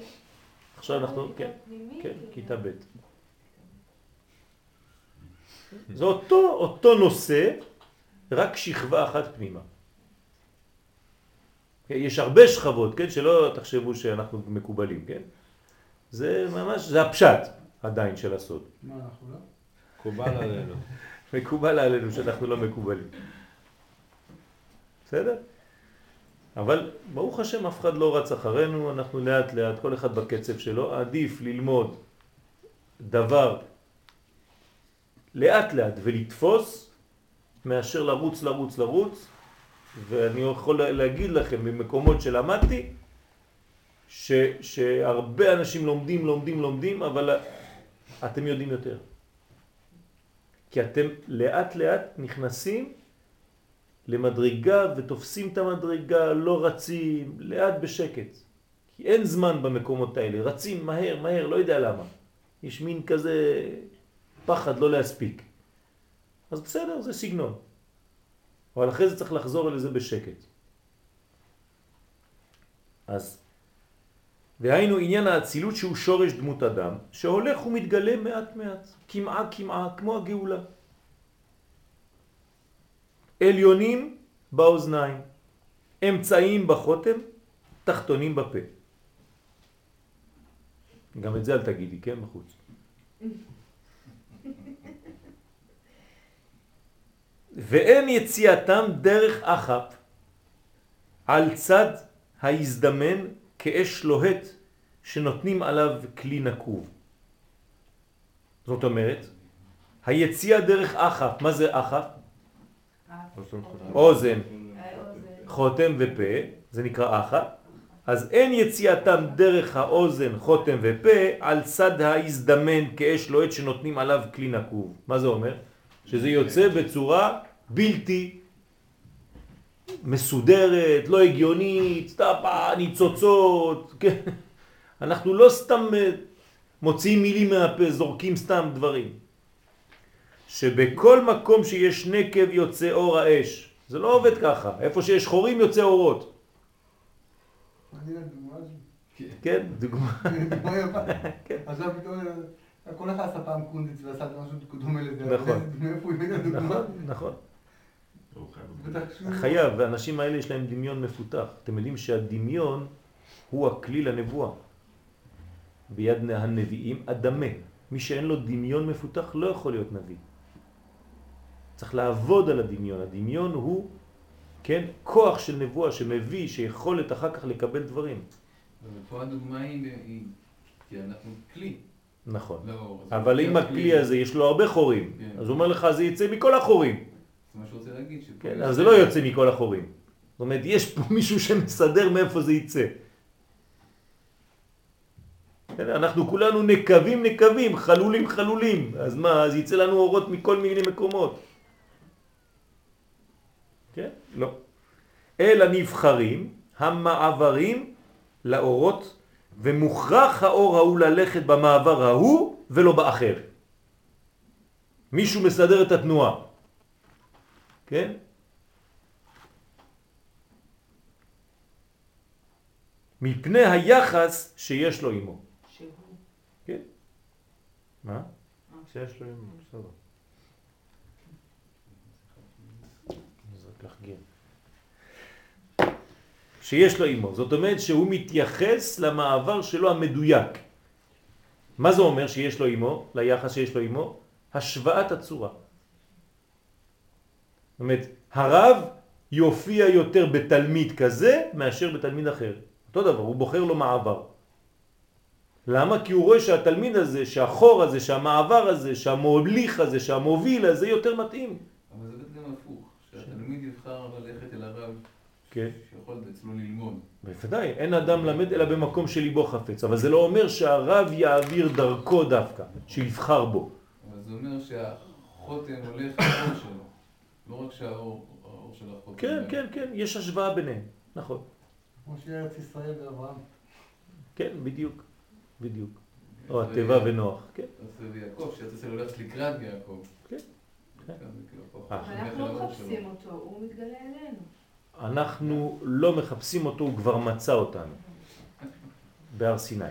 עכשיו אנחנו, כן, כן, כאילו. כיתה ב'. זה אותו, אותו נושא, רק שכבה אחת פנימה. כן, יש הרבה שכבות, כן? שלא תחשבו שאנחנו מקובלים, כן? זה ממש, זה הפשט עדיין של הסוד. מה, אנחנו לא? מקובל עלינו. מקובל עלינו שאנחנו לא מקובלים. בסדר? אבל ברוך השם אף אחד לא רץ אחרינו, אנחנו לאט לאט, כל אחד בקצב שלו, עדיף ללמוד דבר לאט לאט ולתפוס מאשר לרוץ לרוץ לרוץ ואני יכול להגיד לכם במקומות שלמדתי ש, שהרבה אנשים לומדים לומדים לומדים אבל אתם יודעים יותר כי אתם לאט לאט נכנסים למדרגה ותופסים את המדרגה, לא רצים, לאט בשקט. כי אין זמן במקומות האלה, רצים מהר, מהר, לא יודע למה. יש מין כזה פחד לא להספיק. אז בסדר, זה סגנון. אבל אחרי זה צריך לחזור לזה בשקט. אז, והיינו עניין האצילות שהוא שורש דמות אדם, שהולך ומתגלה מעט מעט, כמעה כמעה, כמו הגאולה. עליונים באוזניים, אמצעים בחותם, תחתונים בפה. גם את זה אל תגידי, כן? בחוץ. ואין יציאתם דרך אחת על צד ההזדמן כאש לוהט שנותנים עליו כלי נקוב. זאת אומרת, היציאה דרך אחת, מה זה אחת? אוזן חותם. ופה, זה נקרא אחת. אז אין יציאתם דרך האוזן, חותם ופה על צד ההזדמן כאש לוהט שנותנים עליו כלי נקוב. מה זה אומר? שזה יוצא בצורה בלתי מסודרת, לא הגיונית, אה, ניצוצות, כן? אנחנו לא סתם אה, מוציאים מילים מהפה, זורקים סתם דברים. שבכל מקום שיש נקב יוצא אור האש. זה לא עובד ככה. איפה שיש חורים יוצא אורות. הזו. כן, דוגמה. *laughs* *laughs* כן. פתאום, אה, כל אחד עשה פעם קונדיץ ועשה משהו דומה לזה. נכון. *laughs* נכון, נכון. חייב והאנשים האלה יש להם דמיון מפותח. אתם יודעים שהדמיון הוא הכלי לנבואה. ביד הנביאים אדמה. מי שאין לו דמיון מפותח לא יכול להיות נביא. צריך לעבוד על הדמיון. הדמיון הוא, כן, כוח של נבואה שמביא, שיכולת אחר כך לקבל דברים. ופה הדוגמה היא, כי אנחנו כלי נכון. אז אבל אם הכלי הזה יש לו הרבה חורים, כן. אז הוא אומר לך זה יצא מכל החורים. מה להגיד. שפה כן, אבל זה לא יוצא מכל החורים. זאת אומרת, יש פה *laughs* מישהו שמסדר מאיפה זה יצא. אנחנו כולנו נקבים נקבים, חלולים חלולים, אז מה, אז יצא לנו אורות מכל מיני מקומות. כן? לא. אל הנבחרים, המעברים לאורות, ומוכרח האור ההוא ללכת במעבר ההוא ולא באחר. מישהו מסדר את התנועה. כן? מפני היחס שיש לו עמו. שהוא. כן? מה? שיש לו, בסדר. רק לחגיר. שיש לו עמו, זאת אומרת שהוא מתייחס למעבר שלו המדויק. מה זה אומר שיש לו עמו, ליחס שיש לו עמו? השוואת הצורה. זאת אומרת, הרב יופיע יותר בתלמיד כזה מאשר בתלמיד אחר. אותו דבר, הוא בוחר לו מעבר. למה? כי הוא רואה שהתלמיד הזה, שהחור הזה, שהמעבר הזה, שהמוליך הזה, שהמוביל הזה יותר מתאים. אבל זה בעצם הפוך, שהתלמיד יבחר ללכת אל הרב, כן. שיכול אצלו ללמוד. בוודאי, אין אדם למד אלא במקום שליבו חפץ, אבל זה לא אומר שהרב יעביר דרכו דווקא, שיבחר בו. אבל זה אומר שהחותם הולך לאור שלו, לא רק שהאור האור של החותם. כן, כן, כן, יש השוואה ביניהם, נכון. כמו שארץ ישראל ואברהם. כן, בדיוק, בדיוק. או התיבה ונוח, כן. אז ויעקב, שיצא ללכת לקראת יעקב. כן. כאן זה כאילו. אה. הולך אנחנו לא. מחפשים אותו, הוא מתגלה אלינו. אנחנו לא מחפשים אותו, הוא כבר מצא אותנו. בהר סיני.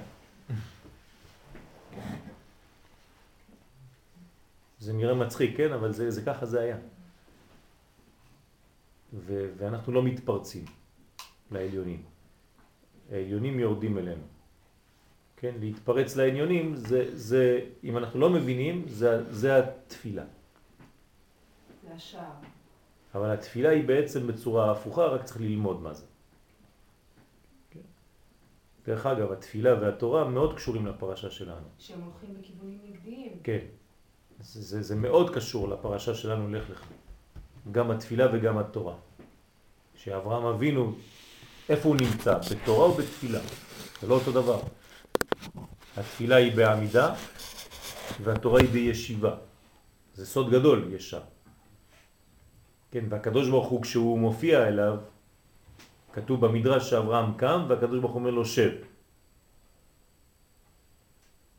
זה נראה מצחיק, כן? אבל זה, זה ככה זה היה. ו, ואנחנו לא מתפרצים לעליונים. העליונים יורדים אלינו. כן? להתפרץ לעליונים זה, זה אם אנחנו לא מבינים, זה, זה התפילה. זה השער. אבל התפילה היא בעצם בצורה הפוכה, רק צריך ללמוד מה זה. כן. דרך אגב, התפילה והתורה מאוד קשורים לפרשה שלנו. שהם הולכים בכיוונים נגדיים. כן. זה, זה, זה מאוד קשור לפרשה שלנו, לך לך. גם התפילה וגם התורה. שאברהם אבינו, איפה הוא נמצא? בתורה או בתפילה? זה לא אותו דבר. התפילה היא בעמידה והתורה היא בישיבה. זה סוד גדול יש שם. כן, והקדוש ברוך הוא כשהוא מופיע אליו, כתוב במדרש שאברהם קם והקדוש ברוך הוא אומר לו שב.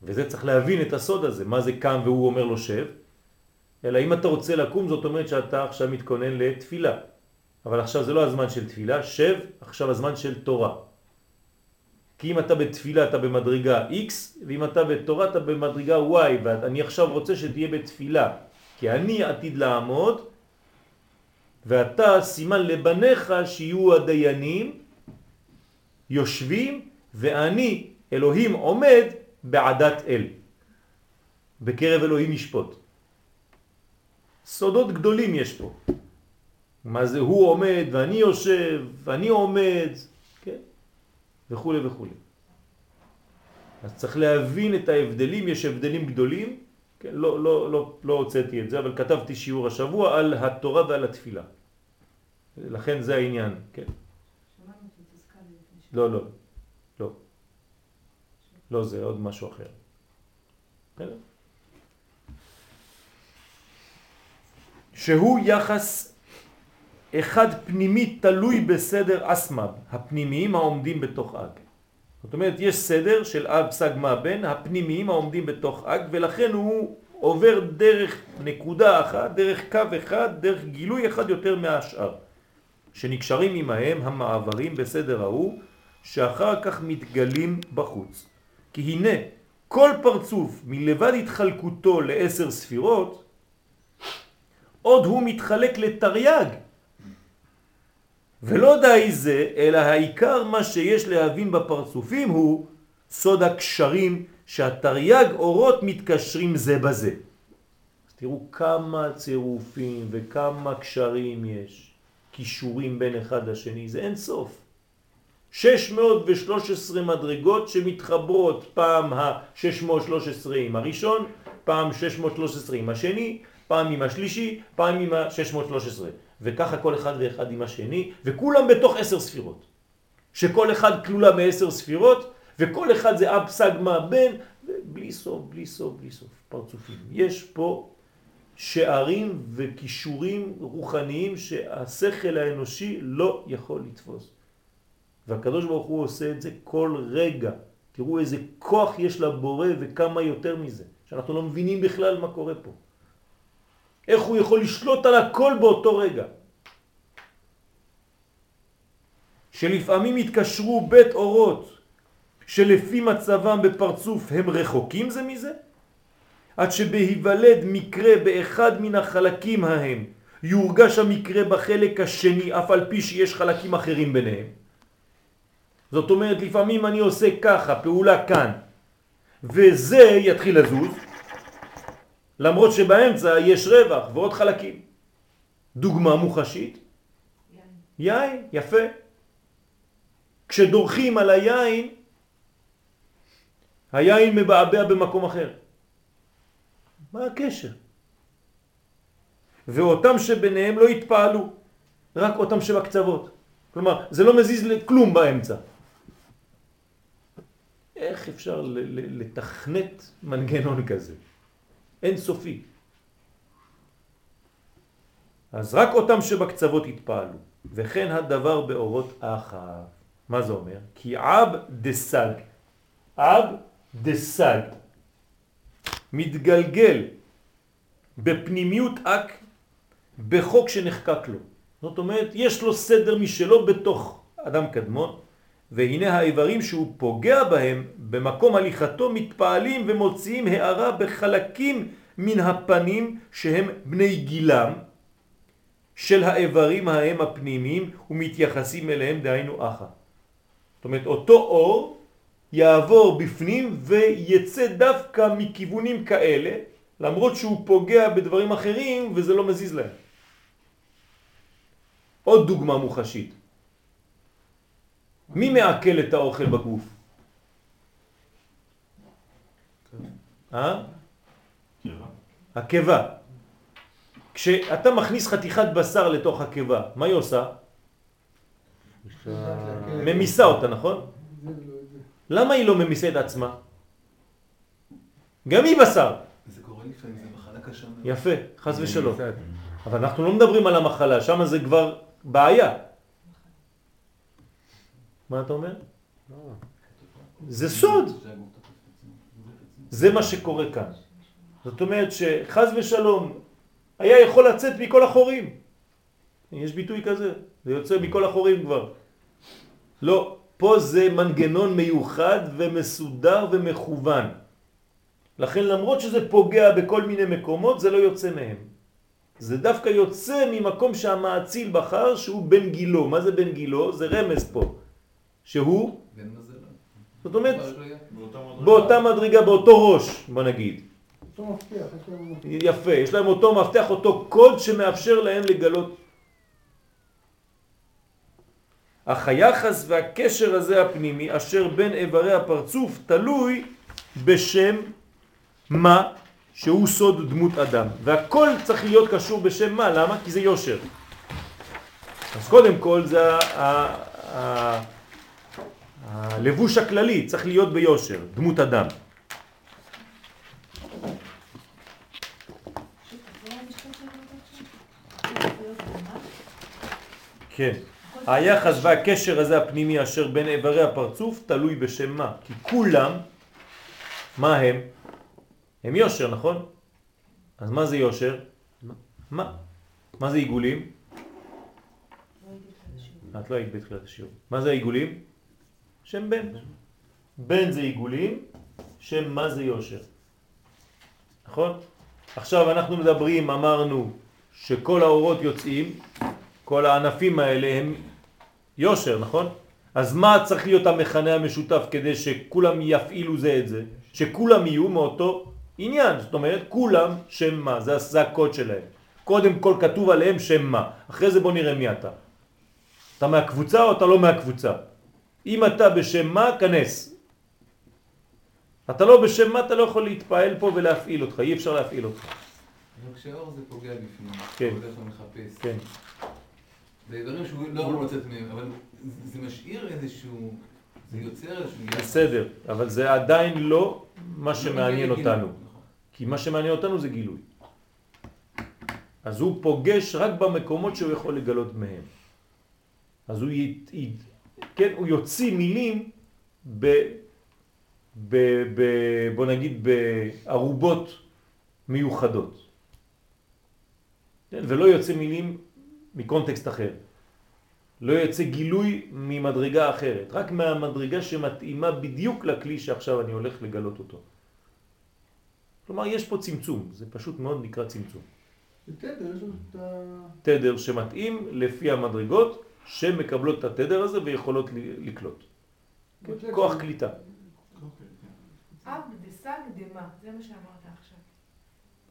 וזה צריך להבין את הסוד הזה, מה זה קם והוא אומר לו שב, אלא אם אתה רוצה לקום זאת אומרת שאתה עכשיו מתכונן לתפילה. אבל עכשיו זה לא הזמן של תפילה, שב, עכשיו הזמן של תורה. כי אם אתה בתפילה אתה במדרגה X, ואם אתה בתורה אתה במדרגה Y, ואני עכשיו רוצה שתהיה בתפילה, כי אני עתיד לעמוד, ואתה סימן לבניך שיהיו הדיינים, יושבים, ואני, אלוהים, עומד בעדת אל. בקרב אלוהים ישפוט. סודות גדולים יש פה. מה זה הוא עומד ואני יושב ואני עומד, כן? וכו' וכו'. אז צריך להבין את ההבדלים, יש הבדלים גדולים, כן? לא, לא, לא, לא הוצאתי את זה, אבל כתבתי שיעור השבוע על התורה ועל התפילה. לכן זה העניין, כן? לא, לא, לא. לא, זה עוד משהו אחר. בסדר? שהוא יחס אחד פנימי תלוי בסדר אסמב, הפנימיים העומדים בתוך אג. זאת אומרת, יש סדר של אב סג מה בן, הפנימיים העומדים בתוך אג, ולכן הוא עובר דרך נקודה אחת, דרך קו אחד, דרך גילוי אחד יותר מהשאר, שנקשרים עמהם המעברים בסדר ההוא, שאחר כך מתגלים בחוץ. כי הנה, כל פרצוף מלבד התחלקותו לעשר ספירות, עוד הוא מתחלק לתרי"ג. ולא די זה, אלא העיקר מה שיש להבין בפרצופים הוא סוד הקשרים שהתרי"ג אורות מתקשרים זה בזה. אז תראו כמה צירופים וכמה קשרים יש, קישורים בין אחד לשני, זה אין סוף. 613 מדרגות שמתחברות פעם ה-613 עם הראשון, פעם 613 עם השני, פעם עם השלישי, פעם עם ה-613. וככה כל אחד ואחד עם השני, וכולם בתוך עשר ספירות. שכל אחד כלולה בעשר ספירות, וכל אחד זה אב סגמה בן, בלי סוף, בלי סוף, בלי סוף, פרצופים. יש פה שערים וכישורים רוחניים שהשכל האנושי לא יכול לתפוס. והקדוש ברוך הוא עושה את זה כל רגע. תראו איזה כוח יש לבורא וכמה יותר מזה, שאנחנו לא מבינים בכלל מה קורה פה. איך הוא יכול לשלוט על הכל באותו רגע. שלפעמים התקשרו בית אורות שלפי מצבם בפרצוף הם רחוקים זה מזה, עד שבהיוולד מקרה באחד מן החלקים ההם יורגש המקרה בחלק השני אף על פי שיש חלקים אחרים ביניהם. זאת אומרת לפעמים אני עושה ככה, פעולה כאן, וזה יתחיל לזוז, למרות שבאמצע יש רווח ועוד חלקים. דוגמה מוחשית, יין, יפה. כשדורכים על היין, היין מבעבע במקום אחר. מה הקשר? ואותם שביניהם לא התפעלו, רק אותם שבקצוות. כלומר, זה לא מזיז לכלום באמצע. איך אפשר לתכנת מנגנון כזה? אין סופי. אז רק אותם שבקצוות התפעלו, וכן הדבר באורות אחר. מה זה אומר? כי אב דסג, אב דסג, מתגלגל בפנימיות אק בחוק שנחקק לו. זאת אומרת, יש לו סדר משלו בתוך אדם קדמון, והנה האיברים שהוא פוגע בהם במקום הליכתו מתפעלים ומוציאים הערה בחלקים מן הפנים שהם בני גילם של האיברים ההם הפנימיים ומתייחסים אליהם דהיינו אחת. זאת אומרת, אותו אור יעבור בפנים ויצא דווקא מכיוונים כאלה, למרות שהוא פוגע בדברים אחרים וזה לא מזיז להם. עוד דוגמה מוחשית. מי מעכל את האוכל בגוף? אה? הקיבה. כשאתה מכניס חתיכת בשר לתוך הקיבה, מה היא עושה? ממיסה אותה, נכון? למה היא לא ממיסה את עצמה? גם היא בשר. זה קורה לפעמים, זה מחלה קשה. יפה, חס ושלום. אבל אנחנו לא מדברים על המחלה, שם זה כבר בעיה. מה אתה אומר? זה סוד. זה מה שקורה כאן. זאת אומרת שחז ושלום היה יכול לצאת מכל החורים. יש ביטוי כזה, זה יוצא מכל החורים כבר. לא, פה זה מנגנון מיוחד ומסודר ומכוון. לכן למרות שזה פוגע בכל מיני מקומות, זה לא יוצא מהם. זה דווקא יוצא ממקום שהמעציל בחר שהוא בן גילו. מה זה בן גילו? זה רמז פה. שהוא? זאת אומרת, באותה מדרגה. באותו ראש, בוא נגיד. יפה, יש להם אותו מפתח, אותו קוד שמאפשר להם לגלות. אך היחס והקשר הזה הפנימי אשר בין איברי הפרצוף תלוי בשם מה שהוא סוד דמות אדם. והכל צריך להיות קשור בשם מה, למה? כי זה יושר. אז קודם כל זה ה- ה- ה- הלבוש הכללי, צריך להיות ביושר, דמות אדם. כן. היחס והקשר הזה הפנימי אשר בין איברי הפרצוף תלוי בשם מה. כי כולם, מה הם? הם יושר, נכון? אז מה זה יושר? מה? מה זה עיגולים? את לא היית בתחילת השיעור. מה זה העיגולים? שם בן. בן זה עיגולים, שם מה זה יושר. נכון? עכשיו אנחנו מדברים, אמרנו שכל האורות יוצאים, כל הענפים האלה הם יושר, נכון? אז מה צריך להיות המכנה המשותף כדי שכולם יפעילו זה את זה? שכולם יהיו מאותו עניין, זאת אומרת כולם שם מה, זה, זה הקוד שלהם. קודם כל כתוב עליהם שם מה, אחרי זה בוא נראה מי אתה. אתה מהקבוצה או אתה לא מהקבוצה? אם אתה בשם מה, כנס. אתה לא בשם מה, אתה לא יכול להתפעל פה ולהפעיל אותך, אי אפשר להפעיל אותך. כשהאור זה פוגע בפנים, כן. הוא הולך ומחפש. כן. זה דברים שהוא לא אמור לצאת מהם, אבל זה משאיר איזשהו, זה יוצר איזשהו... בסדר, אבל זה עדיין לא מה שמעניין לא מגיע אותנו. נכון. כי מה שמעניין אותנו זה גילוי. אז הוא פוגש רק במקומות שהוא יכול לגלות מהם. אז הוא, כן, הוא יוציא מילים ב, ב, ב, בוא נגיד בערובות מיוחדות. כן, ולא יוצא מילים מקונטקסט אחר. לא יוצא גילוי ממדרגה אחרת, רק מהמדרגה שמתאימה בדיוק לכלי שעכשיו אני הולך לגלות אותו. כלומר, יש פה צמצום, זה פשוט מאוד נקרא צמצום. זה תדר, יש לנו את ה... תדר שמתאים לפי המדרגות שמקבלות את התדר הזה ויכולות ל- לקלוט. כן, בצ'ק כוח שם. קליטה. אוקיי, כן. אב דסג דמה, זה מה שאמרת עכשיו.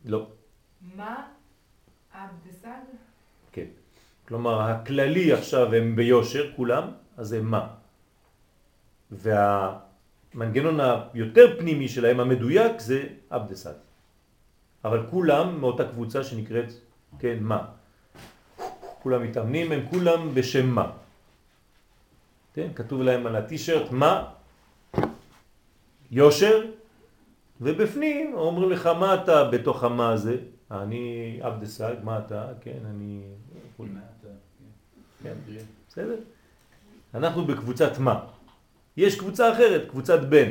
לא, מה אב דסג? כן. כלומר, הכללי עכשיו הם ביושר, כולם, אז זה מה. והמנגנון היותר פנימי שלהם, המדויק, זה אבדסד. אבל כולם מאותה קבוצה שנקראת, כן, מה. כולם מתאמנים, הם כולם בשם מה. כן, כתוב להם על הטישרט מה, יושר, ובפנים אומרים לך מה אתה בתוך המה הזה, אני אבדסג, מה אתה, כן, אני... מה אתה- כן, בסדר? אנחנו בקבוצת מה. יש קבוצה אחרת, קבוצת בן.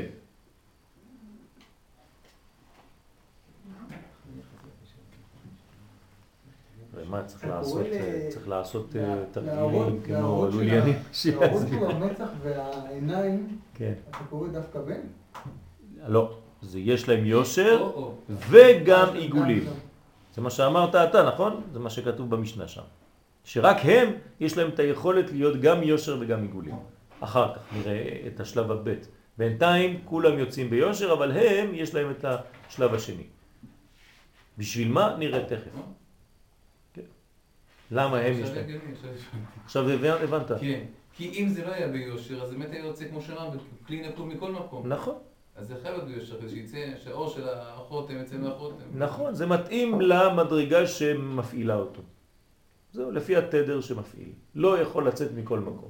ומה צריך לעשות? ל- צריך לעשות אה, תרגילים כמו לוליינים להראות. שהוא המצח והעיניים, כן. אתה קורא דווקא בן? לא, זה יש להם יושר. וגם גם עיגולים. זה מה שאמרת אתה, נכון? זה מה שכתוב במשנה שם. שרק הם, יש להם את היכולת להיות גם יושר וגם עיגולים. אחר כך נראה את השלב הבית. בינתיים כולם יוצאים ביושר, אבל הם, יש להם את השלב השני. בשביל מה? נראה תכף. למה הם יש עכשיו הבנת. כן, כי אם זה לא היה ביושר, אז באמת היה יוצא כמו שאמרת, כלי נקוב מכל מקום. נכון, אז זה חייב להיות ביושר, כדי שיצא, שהאור של החותם יצא מהחותם. נכון, זה מתאים למדרגה שמפעילה אותו. זהו, לפי התדר שמפעיל. לא יכול לצאת מכל מקום.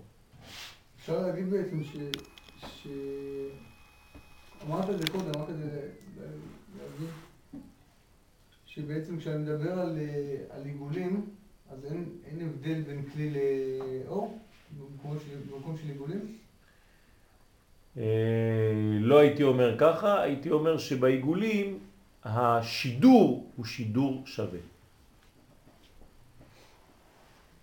אפשר להגיד בעצם ש... ש... אמרת את זה קודם, אמרת את זה שבעצם כשאני מדבר על, אה, על עיגולים, אז אין, אין הבדל בין כלי לאור במקום של, עיגולים? אה, לא הייתי אומר ככה, הייתי אומר שבעיגולים השידור הוא שידור שווה.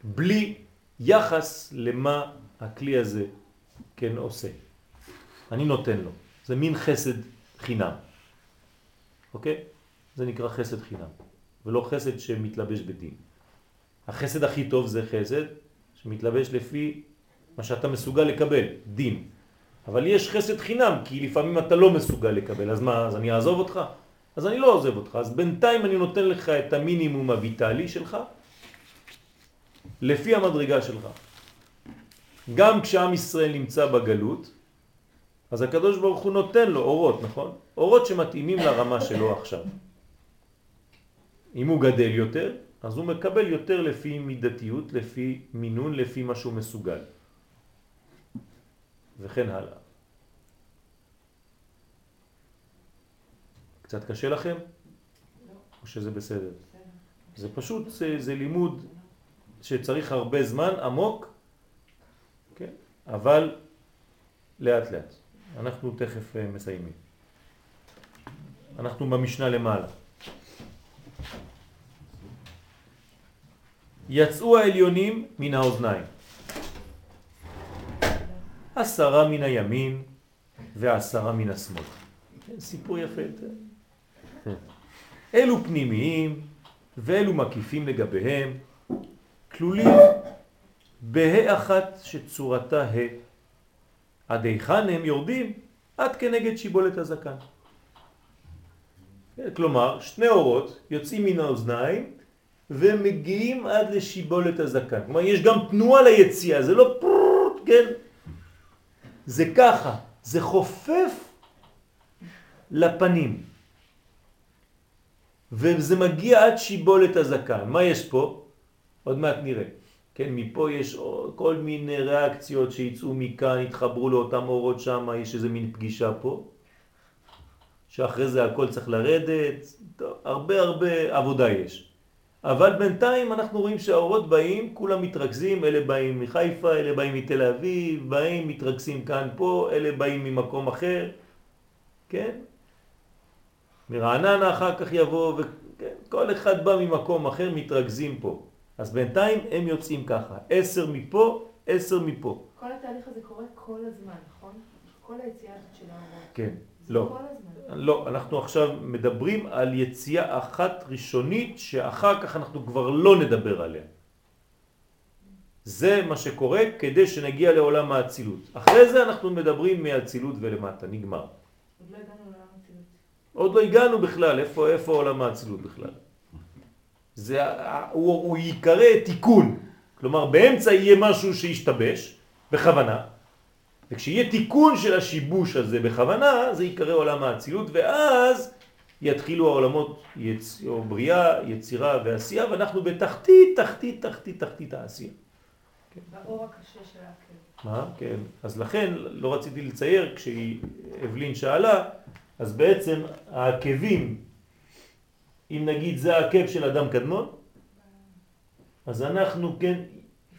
בלי יחס למה הכלי הזה כן עושה. אני נותן לו. זה מין חסד חינם. אוקיי? זה נקרא חסד חינם, ולא חסד שמתלבש בדין. החסד הכי טוב זה חסד שמתלבש לפי מה שאתה מסוגל לקבל, דין. אבל יש חסד חינם, כי לפעמים אתה לא מסוגל לקבל, אז מה, אז אני אעזוב אותך? אז אני לא עוזב אותך, אז בינתיים אני נותן לך את המינימום הויטלי שלך, לפי המדרגה שלך. גם כשעם ישראל נמצא בגלות, אז הקדוש ברוך הוא נותן לו אורות, נכון? אורות שמתאימים לרמה שלו עכשיו. אם הוא גדל יותר, אז הוא מקבל יותר לפי מידתיות, לפי מינון, לפי מה שהוא מסוגל. וכן הלאה. קצת קשה לכם? או שזה בסדר? זה פשוט, זה, זה לימוד שצריך הרבה זמן, עמוק, כן? אבל לאט לאט. אנחנו תכף אה, מסיימים. אנחנו במשנה למעלה. יצאו העליונים מן האוזניים. עשרה מן הימין ועשרה מן השמאל. כן, סיפור יפה. אלו פנימיים ואלו מקיפים לגביהם, כלולים בהא אחת שצורתה ה'. עד היכן הם יורדים? עד כנגד שיבולת הזקן. כן, כלומר, שני אורות יוצאים מן האוזניים ומגיעים עד לשיבולת הזקן. כלומר, יש גם תנועה ליציאה, זה לא פרוט, כן? זה ככה, זה חופף לפנים. וזה מגיע עד שיבולת הזקן. מה יש פה? עוד מעט נראה. כן, מפה יש כל מיני ריאקציות שיצאו מכאן, יתחברו לאותם אורות שם, יש איזה מין פגישה פה, שאחרי זה הכל צריך לרדת, הרבה הרבה עבודה יש. אבל בינתיים אנחנו רואים שהאורות באים, כולם מתרכזים, אלה באים מחיפה, אלה באים מתל אביב, באים, מתרכזים כאן פה, אלה באים ממקום אחר, כן? מרעננה אחר כך יבוא, וכן, כל אחד בא ממקום אחר, מתרכזים פה. אז בינתיים הם יוצאים ככה, עשר מפה, עשר מפה. כל התהליך הזה קורה כל הזמן, נכון? כל היציאה הזאת של האורות. כן, לא. כל הזמן. לא, אנחנו עכשיו מדברים על יציאה אחת ראשונית שאחר כך אנחנו כבר לא נדבר עליה. זה מה שקורה כדי שנגיע לעולם האצילות. אחרי זה אנחנו מדברים מהאצילות ולמטה, נגמר. עוד לא הגענו לעולם הצילות. עוד לא הגענו בכלל, איפה, איפה עולם האצילות בכלל? זה, הוא, הוא יקרא תיקון, כלומר באמצע יהיה משהו שישתבש בכוונה, וכשיהיה תיקון של השיבוש הזה בכוונה, זה יקרא עולם האצילות, ואז יתחילו העולמות יצ... או בריאה, יצירה ועשייה, ואנחנו בתחתית, תחתית, תחתית, תחתית העשייה. באור הקשה של העקב. מה? כן. אז לכן לא רציתי לצייר, כשאבלין שאלה, אז בעצם העקבים, אם נגיד זה העקב של אדם קדמון, אז אנחנו כן,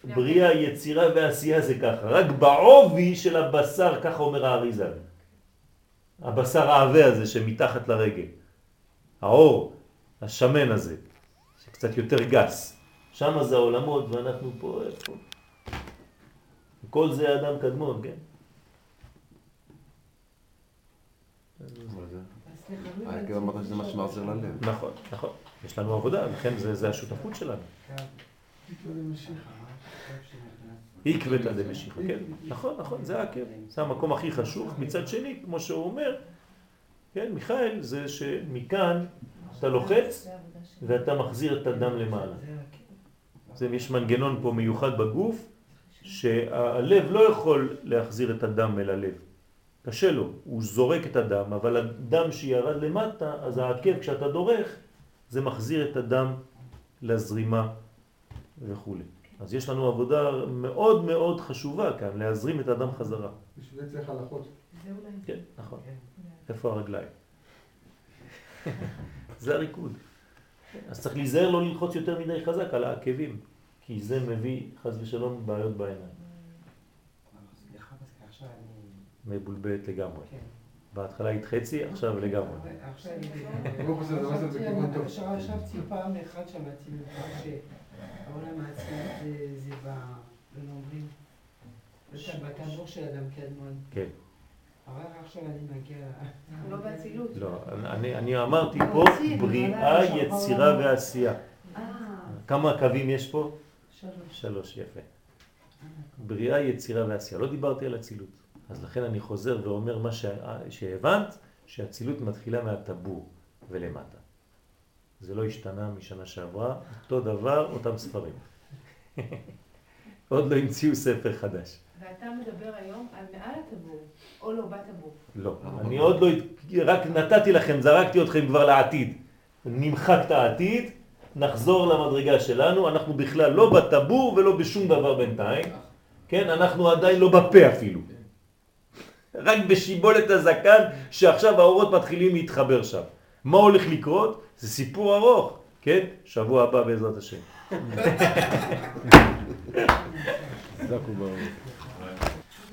בריאה, יצירה ועשייה זה ככה. רק בעובי של הבשר, ככה אומר האריזה. הבשר העבה הזה שמתחת לרגל. האור, השמן הזה, שקצת יותר גס. שם זה העולמות ואנחנו פה, איפה? כל זה אדם קדמון, כן? אמרת שזה מה שמעזר ללב. נכון, נכון. יש לנו עבודה, לכן זה, זה השותפות שלנו. עקבתא דמשיחא, כן, נכון, נכון, זה העקב, זה המקום הכי חשוב. מצד שני, כמו שהוא אומר, כן, מיכאל, זה שמכאן אתה לוחץ. ואתה מחזיר את הדם למעלה. זה, יש מנגנון פה מיוחד בגוף, שהלב לא יכול להחזיר את הדם אל הלב. קשה לו, הוא זורק את הדם, אבל הדם שירד למטה, אז העקב כשאתה דורך, זה מחזיר את הדם לזרימה וכו'. אז יש לנו עבודה מאוד מאוד חשובה כאן, להזרים את הדם חזרה. בשביל זה צריך הלכות. זה אולי. כן, נכון. איפה הרגליים? *laughs* זה הריקוד. אז צריך להיזהר לא ללחוץ יותר מדי חזק על העקבים, כי זה מביא חז ושלום בעיות בעיניים. אני... מבולבלת לגמרי. כן. בהתחלה היית חצי, עכשיו לגמרי. עכשיו אני... ברוך השם, זה מה זה בכיוון טוב. עכשיו פעם אחת שמעתי ממך שהעולם העצמי זה- זה ב... לא אומרים? בטבור של אדם קדמון. כן. אבל עכשיו אני מגיע... אנחנו לא באצילות. לא, אני, אני אמרתי פה בריאה, יצירה העולם- ועשייה. אה, כמה קווים יש פה? שלוש. שלוש, יפה. בריאה, יצירה ועשייה. לא דיברתי על אצילות. אז לכן אני חוזר ואומר מה. שהבנת, שאצילות מתחילה מהטבור ולמטה. זה לא השתנה משנה שעברה, אותו דבר, אותם ספרים. עוד לא המציאו ספר חדש. ואתה מדבר היום על מעל הטבור, או לא בטבור. לא, אני עוד לא, רק נתתי לכם, זרקתי אתכם כבר לעתיד. נמחק את העתיד, נחזור למדרגה שלנו, אנחנו בכלל לא בטבור ולא בשום דבר בינתיים, כן? אנחנו עדיין לא בפה אפילו. רק בשיבולת הזקן, שעכשיו האורות מתחילים להתחבר שם. מה הולך לקרות? זה סיפור ארוך, כן? שבוע הבא בעזרת השם. *laughs*